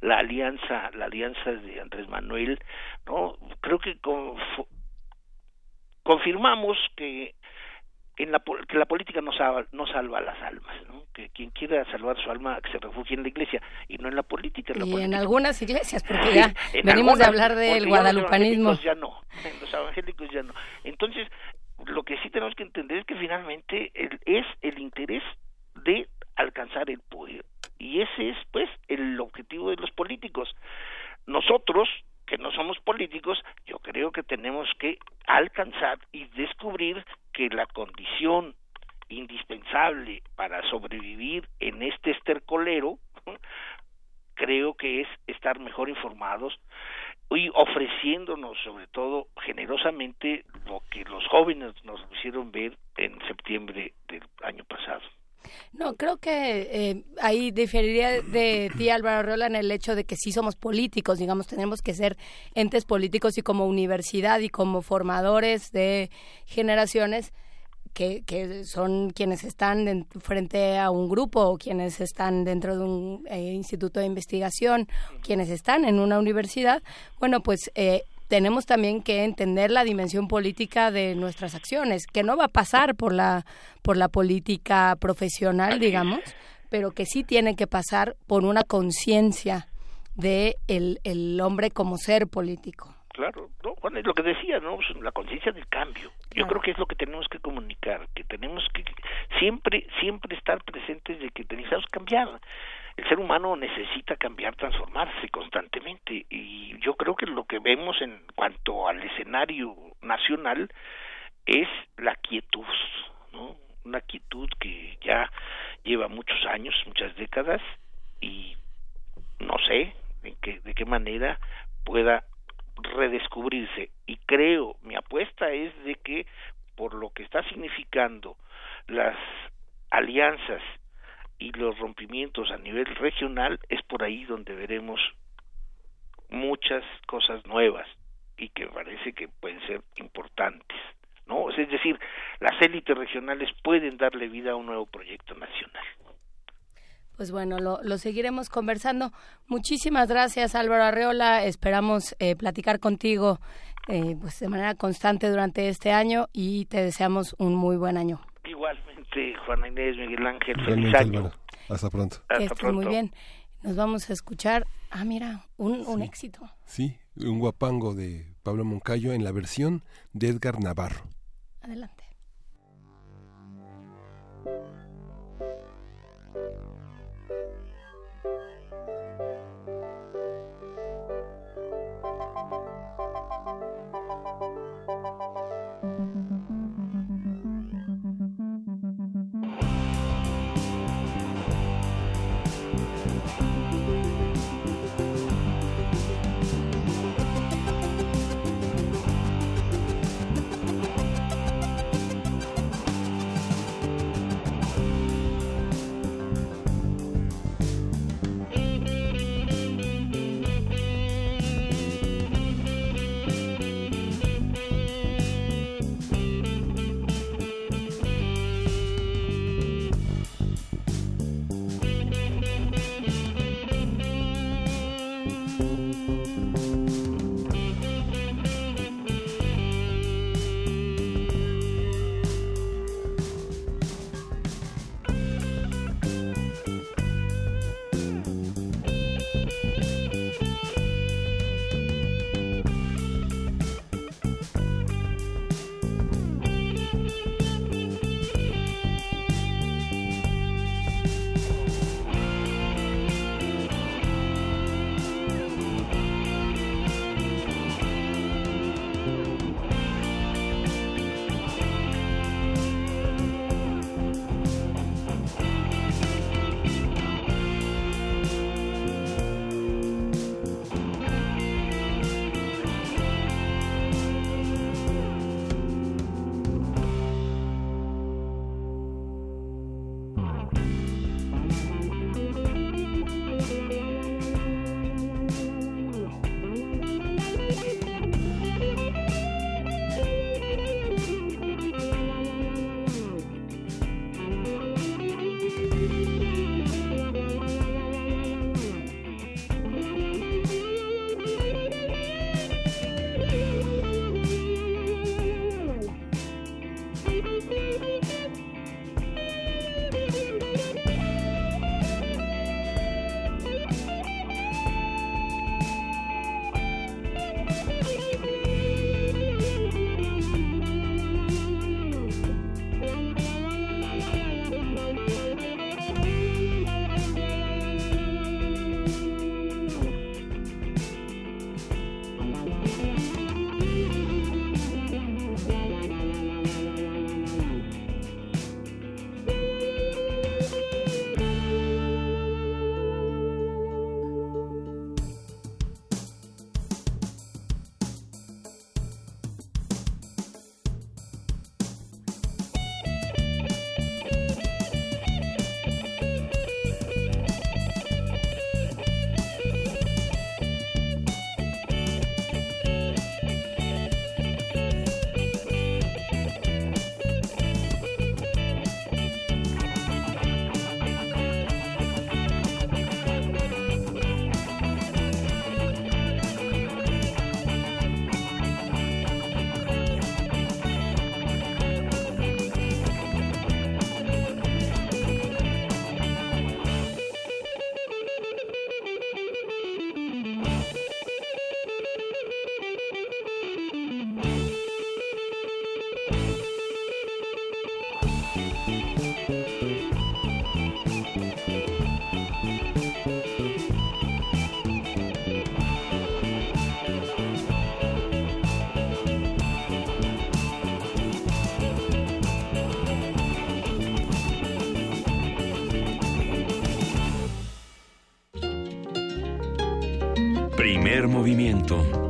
la alianza la alianza de Andrés Manuel no creo que confirmamos que en la que la política no salva, no salva las almas, ¿no? que quien quiera salvar su alma que se refugie en la iglesia y no en la política. y en algunas iglesias, porque ya venimos de hablar del guadalupanismo. Ya no, en los evangélicos ya no. Entonces, lo que sí tenemos que entender es que finalmente es el interés de alcanzar el poder y ese es pues el objetivo de los políticos. Nosotros, que no somos políticos, yo creo que tenemos que alcanzar y descubrir que la condición indispensable para sobrevivir en este estercolero creo que es estar mejor informados y ofreciéndonos sobre todo generosamente lo que los jóvenes nos hicieron ver en septiembre del año pasado. No, creo que eh, ahí diferiría de ti, Álvaro Arreola, en el hecho de que sí somos políticos, digamos, tenemos que ser entes políticos y como universidad y como formadores de generaciones que, que son quienes están frente a un grupo o quienes están dentro de un eh, instituto de investigación, quienes están en una universidad, bueno, pues eh, tenemos también que entender la dimensión política de nuestras acciones, que no va a pasar por la, por la política profesional, digamos, pero que sí tiene que pasar por una conciencia de el, el hombre como ser político. Claro, no, Juan, es lo que decía, ¿no? Pues, la conciencia del cambio. Yo creo que es lo que tenemos que comunicar, que tenemos que siempre, siempre estar presentes de que necesitamos cambiar el ser humano necesita cambiar, transformarse constantemente y yo creo que lo que vemos en cuanto al escenario nacional es la quietud, ¿no? Una quietud que ya lleva muchos años, muchas décadas y no sé de qué, de qué manera pueda redescubrirse y creo, mi apuesta es de que por lo que está significando las alianzas y los rompimientos a nivel regional es por ahí donde veremos muchas cosas nuevas y que parece que pueden ser importantes no es decir las élites regionales pueden darle vida a un nuevo proyecto nacional pues bueno, lo, lo, seguiremos conversando. Muchísimas gracias, Álvaro Arreola. Esperamos eh, platicar contigo eh, pues de manera constante durante este año y te deseamos un muy buen año. Igualmente, Juana Inés, Miguel Ángel, feliz año. Hasta pronto. Hasta muy bien. Nos vamos a escuchar, ah, mira, un, un éxito. Sí, un guapango de Pablo Moncayo en la versión de Edgar Navarro. Adelante. Movimiento.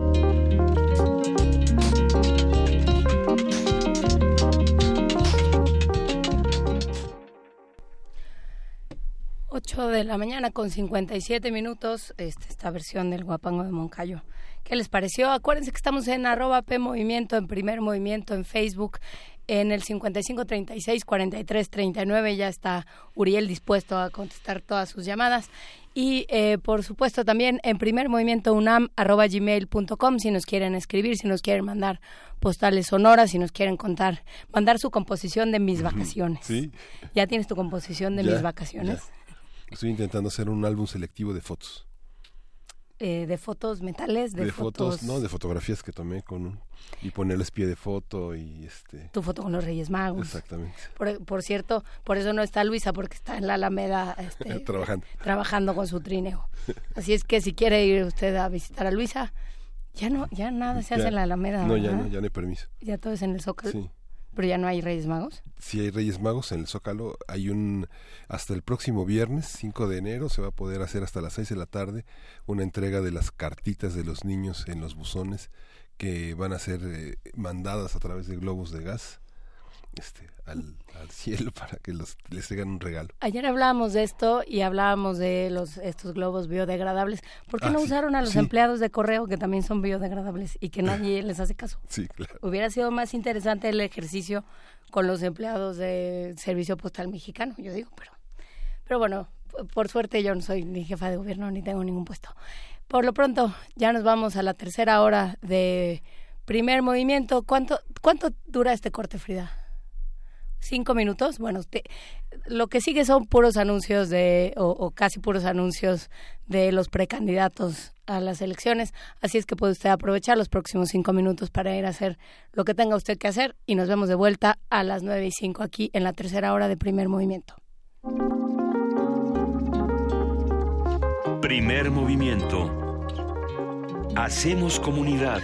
Ocho de la mañana con 57 minutos, este, esta versión del Guapango de Moncayo. ¿Qué les pareció? Acuérdense que estamos en arroba P Movimiento, en Primer Movimiento, en Facebook, en el 55 36 43 39 ya está Uriel dispuesto a contestar todas sus llamadas y eh, por supuesto también en primer movimiento unam arroba gmail.com si nos quieren escribir, si nos quieren mandar postales sonoras, si nos quieren contar, mandar su composición de mis vacaciones. Sí. ¿Ya tienes tu composición de Ya, mis vacaciones? ya. Estoy intentando hacer un álbum selectivo de fotos. Eh, de fotos mentales, de, De, fotos, no, de fotografías que tomé con un, y ponerles pie de foto y este. tu foto con los Reyes Magos. Exactamente. Por, por cierto, por eso no está Luisa, porque está en la Alameda este, Trabajando. trabajando con su trineo. Así es que si quiere ir usted a visitar a Luisa, ya no, ya nada se hace en la Alameda. No, ya no, ya no hay permiso. Ya todo es en el Zócalo. Sí. Pero ya no hay Reyes Magos. Si hay Reyes Magos en el Zócalo, hay un hasta el próximo viernes, 5 de enero, se va a poder hacer hasta las 6 de la tarde una entrega de las cartitas de los niños en los buzones que van a ser eh, mandadas a través de globos de gas este, al, al cielo para que los, les traigan un regalo. Ayer hablábamos de esto y hablábamos de los estos globos biodegradables. ¿Por qué Ah, no sí, usaron a los sí. empleados de correo que también son biodegradables y que nadie les hace caso? Sí, claro. Hubiera sido más interesante el ejercicio con los empleados del Servicio Postal Mexicano, yo digo, pero, pero bueno, por suerte yo no soy ni jefa de gobierno ni tengo ningún puesto. Por lo pronto, ya nos vamos a la tercera hora de primer movimiento. ¿Cuánto, cuánto dura este corte, Frida? ¿Cinco minutos? Bueno, lo que sigue son puros anuncios de, o, o casi puros anuncios de los precandidatos a las elecciones. Así es que puede usted aprovechar los próximos cinco minutos para ir a hacer lo que tenga usted que hacer y nos vemos de vuelta a las nueve y cinco aquí en la tercera hora de primer movimiento. Primer movimiento. Hacemos comunidad.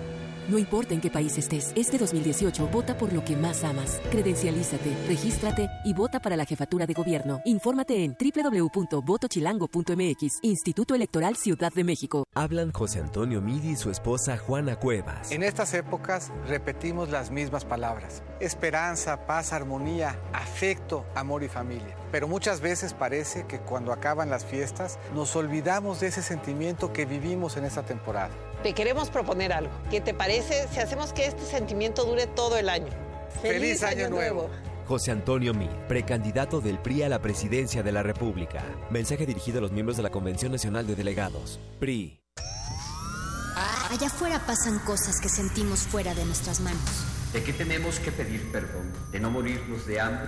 No importa en qué país estés, este 2018 vota por lo que más amas. Credencialízate, regístrate y vota para la jefatura de gobierno. Infórmate en www.votochilango.mx, Instituto Electoral Ciudad de México. Hablan José Antonio Midi y su esposa Juana Cuevas. En estas épocas repetimos las mismas palabras. Esperanza, paz, armonía, afecto, amor y familia. Pero muchas veces parece que cuando acaban las fiestas nos olvidamos de ese sentimiento que vivimos en esta temporada. Te queremos proponer algo. ¿Qué te parece si hacemos que este sentimiento dure todo el año? ¡Feliz, Año Nuevo! José Antonio Mid, precandidato del PRI a la presidencia de la República. Mensaje dirigido a los miembros de la Convención Nacional de Delegados. PRI. Allá afuera pasan cosas que sentimos fuera de nuestras manos. ¿De qué tenemos que pedir perdón? ¿De no morirnos de hambre?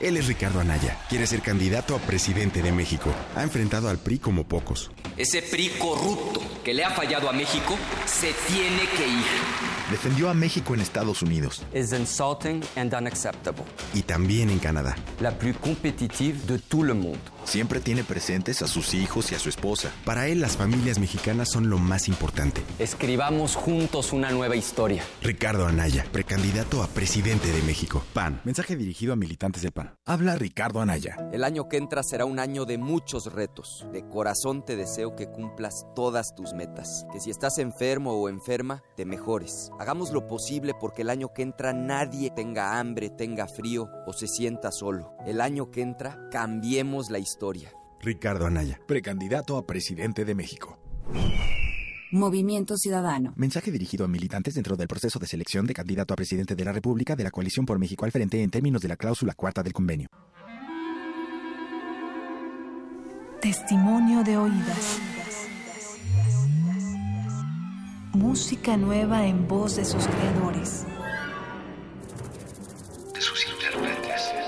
Él es Ricardo Anaya. Quiere ser candidato a presidente de México. Ha enfrentado al PRI como pocos. Ese PRI corrupto que le ha fallado a México se tiene que ir. Defendió a México en Estados Unidos. is insulting and unacceptable. Y también en Canadá. La plus compétitive de tout le monde. Siempre tiene presentes a sus hijos y a su esposa. Para él, las familias mexicanas son lo más importante. Escribamos juntos una nueva historia. Ricardo Anaya, precandidato a presidente de México. PAN. Mensaje dirigido a militantes del PAN. Habla Ricardo Anaya. El año que entra será un año de muchos retos. De corazón te deseo que cumplas todas tus metas. Que si estás enfermo o enferma, te mejores. Hagamos lo posible porque el año que entra nadie tenga hambre, tenga frío o se sienta solo. El año que entra cambiemos la historia. Ricardo Anaya, precandidato a presidente de México. Movimiento Ciudadano. Mensaje dirigido a militantes dentro del proceso de selección de candidato a presidente de la República de la Coalición por México al frente en términos de la cláusula cuarta del convenio. Testimonio de oídas. Música nueva en voz de sus creadores. De sus intérpretes.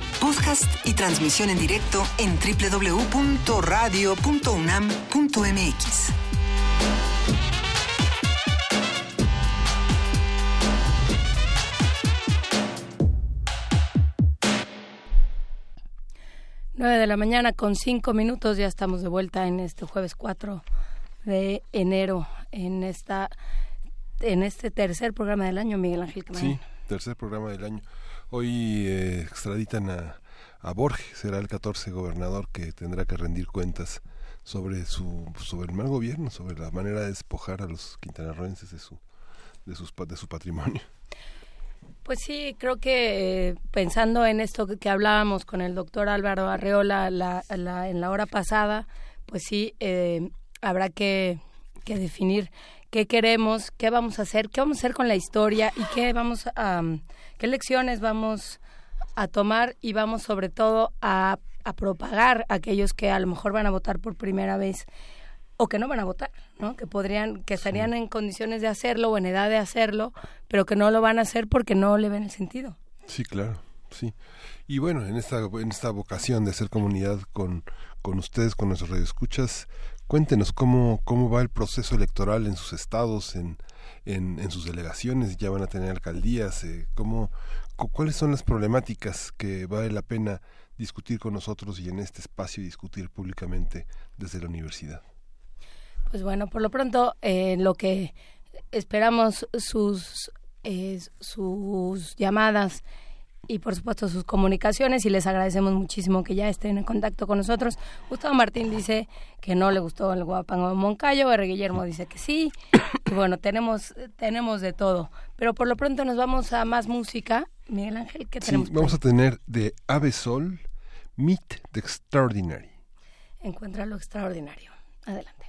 Podcast y transmisión en directo en www.radio.unam.mx. Nueve de la mañana con cinco minutos, ya estamos de vuelta en este jueves 4 de enero, en esta en este tercer programa del año, Miguel Ángel Camarón. Sí, tercer programa del año. Hoy eh, extraditan a, a Borges, será el 14 gobernador que tendrá que rendir cuentas sobre su sobre el mal gobierno, sobre la manera de despojar a los quintanarroenses de su de sus de su patrimonio. Pues sí, creo que eh, pensando en esto que, hablábamos con el doctor Álvaro Arreola la, la- en la hora pasada, pues sí, eh, habrá que, que definir qué queremos, qué vamos a hacer, qué vamos a hacer con la historia y qué vamos a, qué lecciones vamos a tomar y vamos sobre todo a, a propagar a aquellos que a lo mejor van a votar por primera vez o que no van a votar, ¿no? Que podrían, que estarían en condiciones de hacerlo o en edad de hacerlo, pero que no lo van a hacer porque no le ven el sentido. Sí, claro, sí. Y bueno, en esta en esta vocación de hacer comunidad con con ustedes, con nuestros radioescuchas, cuéntenos cómo cómo va el proceso electoral en sus estados, en en, sus delegaciones, ya van a tener alcaldías, eh, cómo cu- cuáles son las problemáticas que vale la pena discutir con nosotros y en este espacio discutir públicamente desde la universidad. Pues bueno, por lo pronto, eh, lo que esperamos sus, sus llamadas y por supuesto sus comunicaciones y les agradecemos muchísimo que ya estén en contacto con nosotros. Gustavo Martín dice que no le gustó el guapango de Moncayo, R. Guillermo dice que sí, y bueno, tenemos, tenemos de todo. Pero por lo pronto nos vamos a más música. Miguel Ángel, ¿qué tenemos? vamos a tener de Ave Sol, Meet the Extraordinary. Encuentra lo extraordinario. Adelante.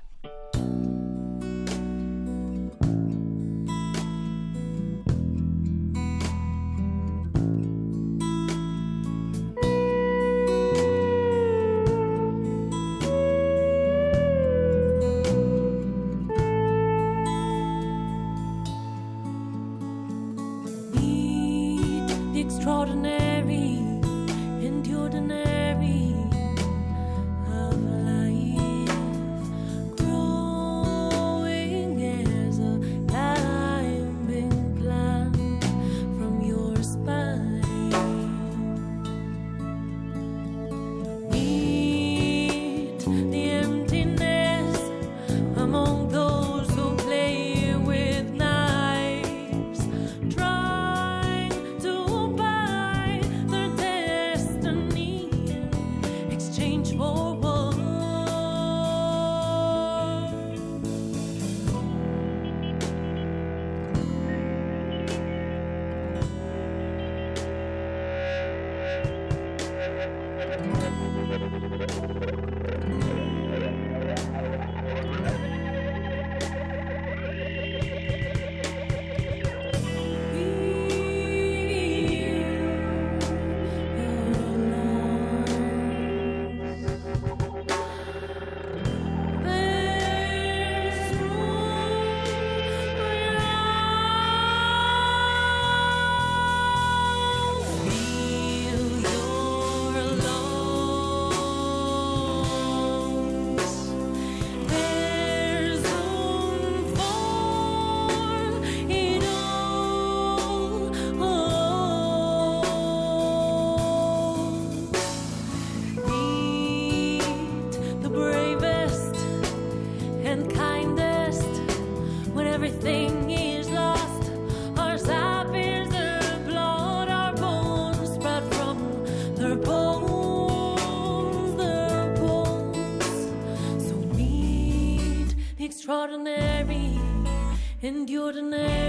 And the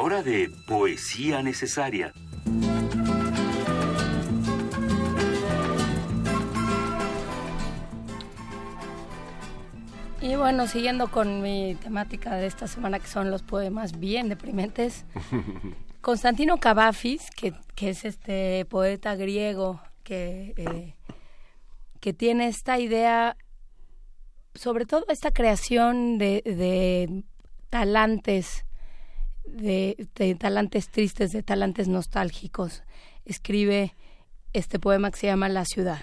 hora de poesía necesaria. Y bueno, siguiendo con mi temática de esta semana, que son los poemas bien deprimentes, Constantino Cavafis, que, que es este poeta griego que, eh, que tiene esta idea, sobre todo esta creación de, de talantes, de, de talantes tristes, de talantes nostálgicos, escribe este poema que se llama La ciudad.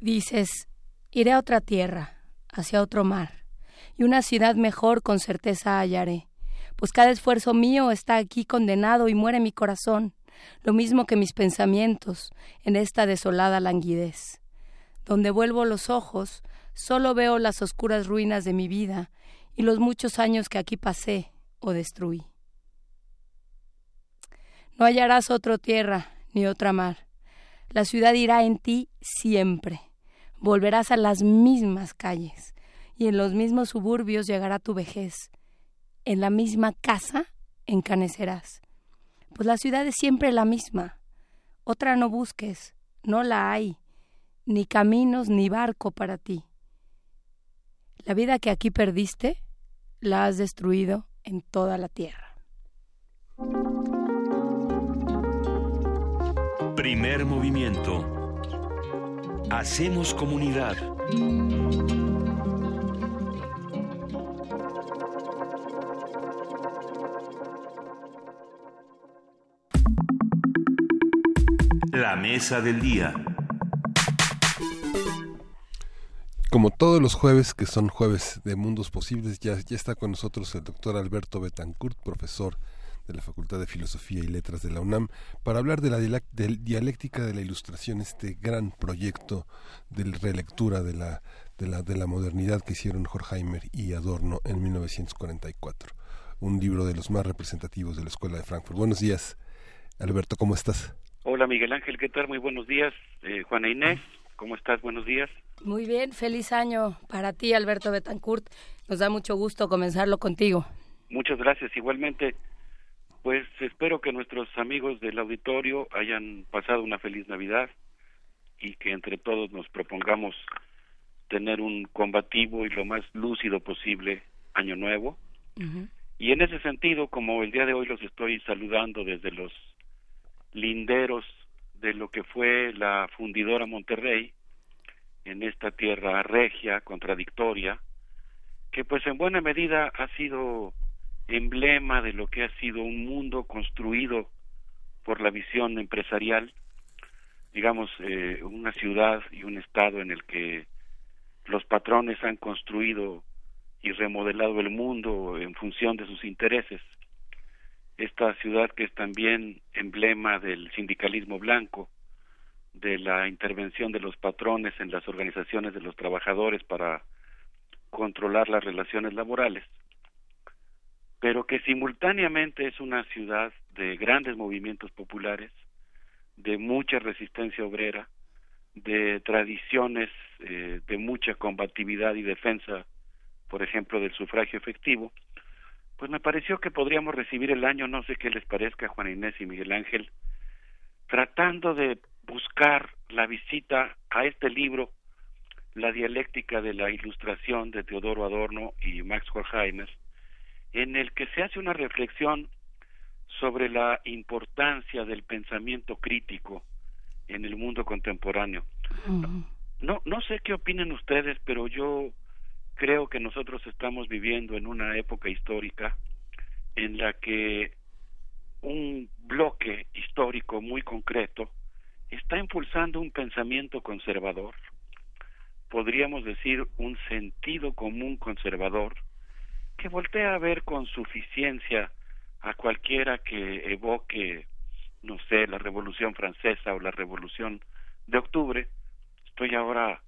Dices, iré a otra tierra, hacia otro mar, y una ciudad mejor con certeza hallaré, pues cada esfuerzo mío está aquí condenado y muere mi corazón, lo mismo que mis pensamientos en esta desolada languidez. Donde vuelvo los ojos, solo veo las oscuras ruinas de mi vida y los muchos años que aquí pasé o destruí. No hallarás otra tierra ni otra mar. La ciudad irá en ti siempre. Volverás a las mismas calles y en los mismos suburbios llegará tu vejez. En la misma casa encanecerás. Pues la ciudad es siempre la misma. Otra no busques, no la hay, ni caminos ni barco para ti. La vida que aquí perdiste, la has destruido en toda la tierra. Primer movimiento. Hacemos comunidad. La mesa del día. Como todos los jueves, que son jueves de mundos posibles, ya, está con nosotros el doctor Alberto Betancourt, profesor de la Facultad de Filosofía y Letras de la UNAM, para hablar de la dialéctica de la ilustración, este gran proyecto de relectura de la, de la, de la modernidad que hicieron Horkheimer y Adorno en 1944. Un libro de los más representativos de la Escuela de Frankfurt. Buenos días, Alberto, ¿cómo estás? Hola Miguel Ángel, ¿qué tal? Muy buenos días. Eh, Juana Inés, ¿cómo estás? Buenos días. Muy bien, feliz año para ti, Alberto Betancourt. Nos da mucho gusto comenzarlo contigo. Muchas gracias. Igualmente, pues espero que nuestros amigos del auditorio hayan pasado una feliz Navidad y que entre todos nos propongamos tener un combativo y lo más lúcido posible año nuevo. Y en ese sentido, como el día de hoy los estoy saludando desde los linderos de lo que fue la fundidora Monterrey, en esta tierra regia, contradictoria, que pues en buena medida ha sido emblema de lo que ha sido un mundo construido por la visión empresarial, digamos, eh, una ciudad y un estado en el que los patrones han construido y remodelado el mundo en función de sus intereses. Esta ciudad que es también emblema del sindicalismo blanco, de la intervención de los patrones en las organizaciones de los trabajadores para controlar las relaciones laborales, pero que simultáneamente es una ciudad de grandes movimientos populares, de mucha resistencia obrera, de tradiciones eh, de mucha combatividad y defensa, por ejemplo, del sufragio efectivo, pues me pareció que podríamos recibir el año, no sé qué les parezca, Juan Inés y Miguel Ángel, tratando de buscar la visita a este libro, La dialéctica de la ilustración de Teodoro Adorno y Max Horkheimer, en el que se hace una reflexión sobre la importancia del pensamiento crítico en el mundo contemporáneo. No, no sé qué opinen ustedes, pero yo creo que nosotros estamos viviendo en una época histórica en la que un bloque histórico muy concreto está impulsando un pensamiento conservador, podríamos decir un sentido común conservador, que voltea a ver con suficiencia a cualquiera que evoque, no sé, la Revolución Francesa o la Revolución de Octubre. Estoy ahora,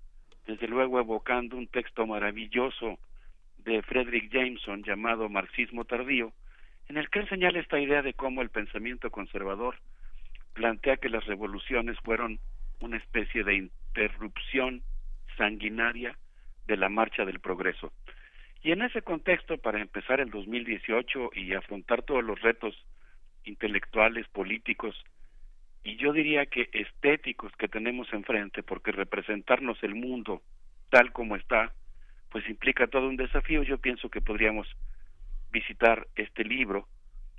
desde luego, evocando un texto maravilloso de Frederick Jameson llamado Marxismo Tardío, en el que él señala esta idea de cómo el pensamiento conservador plantea que las revoluciones fueron una especie de interrupción sanguinaria de la marcha del progreso. Y en ese contexto, para empezar el 2018 y afrontar todos los retos intelectuales, políticos y yo diría que estéticos que tenemos enfrente, porque representarnos el mundo tal como está, pues implica todo un desafío, yo pienso que podríamos visitar este libro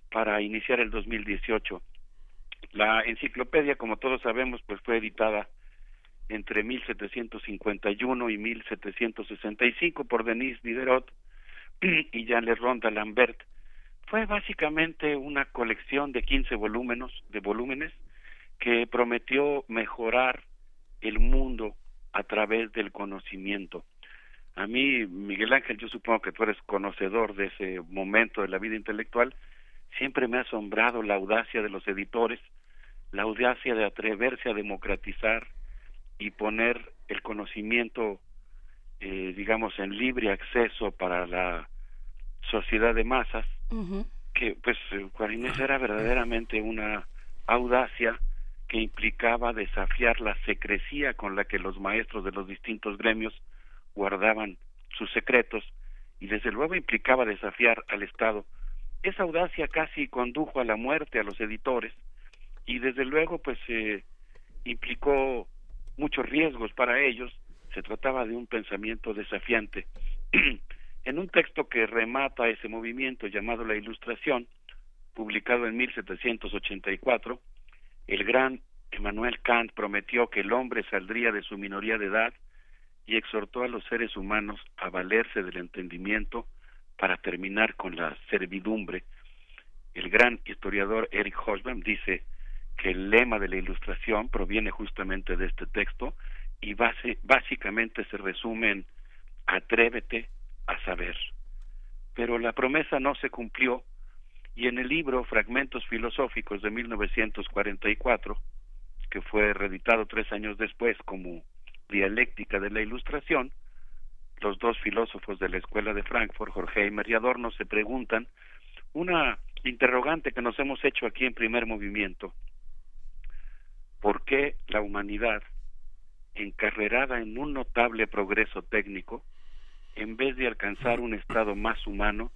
para iniciar el 2018 la enciclopedia, como todos sabemos, pues fue editada entre 1751 y 1765 por Denis Diderot y Jean Ronda Lambert. Fue básicamente una colección de 15 volúmenes, de volúmenes que prometió mejorar el mundo a través del conocimiento. A mí, Miguel Ángel, yo supongo que tú eres conocedor de ese momento de la vida intelectual, siempre me ha asombrado la audacia de los editores, la audacia de atreverse a democratizar y poner el conocimiento, eh, digamos, en libre acceso para la sociedad de masas, que pues Juárez era verdaderamente una audacia que implicaba desafiar la secrecía con la que los maestros de los distintos gremios guardaban sus secretos y desde luego implicaba desafiar al Estado esa audacia casi condujo a la muerte a los editores y desde luego pues eh, implicó muchos riesgos para ellos. Se trataba de un pensamiento desafiante. en un texto que remata ese movimiento llamado La Ilustración, publicado en 1784, el gran Emmanuel Kant prometió que el hombre saldría de su minoría de edad y exhortó a los seres humanos a valerse del entendimiento para terminar con la servidumbre. El gran historiador Eric Hobsbawm dice que el lema de la ilustración proviene justamente de este texto y básicamente se resume en atrévete a saber. Pero la promesa no se cumplió y en el libro Fragmentos Filosóficos de 1944, que fue reeditado tres años después como Dialéctica de la Ilustración, los dos filósofos de la Escuela de Frankfurt, Jorge Eimer y Adorno, se preguntan una interrogante que nos hemos hecho aquí en primer movimiento. ¿Por qué la humanidad, encarrerada en un notable progreso técnico, en vez de alcanzar un estado más humano,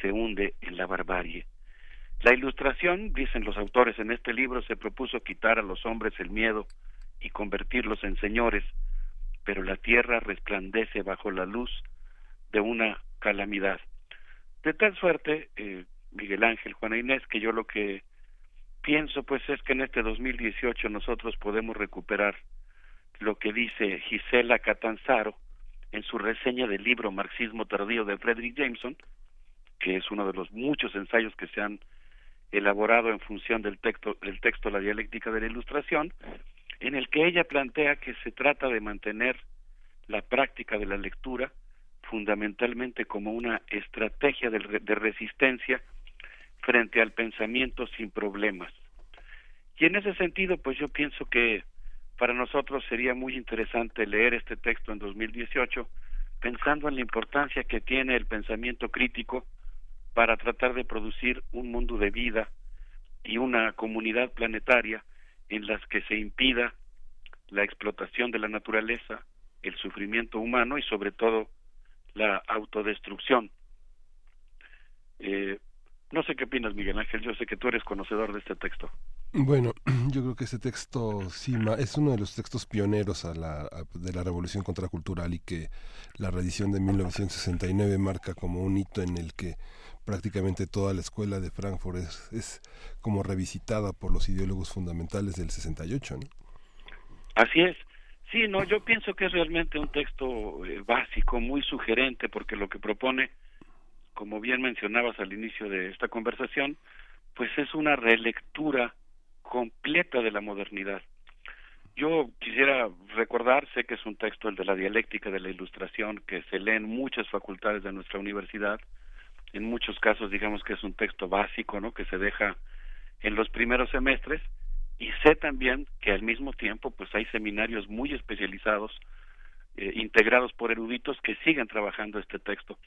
se hunde en la barbarie? La ilustración, dicen los autores en este libro, se propuso quitar a los hombres el miedo y convertirlos en señores, pero la tierra resplandece bajo la luz de una calamidad. De tal suerte, eh, Miguel Ángel, Juana Inés, que yo lo que pienso pues es que en este 2018 nosotros podemos recuperar lo que dice Gisela Catanzaro en su reseña del libro Marxismo tardío de Frederick Jameson, que es uno de los muchos ensayos que se han elaborado en función del texto, del texto La dialéctica de la ilustración, en el que ella plantea que se trata de mantener la práctica de la lectura fundamentalmente como una estrategia de, de resistencia frente al pensamiento sin problemas. Y en ese sentido, pues yo pienso que para nosotros sería muy interesante leer este texto en 2018, pensando en la importancia que tiene el pensamiento crítico para tratar de producir un mundo de vida y una comunidad planetaria en las que se impida la explotación de la naturaleza, el sufrimiento humano y sobre todo la autodestrucción. Eh, no sé qué opinas, Miguel Ángel. Yo sé que tú eres conocedor de este texto. Bueno, yo creo que ese texto es uno de los textos pioneros a la, de la revolución contracultural y que la reedición de 1969 marca como un hito en el que prácticamente toda la escuela de Frankfurt es, es como revisitada por los ideólogos fundamentales del 68. ¿no? Así es. Sí, no, yo pienso que es realmente un texto eh, básico, muy sugerente, porque lo que propone, como bien mencionabas al inicio de esta conversación, pues es una relectura completa de la modernidad. Yo quisiera recordar, sé que es un texto el de la dialéctica de la ilustración que se lee en muchas facultades de nuestra universidad, en muchos casos digamos que es un texto básico, ¿no? que se deja en los primeros semestres y sé también que al mismo tiempo pues hay seminarios muy especializados eh, integrados por eruditos que siguen trabajando este texto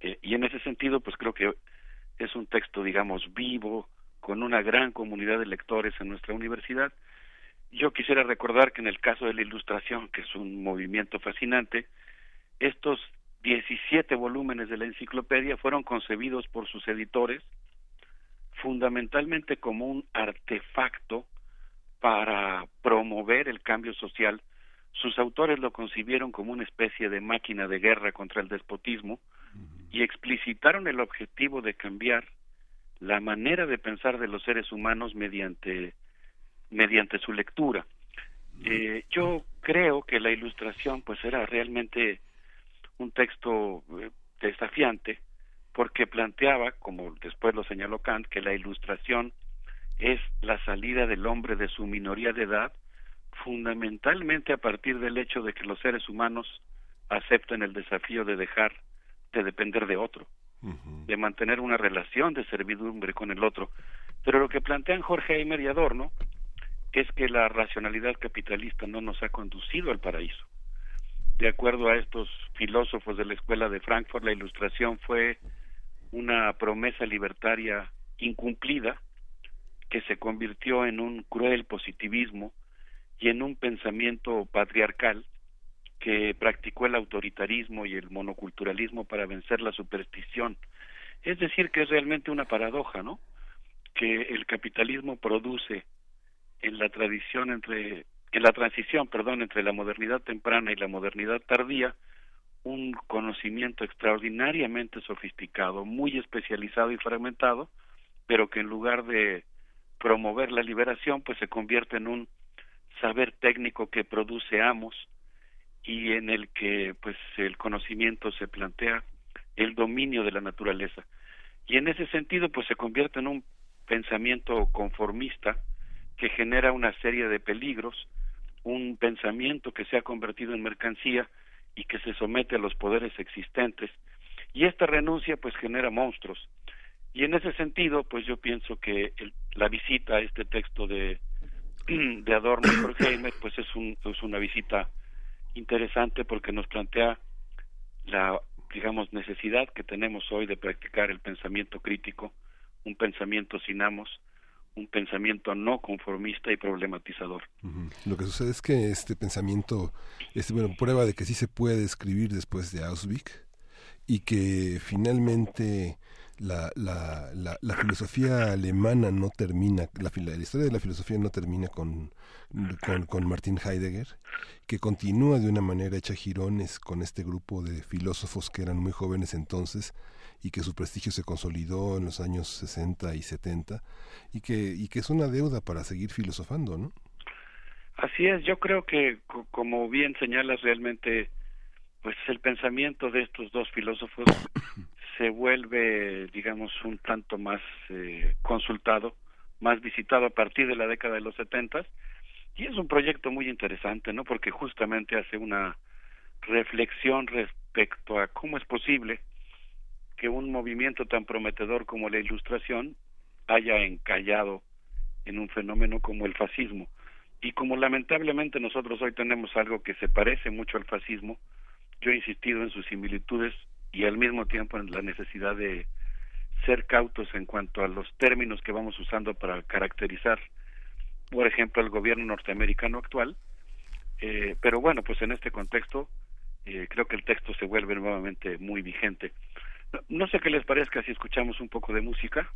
eh, y en ese sentido pues creo que es un texto digamos vivo con una gran comunidad de lectores en nuestra universidad yo quisiera recordar que en el caso de la ilustración que es un movimiento fascinante estos 17 volúmenes de la enciclopedia fueron concebidos por sus editores fundamentalmente como un artefacto para promover el cambio social. Sus autores lo concibieron como una especie de máquina de guerra contra el despotismo y explicitaron el objetivo de cambiar la manera de pensar de los seres humanos mediante mediante su lectura. Eh, yo creo que la ilustración pues era realmente un texto eh, desafiante porque planteaba, como después lo señaló Kant, que la ilustración es la salida del hombre de su minoría de edad, fundamentalmente a partir del hecho de que los seres humanos acepten el desafío de dejar de depender de otro, de mantener una relación de servidumbre con el otro. Pero lo que plantean Jorge Eimer y Adorno es que la racionalidad capitalista no nos ha conducido al paraíso. De acuerdo a estos filósofos de la escuela de Frankfurt, la ilustración fue una promesa libertaria incumplida que se convirtió en un cruel positivismo y en un pensamiento patriarcal que practicó el autoritarismo y el monoculturalismo para vencer la superstición. Es decir, que es realmente una paradoja, ¿no? Que el capitalismo produce en la tradición entre en la transición, perdón, entre la modernidad temprana y la modernidad tardía, un conocimiento extraordinariamente sofisticado, muy especializado y fragmentado, pero que en lugar de promover la liberación, pues se convierte en un saber técnico que produce amos y en el que pues el conocimiento se plantea el dominio de la naturaleza. Y en ese sentido pues se convierte en un pensamiento conformista que genera una serie de peligros, un pensamiento que se ha convertido en mercancía y que se somete a los poderes existentes. Y esta renuncia pues genera monstruos. Y en ese sentido, pues yo pienso que el- la visita a este texto de, de Adorno y pues es, un, es una visita interesante porque nos plantea la, digamos, necesidad que tenemos hoy de practicar el pensamiento crítico, un pensamiento sin amos, un pensamiento no conformista y problematizador. Lo que sucede es que este pensamiento es bueno, prueba de que sí se puede escribir después de Auschwitz y que finalmente la, la, la, filosofía alemana no termina, la, historia de la filosofía no termina con, con, con Martin Heidegger, que continúa de una manera hecha jirones con este grupo de filósofos que eran muy jóvenes entonces y que su prestigio se consolidó en los años 60 y 70 y que, y que es una deuda para seguir filosofando, ¿no? Así es, yo creo que co- como bien señalas realmente pues el pensamiento de estos dos filósofos se vuelve digamos un tanto más eh, consultado, más visitado a partir de la década de los setentas y es un proyecto muy interesante, ¿no? Porque justamente hace una reflexión respecto a cómo es posible que un movimiento tan prometedor como la ilustración haya encallado en un fenómeno como el fascismo. Y como lamentablemente nosotros hoy tenemos algo que se parece mucho al fascismo, yo he insistido en sus similitudes y al mismo tiempo en la necesidad de ser cautos en cuanto a los términos que vamos usando para caracterizar, por ejemplo, el gobierno norteamericano actual. Eh, pero bueno, pues en este contexto eh, creo que el texto se vuelve nuevamente muy vigente. No, sé qué les parezca si escuchamos un poco de música.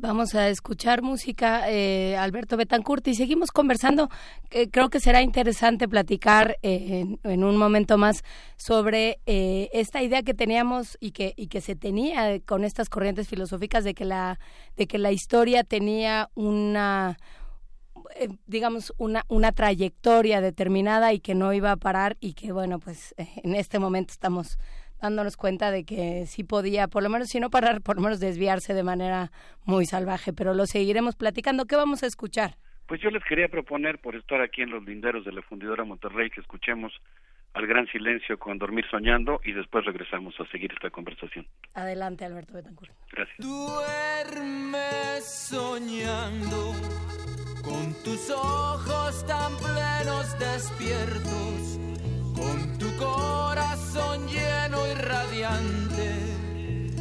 Vamos a escuchar música, eh, Alberto Betancourt, y seguimos conversando. Eh, creo que será interesante platicar eh, en, en un momento más sobre eh, esta idea que teníamos y que, y que se tenía con estas corrientes filosóficas de que la, de que la historia tenía una eh, digamos una una trayectoria determinada y que no iba a parar y que bueno pues en este momento estamos dándonos cuenta de que sí podía, por lo menos si no parar, por lo menos desviarse de manera muy salvaje, pero lo seguiremos platicando. ¿Qué vamos a escuchar? Pues yo les quería proponer, por estar aquí en los linderos de la fundidora Monterrey, que escuchemos al gran silencio con Dormir Soñando y después regresamos a seguir esta conversación. Adelante, Alberto Betancourt. Gracias. Duerme soñando con tus ojos tan plenos despiertos, con tu corazón lleno y radiante,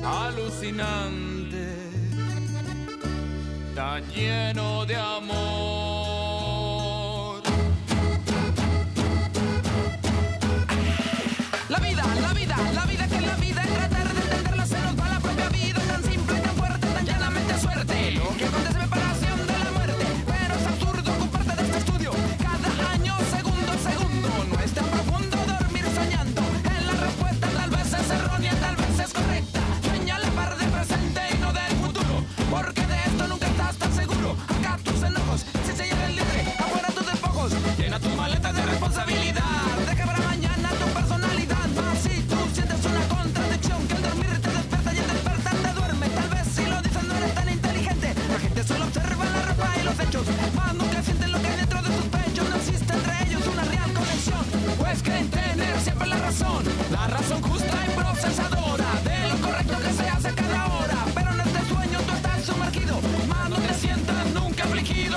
alucinante, tan lleno de amor.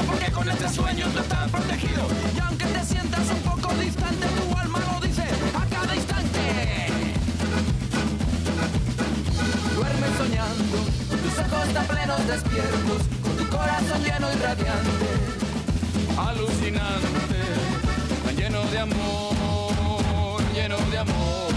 Porque con este sueño tú estás protegido. Y aunque te sientas un poco distante, tu alma lo dice a cada instante. Duerme soñando, tus ojos tan plenos despiertos, con tu corazón lleno y radiante, alucinante, lleno de amor, lleno de amor,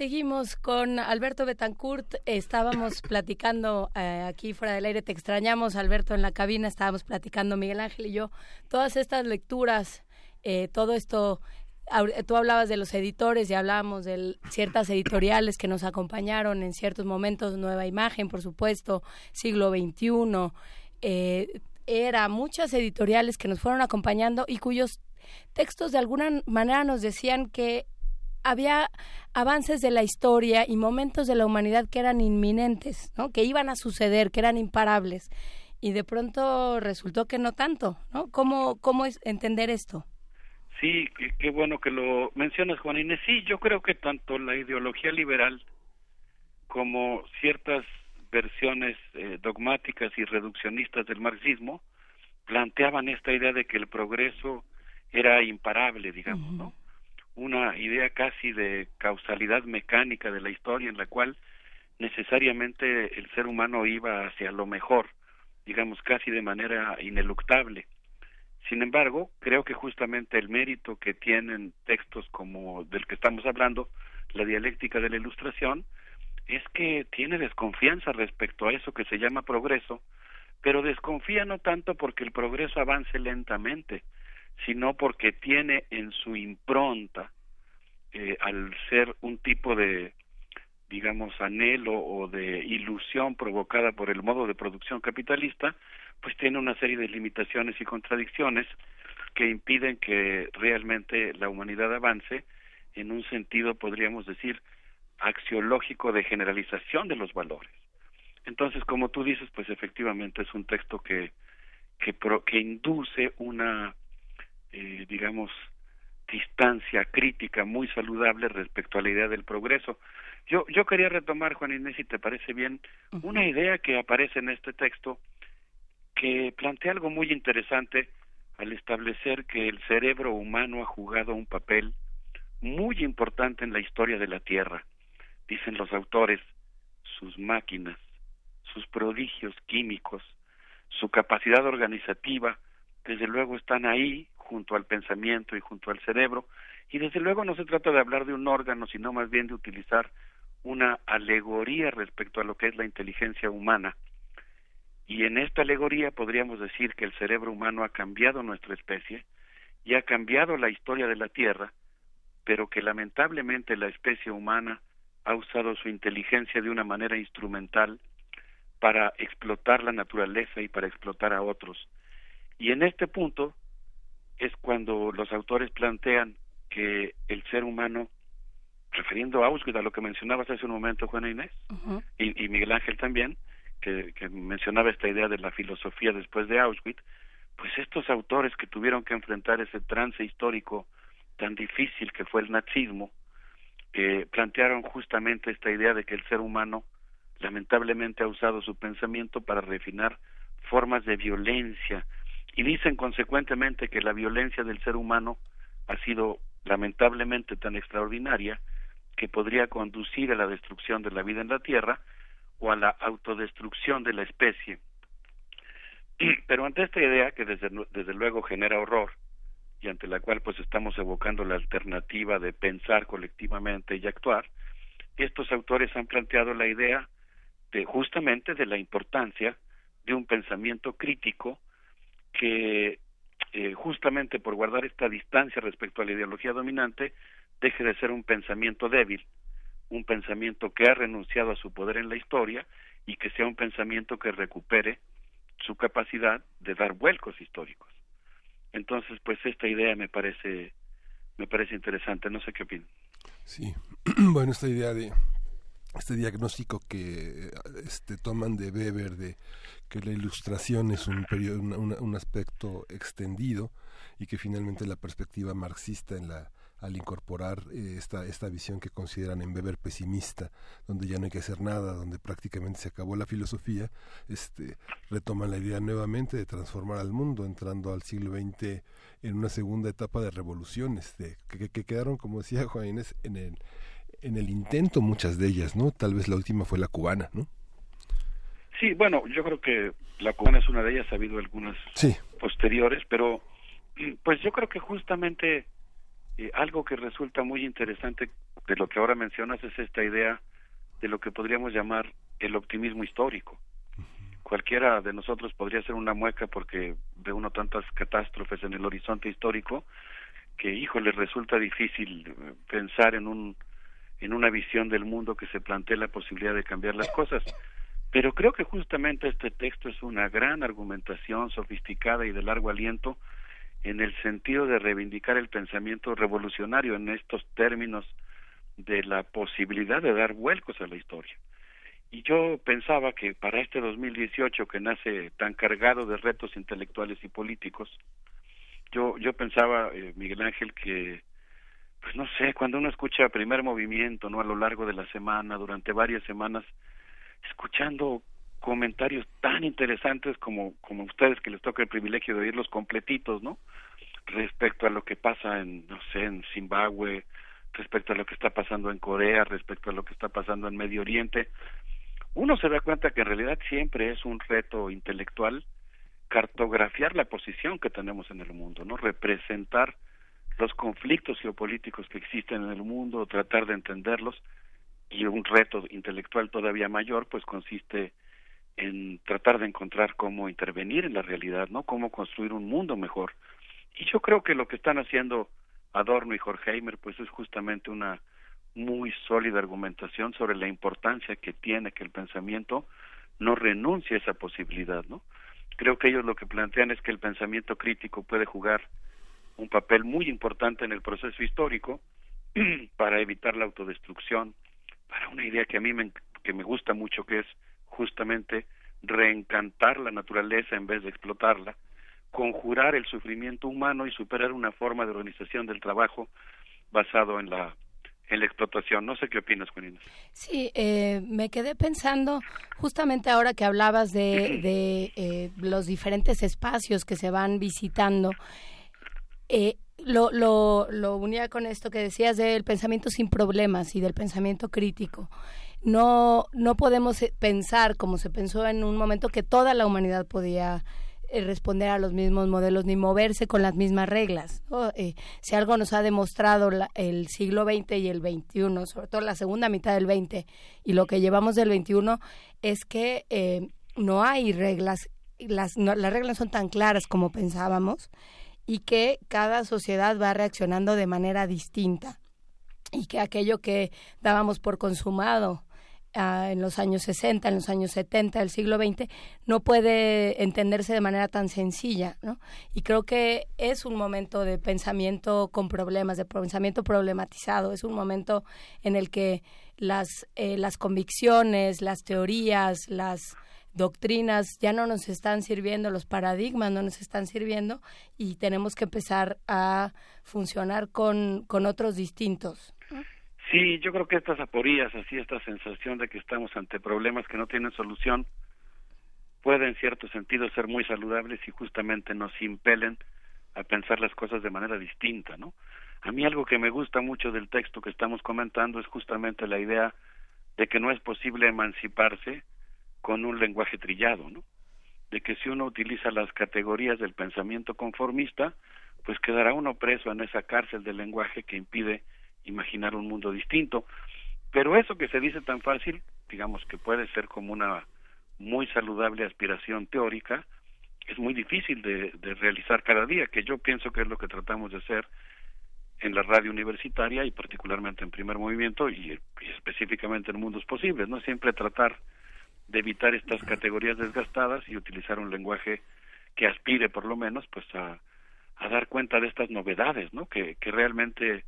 Seguimos con Alberto Betancourt. Estábamos platicando eh, aquí fuera del aire, te extrañamos, Alberto, en la cabina. Estábamos platicando Miguel Ángel y yo. Todas estas lecturas, eh, todo esto tú hablabas de los editores y hablábamos de ciertas editoriales que nos acompañaron en ciertos momentos, Nueva Imagen, por supuesto, Siglo XXI, eh, era muchas editoriales que nos fueron acompañando y cuyos textos de alguna manera nos decían que había avances de la historia y momentos de la humanidad que eran inminentes, ¿no? que iban a suceder, que eran imparables. Y de pronto resultó que no tanto, ¿no? ¿Cómo, cómo es entender esto? Sí, qué, bueno que lo mencionas, Juan Inés. Sí, yo creo que tanto la ideología liberal como ciertas versiones eh, dogmáticas y reduccionistas del marxismo planteaban esta idea de que el progreso era imparable, digamos, ¿no? Una idea casi de causalidad mecánica de la historia en la cual necesariamente el ser humano iba hacia lo mejor, digamos, casi de manera ineluctable. Sin embargo, creo que justamente el mérito que tienen textos como del que estamos hablando, la dialéctica de la ilustración, es que tiene desconfianza respecto a eso que se llama progreso, pero desconfía no tanto porque el progreso avance lentamente, sino porque tiene en su impronta, eh, al ser un tipo de, digamos, anhelo o de ilusión provocada por el modo de producción capitalista, pues tiene una serie de limitaciones y contradicciones que impiden que realmente la humanidad avance en un sentido, podríamos decir, axiológico de generalización de los valores. Entonces, como tú dices, pues efectivamente es un texto que que, pro, que induce una, eh, digamos, distancia crítica muy saludable respecto a la idea del progreso. Yo, yo quería retomar, Juan Inés, si te parece bien, una idea que aparece en este texto que plantea algo muy interesante al establecer que el cerebro humano ha jugado un papel muy importante en la historia de la Tierra. Dicen los autores, sus máquinas, sus prodigios químicos, su capacidad organizativa, desde luego están ahí junto al pensamiento y junto al cerebro, y desde luego no se trata de hablar de un órgano, sino más bien de utilizar una alegoría respecto a lo que es la inteligencia humana. Y en esta alegoría podríamos decir que el cerebro humano ha cambiado nuestra especie y ha cambiado la historia de la Tierra, pero que lamentablemente la especie humana ha usado su inteligencia de una manera instrumental para explotar la naturaleza y para explotar a otros. Y en este punto es cuando los autores plantean que el ser humano, refiriendo a Auschwitz, a lo que mencionabas hace un momento, Juana Inés, y, y Miguel Ángel también, que, que mencionaba esta idea de la filosofía después de Auschwitz, pues estos autores que tuvieron que enfrentar ese trance histórico tan difícil que fue el nazismo, eh, plantearon justamente esta idea de que el ser humano lamentablemente ha usado su pensamiento para refinar formas de violencia y dicen consecuentemente que la violencia del ser humano ha sido lamentablemente tan extraordinaria que podría conducir a la destrucción de la vida en la Tierra o a la autodestrucción de la especie. Pero ante esta idea, que desde, desde luego genera horror, y ante la cual pues estamos evocando la alternativa de pensar colectivamente y actuar, estos autores han planteado la idea de justamente de la importancia de un pensamiento crítico que eh, justamente por guardar esta distancia respecto a la ideología dominante deje de ser un pensamiento débil, un pensamiento que ha renunciado a su poder en la historia y que sea un pensamiento que recupere su capacidad de dar vuelcos históricos. Entonces, pues esta idea me parece me parece interesante, no sé qué opinan. Sí, bueno, esta idea de este diagnóstico que este toman de Weber de que la ilustración es un periodo, un aspecto extendido y que finalmente la perspectiva marxista en la al incorporar eh, esta, esta visión que consideran en Weber pesimista, donde ya no hay que hacer nada, donde prácticamente se acabó la filosofía, este, retoman la idea nuevamente de transformar al mundo, entrando al siglo XX en una segunda etapa de revoluciones, de, que, que quedaron, como decía Juan Inés, en el, en el intento muchas de ellas, ¿no? Tal vez la última fue la cubana, ¿no? Sí, bueno, yo creo que la cubana es una de ellas, ha habido algunas sí. posteriores, pero pues yo creo que justamente eh, algo que resulta muy interesante de lo que ahora mencionas es esta idea de lo que podríamos llamar el optimismo histórico. Cualquiera de nosotros podría ser una mueca porque ve uno tantas catástrofes en el horizonte histórico que híjole resulta difícil eh, pensar en un en una visión del mundo que se plantee la posibilidad de cambiar las cosas. Pero creo que justamente este texto es una gran argumentación sofisticada y de largo aliento en el sentido de reivindicar el pensamiento revolucionario en estos términos de la posibilidad de dar vuelcos a la historia. Y yo pensaba que para este 2018 que nace tan cargado de retos intelectuales y políticos, yo yo pensaba eh, Miguel Ángel que pues no sé, cuando uno escucha primer movimiento, ¿no? A lo largo de la semana, durante varias semanas, escuchando comentarios tan interesantes como, como ustedes que les toca el privilegio de oírlos completitos, ¿no? Respecto a lo que pasa en, no sé, en Zimbabue, respecto a lo que está pasando en Corea, respecto a lo que está pasando en Medio Oriente, uno se da cuenta que en realidad siempre es un reto intelectual cartografiar la posición que tenemos en el mundo, ¿no? Representar los conflictos geopolíticos que existen en el mundo, tratar de entenderlos y un reto intelectual todavía mayor pues consiste en tratar de encontrar cómo intervenir en la realidad, ¿no? Cómo construir un mundo mejor. Y yo creo que lo que están haciendo Adorno y Horkheimer pues es justamente una muy sólida argumentación sobre la importancia que tiene que el pensamiento no renuncie a esa posibilidad, ¿no? Creo que ellos lo que plantean es que el pensamiento crítico puede jugar un papel muy importante en el proceso histórico para evitar la autodestrucción, para una idea que a mí me, que me gusta mucho, que es justamente reencantar la naturaleza en vez de explotarla, conjurar el sufrimiento humano y superar una forma de organización del trabajo basado en la en la explotación. No sé qué opinas, Juanina. Sí, eh, me quedé pensando justamente ahora que hablabas de, de eh, los diferentes espacios que se van visitando. Eh, lo, lo, lo unía con esto que decías del pensamiento sin problemas y del pensamiento crítico. No, no podemos eh, pensar como se pensó en un momento que toda la humanidad podía eh, responder a los mismos modelos ni moverse con las mismas reglas. Eh, si algo nos ha demostrado el siglo XX y el XXI, sobre todo la segunda mitad del XX y lo que llevamos del XXI, es que no hay reglas, las, las reglas son tan claras como pensábamos y que cada sociedad va reaccionando de manera distinta y que aquello que dábamos por consumado ah, en los años 60, en los años 70 del siglo XX, no puede entenderse de manera tan sencilla, ¿no? Y creo que es un momento de pensamiento con problemas, de pensamiento problematizado, es un momento en el que las, eh, las convicciones, las teorías, las doctrinas ya no nos están sirviendo, los paradigmas no nos están sirviendo y tenemos que empezar a funcionar con, con otros distintos. Sí, yo creo que estas aporías, así esta sensación de que estamos ante problemas que no tienen solución, puede en cierto sentido ser muy saludables y justamente nos impelen a pensar las cosas de manera distinta, ¿no? A mí algo que me gusta mucho del texto que estamos comentando es justamente la idea de que no es posible emanciparse con un lenguaje trillado, ¿no? De que si uno utiliza las categorías del pensamiento conformista, pues quedará uno preso en esa cárcel del lenguaje que impide imaginar un mundo distinto. Pero eso que se dice tan fácil, digamos que puede ser como una muy saludable aspiración teórica, es muy difícil de, realizar cada día, que yo pienso que es lo que tratamos de hacer en la radio universitaria y particularmente en primer movimiento y específicamente en mundos posibles, no siempre tratar de evitar estas categorías desgastadas y utilizar un lenguaje que aspire por lo menos pues a, a dar cuenta de estas novedades, ¿no? Que, que realmente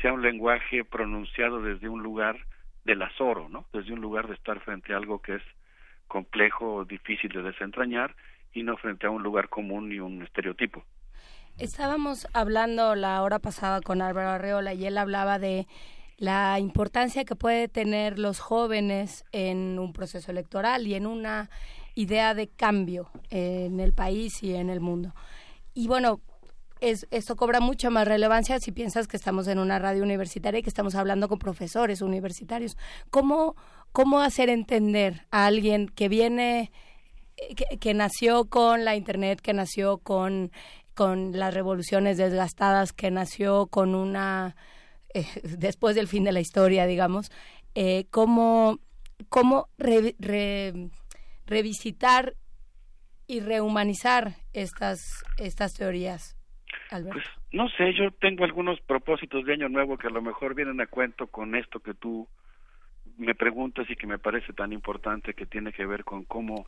sea un lenguaje pronunciado desde un lugar del azoro, ¿no? Desde un lugar de estar frente a algo que es complejo difícil de desentrañar y no frente a un lugar común y un estereotipo. Estábamos hablando la hora pasada con Álvaro Arreola y él hablaba de la importancia que puede tener los jóvenes en un proceso electoral y en una idea de cambio en el país y en el mundo. Y bueno, es, esto cobra mucha más relevancia si piensas que estamos en una radio universitaria y que estamos hablando con profesores universitarios. ¿Cómo, cómo hacer entender a alguien que viene, que, que nació con la Internet, que nació con, con las revoluciones desgastadas, que nació con una eh, después del fin de la historia, digamos, eh, cómo, cómo revisitar y rehumanizar estas, estas teorías. Alberto. Pues no sé, yo tengo algunos propósitos de año nuevo que a lo mejor vienen a cuento con esto que tú me preguntas y que me parece tan importante que tiene que ver con cómo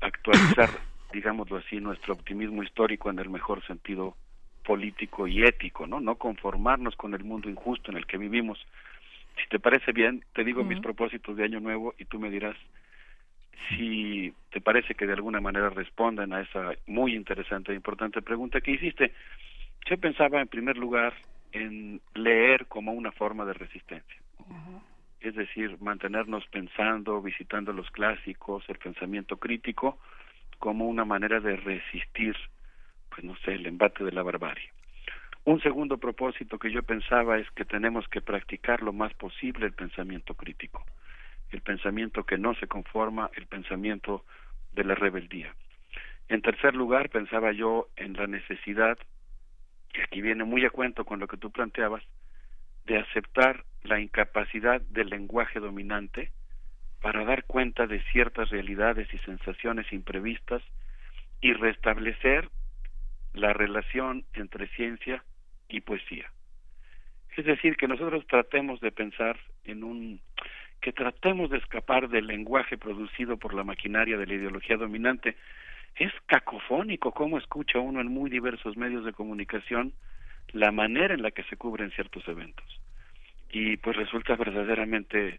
actualizar, digámoslo así, nuestro optimismo histórico en el mejor sentido político y ético, ¿no? No conformarnos con el mundo injusto en el que vivimos. Si te parece bien, te digo mis propósitos de año nuevo y tú me dirás si te parece que de alguna manera respondan a esa muy interesante e importante pregunta que hiciste. Yo pensaba en primer lugar en leer como una forma de resistencia. Es decir, mantenernos pensando, visitando los clásicos, el pensamiento crítico, como una manera de resistir, pues no sé, el embate de la barbarie. Un segundo propósito que yo pensaba es que tenemos que practicar lo más posible el pensamiento crítico el pensamiento que no se conforma, el pensamiento de la rebeldía. En tercer lugar, pensaba yo en la necesidad, y aquí viene muy a cuento con lo que tú planteabas, de aceptar la incapacidad del lenguaje dominante para dar cuenta de ciertas realidades y sensaciones imprevistas y restablecer la relación entre ciencia y poesía. Es decir, que nosotros tratemos de pensar en un que tratemos de escapar del lenguaje producido por la maquinaria de la ideología dominante. Es cacofónico cómo escucha uno en muy diversos medios de comunicación la manera en la que se cubren ciertos eventos. Y pues resulta verdaderamente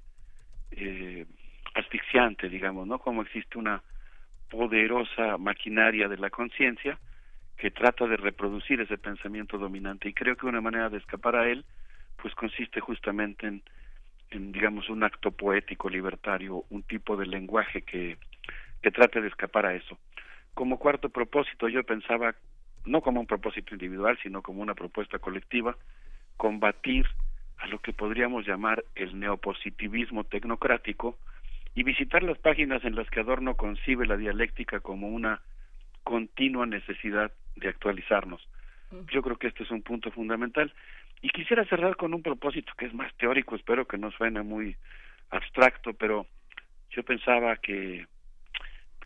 eh, asfixiante, digamos, ¿no? Como existe una poderosa maquinaria de la conciencia que trata de reproducir ese pensamiento dominante. Y creo que una manera de escapar a él, pues consiste justamente en digamos un acto poético libertario, un tipo de lenguaje que, que trate de escapar a eso. Como cuarto propósito yo pensaba, no como un propósito individual, sino como una propuesta colectiva, combatir a lo que podríamos llamar el neopositivismo tecnocrático y visitar las páginas en las que Adorno concibe la dialéctica como una continua necesidad de actualizarnos. Yo creo que este es un punto fundamental. Y quisiera cerrar con un propósito que es más teórico, espero que no suene muy abstracto, pero yo pensaba que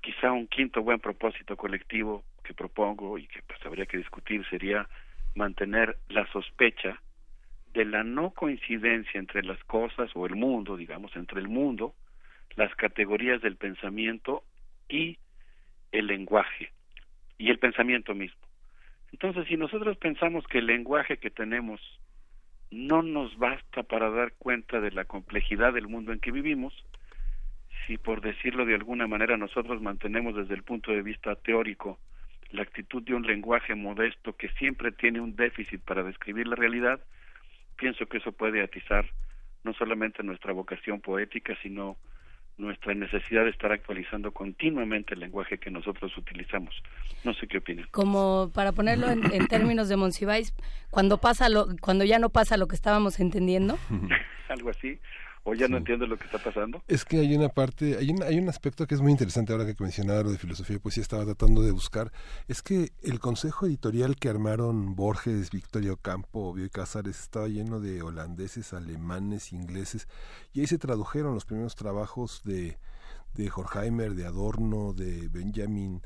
quizá un quinto buen propósito colectivo que propongo y que pues habría que discutir sería mantener la sospecha de la no coincidencia entre las cosas o el mundo, digamos, entre el mundo, las categorías del pensamiento y el lenguaje y el pensamiento mismo. Entonces, si nosotros pensamos que el lenguaje que tenemos no nos basta para dar cuenta de la complejidad del mundo en que vivimos, si por decirlo de alguna manera nosotros mantenemos desde el punto de vista teórico la actitud de un lenguaje modesto que siempre tiene un déficit para describir la realidad, pienso que eso puede atizar no solamente nuestra vocación poética, sino nuestra necesidad de estar actualizando continuamente el lenguaje que nosotros utilizamos. No sé qué opinan. Como para ponerlo en, términos de Monsiváis, cuando pasa lo, cuando ya no pasa lo que estábamos entendiendo. Algo así o ya no entiendo lo que está pasando. Es que hay una parte, hay un, hay un aspecto que es muy interesante ahora que mencionaba lo de filosofía y poesía, estaba tratando de buscar, es que el consejo editorial que armaron Borges, Victorio Campo, Bioy Cázares estaba lleno de holandeses, alemanes, ingleses, y ahí se tradujeron los primeros trabajos de, de Horkheimer, de Adorno, de Benjamin,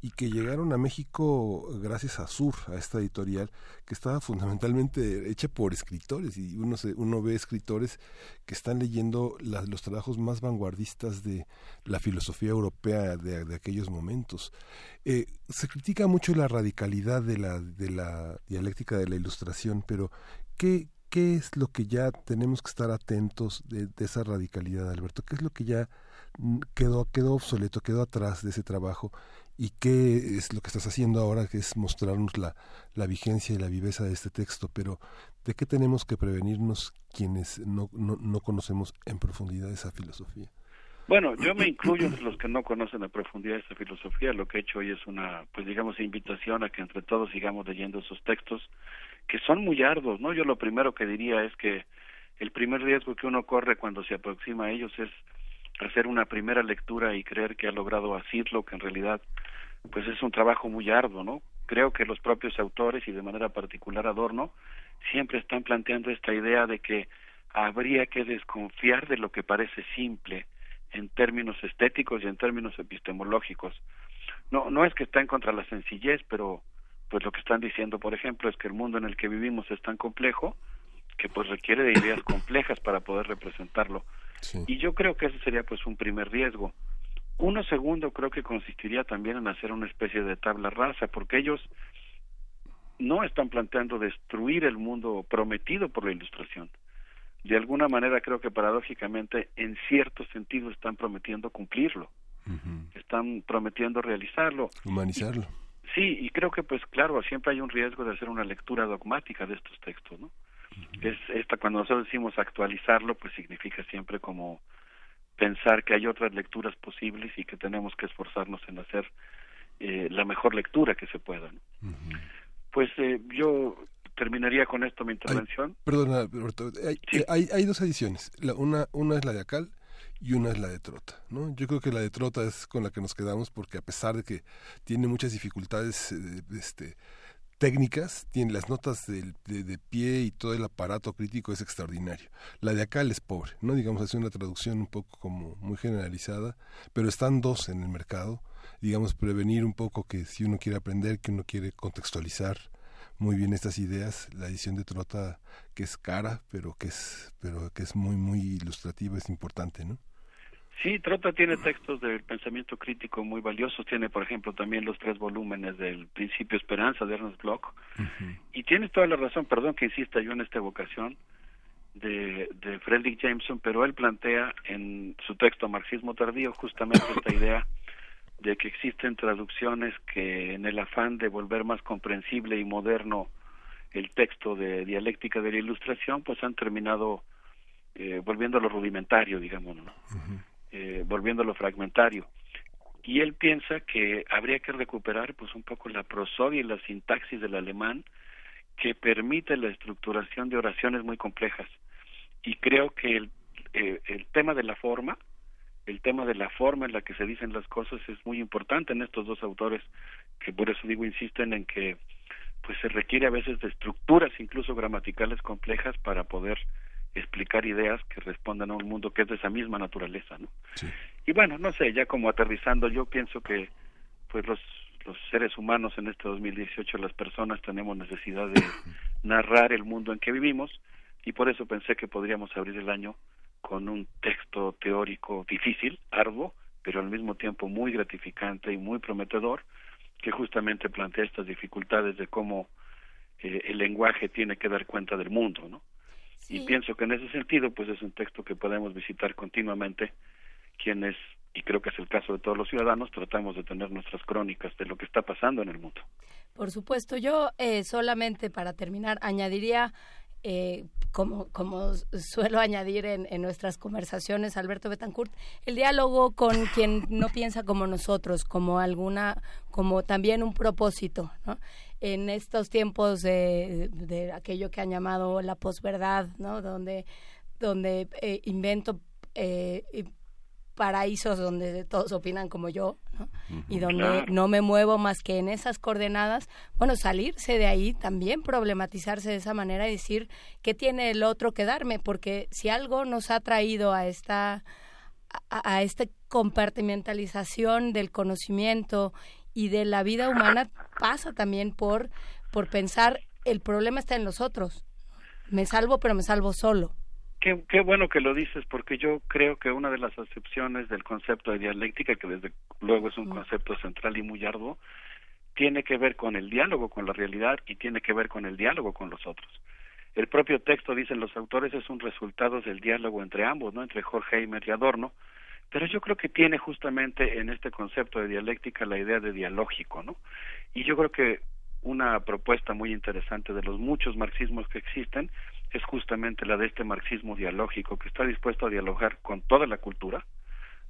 y que llegaron a México gracias a Sur, a esta editorial que estaba fundamentalmente hecha por escritores y uno se, uno ve escritores que están leyendo los trabajos más vanguardistas de la filosofía europea de, aquellos momentos. Eh, se critica mucho la radicalidad de la, de la dialéctica de la ilustración, pero ¿qué, ¿qué es lo que ya tenemos que estar atentos de, de esa radicalidad, Alberto? ¿Qué es lo que ya quedó, quedó obsoleto, quedó atrás de ese trabajo y qué es lo que estás haciendo ahora, que es mostrarnos la, vigencia y la viveza de este texto, pero ¿de qué tenemos que prevenirnos quienes no, no, no conocemos en profundidad esa filosofía? Bueno, yo me incluyo entre los que no conocen a profundidad esta filosofía. Lo que he hecho hoy es una, pues digamos, invitación a que entre todos sigamos leyendo esos textos que son muy arduos, ¿no? Yo lo primero que diría es que el primer riesgo que uno corre cuando se aproxima a ellos es hacer una primera lectura y creer que ha logrado asirlo, que en realidad pues es un trabajo muy arduo, ¿no? Creo que los propios autores y de manera particular Adorno siempre están planteando esta idea de que habría que desconfiar de lo que parece simple en términos estéticos y en términos epistemológicos. No, no es que está en contra de la sencillez, pero pues lo que están diciendo, por ejemplo, es que el mundo en el que vivimos es tan complejo que pues requiere de ideas complejas para poder representarlo. Y yo creo que ese sería pues un primer riesgo. Uno segundo creo que consistiría también en hacer una especie de tabla rasa, porque ellos no están planteando destruir el mundo prometido por la ilustración. De alguna manera creo que paradójicamente en cierto sentido están prometiendo cumplirlo. Están prometiendo realizarlo. Humanizarlo. Sí, y creo que pues claro, siempre hay un riesgo de hacer una lectura dogmática de estos textos, ¿no? Es esta cuando nosotros decimos actualizarlo, pues significa siempre como pensar que hay otras lecturas posibles y que tenemos que esforzarnos en hacer eh, la mejor lectura que se pueda. ¿no? Pues eh, yo terminaría con esto mi intervención. perdona, Roberto, hay, hay, hay, dos ediciones. La, una, una es la de Acal y una es la de Trota, ¿no? Yo creo que la de Trota es con la que nos quedamos porque a pesar de que tiene muchas dificultades eh, este, técnicas, tiene las notas de, de, pie y todo el aparato crítico es extraordinario. La de Acal es pobre, ¿no? Digamos, hace una traducción un poco como muy generalizada, pero están dos en el mercado. Digamos, prevenir un poco que si uno quiere aprender, que uno quiere contextualizar, muy bien estas ideas. La edición de Trota, que es cara, pero que es, pero que es muy, muy ilustrativa, es importante, ¿no? Sí, Trota tiene textos del pensamiento crítico muy valiosos. Tiene, por ejemplo, también los tres volúmenes del Principio Esperanza de Ernest Bloch. Y tienes toda la razón, perdón que insista yo en esta evocación de, de Frederick Jameson, pero él plantea en su texto Marxismo Tardío justamente esta idea de que existen traducciones que en el afán de volver más comprensible y moderno el texto de dialéctica de la ilustración, pues han terminado eh, volviéndolo rudimentario, digamos, ¿no? Eh, volviéndolo fragmentario. Y él piensa que habría que recuperar pues un poco la prosodia y la sintaxis del alemán que permite la estructuración de oraciones muy complejas. Y creo que el, eh, el tema de la forma, el tema de la forma en la que se dicen las cosas es muy importante en estos dos autores, que por eso digo, insisten en que pues se requiere a veces de estructuras incluso gramaticales complejas para poder explicar ideas que respondan a un mundo que es de esa misma naturaleza, ¿no? Y bueno, no sé, ya como aterrizando, yo pienso que pues los los seres humanos en este 2018, las personas tenemos necesidad de narrar el mundo en que vivimos y por eso pensé que podríamos abrir el año con un texto teórico difícil, arduo, pero al mismo tiempo muy gratificante y muy prometedor, que justamente plantea estas dificultades de cómo eh, el lenguaje tiene que dar cuenta del mundo, ¿no? Y pienso que en ese sentido, pues es un texto que podemos visitar continuamente, quienes, y creo que es el caso de todos los ciudadanos, tratamos de tener nuestras crónicas de lo que está pasando en el mundo. Por supuesto, yo eh, solamente para terminar añadiría eh, como, como suelo añadir en, en, nuestras conversaciones, Alberto Betancourt, el diálogo con quien no piensa como nosotros, como alguna, como también un propósito, ¿no? En estos tiempos de, de aquello que han llamado la posverdad, ¿no? Donde, donde eh, invento eh, paraísos donde todos opinan como yo, ¿no? y donde no me muevo más que en esas coordenadas, bueno, salirse de ahí también, problematizarse de esa manera y decir qué tiene el otro que darme, porque si algo nos ha traído a esta a, a esta compartimentalización del conocimiento y de la vida humana pasa también por por pensar el problema está en los otros. Me salvo, pero me salvo solo. Qué, qué, bueno que lo dices, porque yo creo que una de las acepciones del concepto de dialéctica, que desde luego es un concepto central y muy arduo, tiene que ver con el diálogo con la realidad y tiene que ver con el diálogo con los otros. El propio texto, dicen los autores, es un resultado del diálogo entre ambos, ¿no? Entre Horkheimer y Adorno, pero yo creo que tiene justamente en este concepto de dialéctica la idea de dialógico, ¿no? Y yo creo que una propuesta muy interesante de los muchos marxismos que existen es justamente la de este marxismo dialógico que está dispuesto a dialogar con toda la cultura,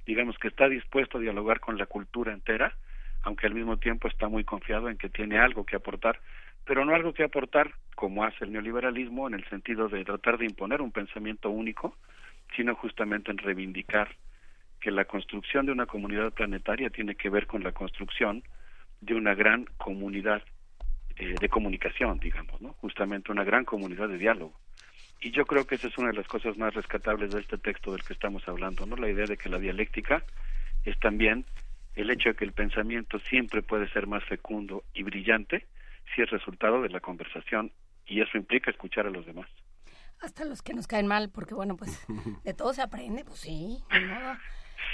digamos que está dispuesto a dialogar con la cultura entera, aunque al mismo tiempo está muy confiado en que tiene algo que aportar, pero no algo que aportar como hace el neoliberalismo en el sentido de tratar de imponer un pensamiento único, sino justamente en reivindicar que la construcción de una comunidad planetaria tiene que ver con la construcción de una gran comunidad eh, de comunicación, digamos, ¿no? Justamente una gran comunidad de diálogo. Y yo creo que esa es una de las cosas más rescatables de este texto del que estamos hablando, ¿no? La idea de que la dialéctica es también el hecho de que el pensamiento siempre puede ser más fecundo y brillante sí es resultado de la conversación y eso implica escuchar a los demás. Hasta los que nos caen mal, porque bueno, pues de todo se aprende, pues sí.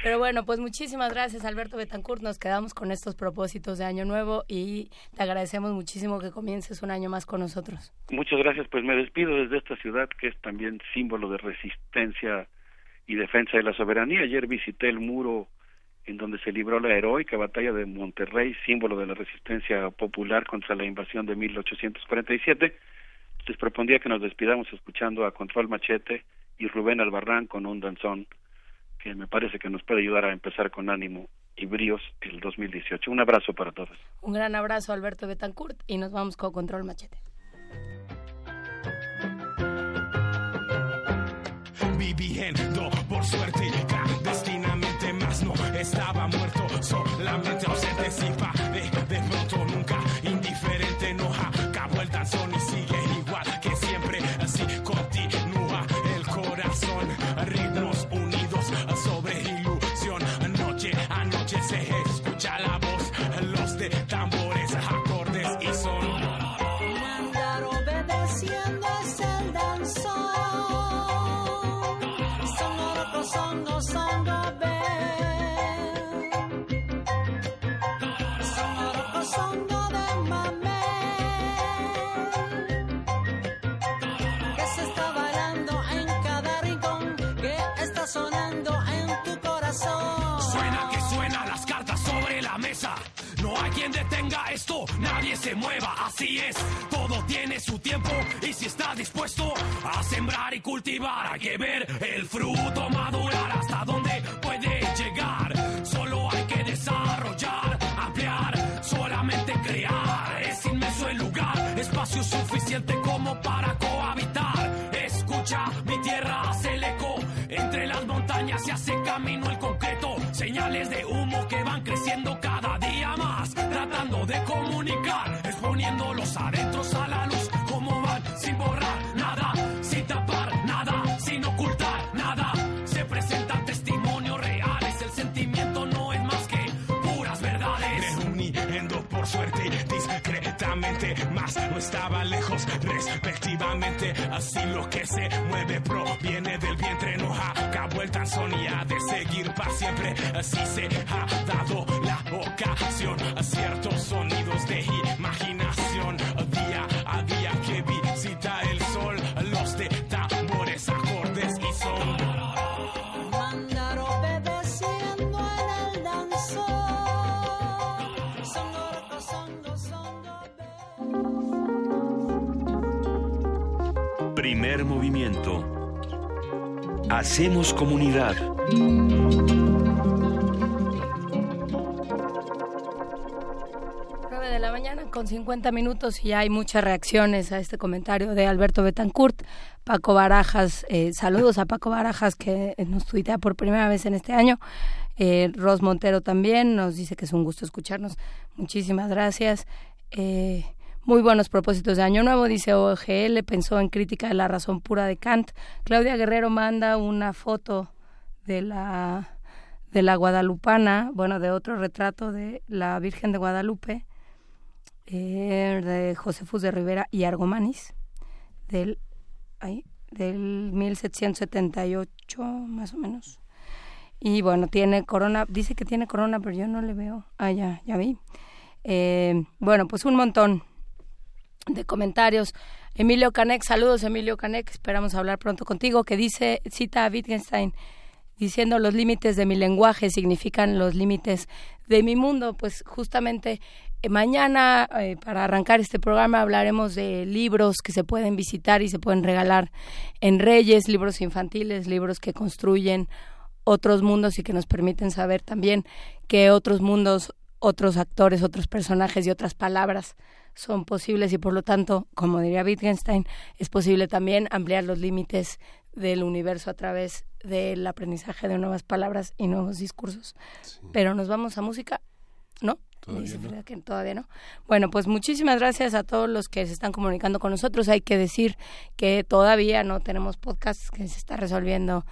Pero bueno, pues muchísimas gracias Alberto Betancourt. Nos quedamos con estos propósitos de Año Nuevo y te agradecemos muchísimo que comiences un año más con nosotros. Muchas gracias, pues me despido desde esta ciudad que es también símbolo de resistencia y defensa de la soberanía. Ayer visité el muro en donde se libró la heroica batalla de Monterrey, símbolo de la resistencia popular contra la invasión de 1847. Les propondría que nos despidamos escuchando a Control Machete y Rubén Albarrán con un danzón que me parece que nos puede ayudar a empezar con ánimo y bríos el 2018. Un abrazo para todos. Un gran abrazo Alberto Betancourt y nos vamos con Control Machete. Viviendo por suerte clandestinamente más no estaba se mueva, así es. Todo tiene su tiempo y si está dispuesto a sembrar y cultivar, hay que ver el fruto madurar hasta dónde puede llegar. Solo hay que desarrollar, ampliar, solamente crear. Es inmenso el lugar, espacio suficiente como para cohabitar. Escucha, mi tierra hace el eco. Entre las montañas se hace camino el concreto. Señales de humo no estaba lejos respectivamente. Así lo que se mueve proviene del vientre, no acabó el y ha de seguir para siempre. Así se ha Hacemos comunidad. De la mañana con 50 minutos y hay muchas reacciones a este comentario de Alberto Betancourt. Paco Barajas, eh, saludos a Paco Barajas que nos tuitea por primera vez en este año. Eh, Ros Montero también nos dice que es un gusto escucharnos. Muchísimas gracias. Eh, muy buenos propósitos de Año Nuevo, dice OGL, pensó en crítica de la razón pura de Kant. Claudia Guerrero manda una foto de la de la guadalupana, bueno, de otro retrato de la Virgen de Guadalupe, eh, de Josefus de Rivera y Argomanis, del, ay, del 1778 más o menos. Y bueno, tiene corona, dice que tiene corona, pero yo no le veo. Ah, ya, ya vi. Eh, bueno, pues un montón de comentarios. Emilio Canek, saludos Emilio Canek, esperamos hablar pronto contigo, que dice, cita a Wittgenstein, diciendo los límites de mi lenguaje significan los límites de mi mundo. Pues justamente eh, mañana, eh, para arrancar este programa, hablaremos de libros que se pueden visitar y se pueden regalar en Reyes, libros infantiles, libros que construyen otros mundos y que nos permiten saber también que otros mundos, otros actores, otros personajes y otras palabras son posibles y por lo tanto, como diría Wittgenstein, es posible también ampliar los límites del universo a través del aprendizaje de nuevas palabras y nuevos discursos. Pero nos vamos a música, ¿no? Todavía no. Que todavía no. Bueno, pues muchísimas gracias a todos los que se están comunicando con nosotros. Hay que decir que todavía no tenemos podcast, que se está resolviendo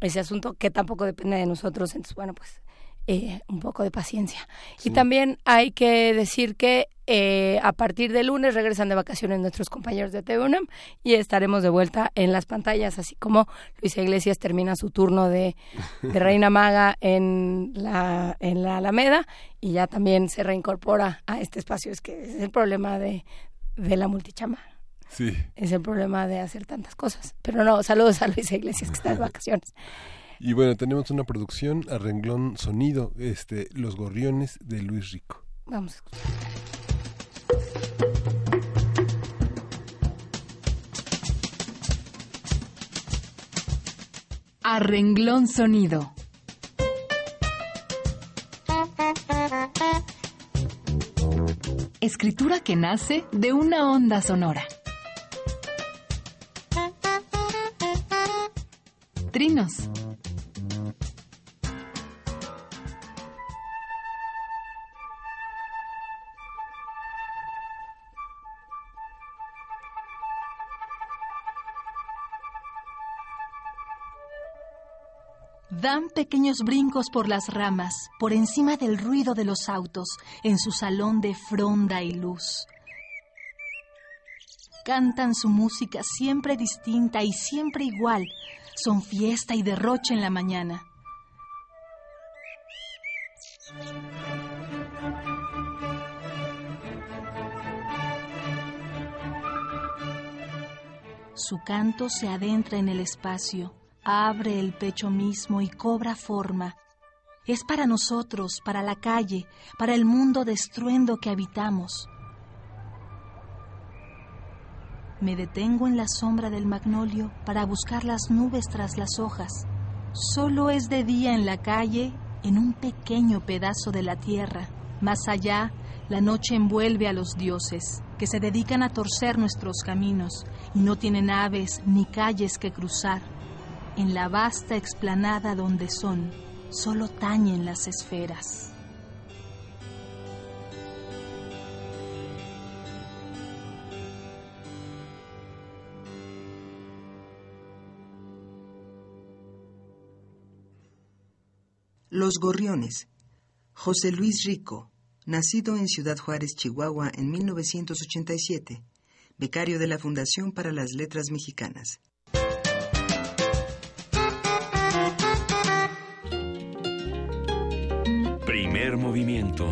ese asunto que tampoco depende de nosotros. Entonces, bueno, pues eh, un poco de paciencia. Y también hay que decir que eh, a partir de lunes regresan de vacaciones nuestros compañeros de TV UNAM y estaremos de vuelta en las pantallas, así como Luisa Iglesias termina su turno de, de Reina Maga en la, en la Alameda y ya también se reincorpora a este espacio. Es que es el problema de, de la multichama. Sí. Es el problema de hacer tantas cosas. Pero no, saludos a Luisa Iglesias que está de vacaciones. Y bueno, tenemos una producción a renglón sonido, este, Los Gorriones de Luis Rico. Vamos a escuchar. A renglón sonido. Escritura que nace de una onda sonora. Trinos. Dan pequeños brincos por las ramas, por encima del ruido de los autos, en su salón de fronda y luz. Cantan su música siempre distinta y siempre igual. Son fiesta y derroche en la mañana. Su canto se adentra en el espacio, abre el pecho mismo y cobra forma. Es para nosotros, para la calle, para el mundo de estruendo que habitamos. Me detengo en la sombra del magnolio para buscar las nubes tras las hojas. Solo es de día en la calle, en un pequeño pedazo de la tierra. Más allá, la noche envuelve a los dioses, que se dedican a torcer nuestros caminos y no tienen aves ni calles que cruzar. En la vasta explanada donde son, solo tañen las esferas. Los Gorriones. José Luis Rico, nacido en Ciudad Juárez, Chihuahua, en 1987, becario de la Fundación para las Letras Mexicanas. Primer movimiento.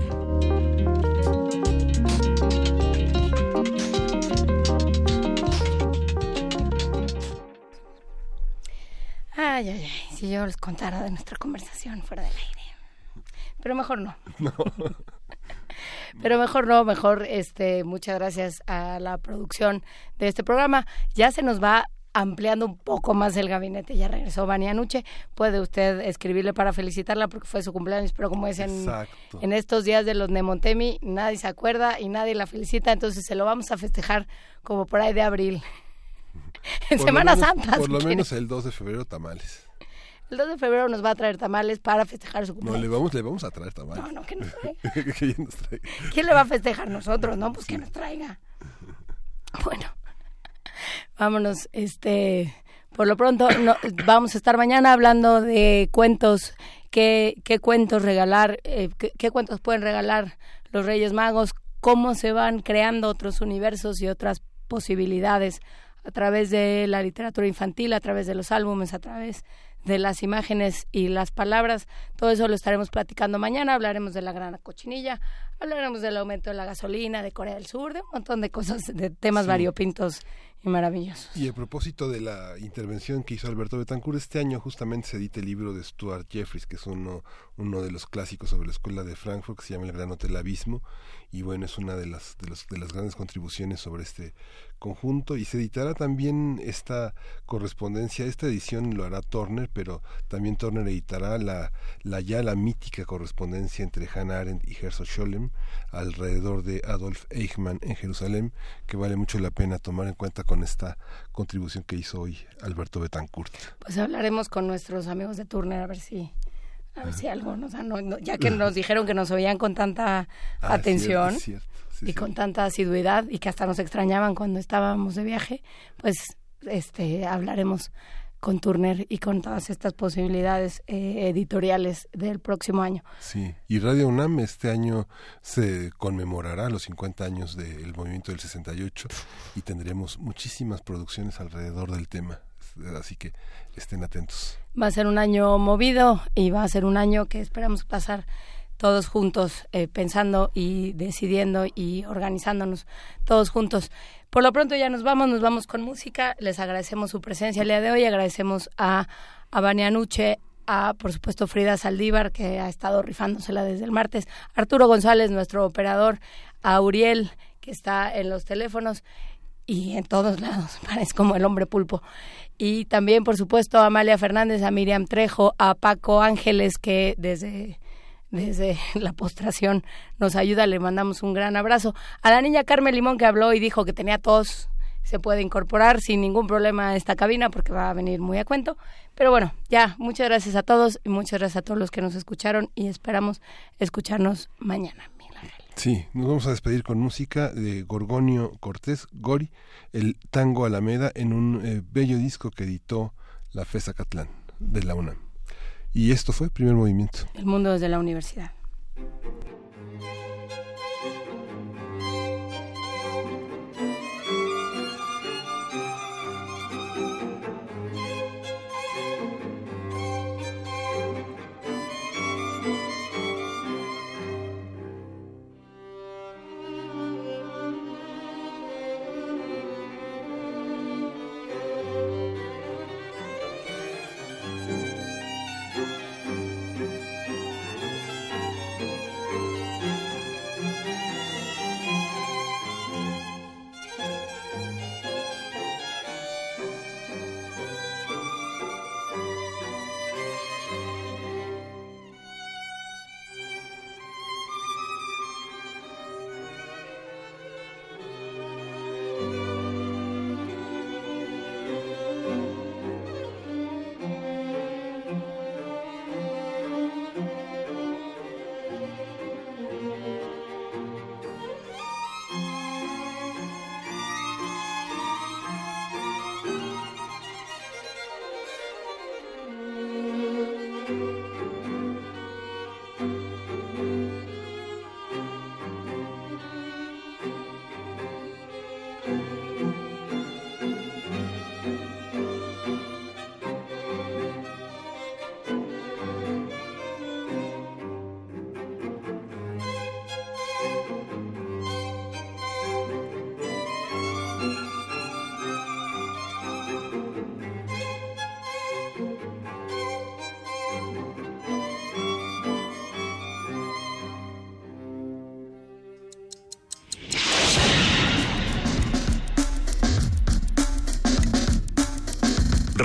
Ay, ay, ay, si yo les contara de nuestra conversación fuera del aire. Pero mejor no. Pero mejor no, mejor este muchas gracias a la producción de este programa. Ya se nos va ampliando un poco más el gabinete. Ya regresó Vania Nuche. Puede usted escribirle para felicitarla porque fue su cumpleaños, pero como es en, estos días de los Nemontemi, nadie se acuerda y nadie la felicita, entonces se lo vamos a festejar como por ahí de abril. en Por Semana menos- Santa. Por si lo menos el 2 de febrero tamales. El 2 de febrero nos va a traer tamales para festejar su No, cumpleaños. le vamos, le vamos a traer tamales. No, no, que nos traiga. que ella nos traiga. ¿Quién le va a festejar nosotros? No, pues que nos traiga. Bueno, vámonos, este, por lo pronto no, vamos a estar mañana hablando de cuentos, qué, qué cuentos regalar, eh, qué, qué cuentos pueden regalar los Reyes Magos, cómo se van creando otros universos y otras posibilidades a través de la literatura infantil, a través de los álbumes, a través de las imágenes y las palabras. Todo eso lo estaremos platicando mañana. Hablaremos de la gran cochinilla, hablaremos del aumento de la gasolina, de Corea del Sur, de un montón de cosas, de temas Sí. variopintos y maravillosos. Y a propósito de la intervención que hizo Alberto Betancourt, este año justamente se edita el libro de Stuart Jeffries, que es uno, uno de los clásicos sobre la escuela de Frankfurt, que se llama El Gran Hotel Abismo, y bueno, es una de las, de, los- de las grandes contribuciones sobre este conjunto, y se editará también esta correspondencia, esta edición lo hará Turner, pero también Turner editará la, la ya la mítica correspondencia entre Hannah Arendt y Herzog Scholem alrededor de Adolf Eichmann en Jerusalén, que vale mucho la pena tomar en cuenta con esta contribución que hizo hoy Alberto Betancourt. Pues hablaremos con nuestros amigos de Turner a ver si a ver si algo nos dan, no- no- ya que nos dijeron que nos oían con tanta Ah, atención cierto, cierto. Sí, y sí. con tanta asiduidad y que hasta nos extrañaban cuando estábamos de viaje, pues este hablaremos con Turner y con todas estas posibilidades eh, editoriales del próximo año. Sí, y Radio UNAM este año se conmemorará los 50 años del movimiento del 68 y tendremos muchísimas producciones alrededor del tema, así que estén atentos. Va a ser un año movido y va a ser un año que esperamos pasar todos juntos, eh, pensando y decidiendo y organizándonos todos juntos. Por lo pronto ya nos vamos, nos vamos con música. Les agradecemos su presencia el día de hoy. Agradecemos a, a Vania Nuche, a, por supuesto, Frida Saldívar, que ha estado rifándosela desde el martes, Arturo González, nuestro operador, a Uriel, que está en los teléfonos y en todos lados, parece como el hombre pulpo. Y también, por supuesto, a Amalia Fernández, a Miriam Trejo, a Paco Ángeles, que desde desde la postración nos ayuda, le mandamos un gran abrazo. A la niña Carmen Limón que habló y dijo que tenía tos, se puede incorporar sin ningún problema a esta cabina porque va a venir muy a cuento. Pero bueno, ya, muchas gracias a todos y muchas gracias a todos los que nos escucharon y esperamos escucharnos mañana. Sí, nos vamos a despedir con música de Gorgonio Cortés, Gori, el tango Alameda, en un eh, bello disco que editó la FESA Catlán de la UNAM. Y esto fue Primer Movimiento. El mundo desde la universidad.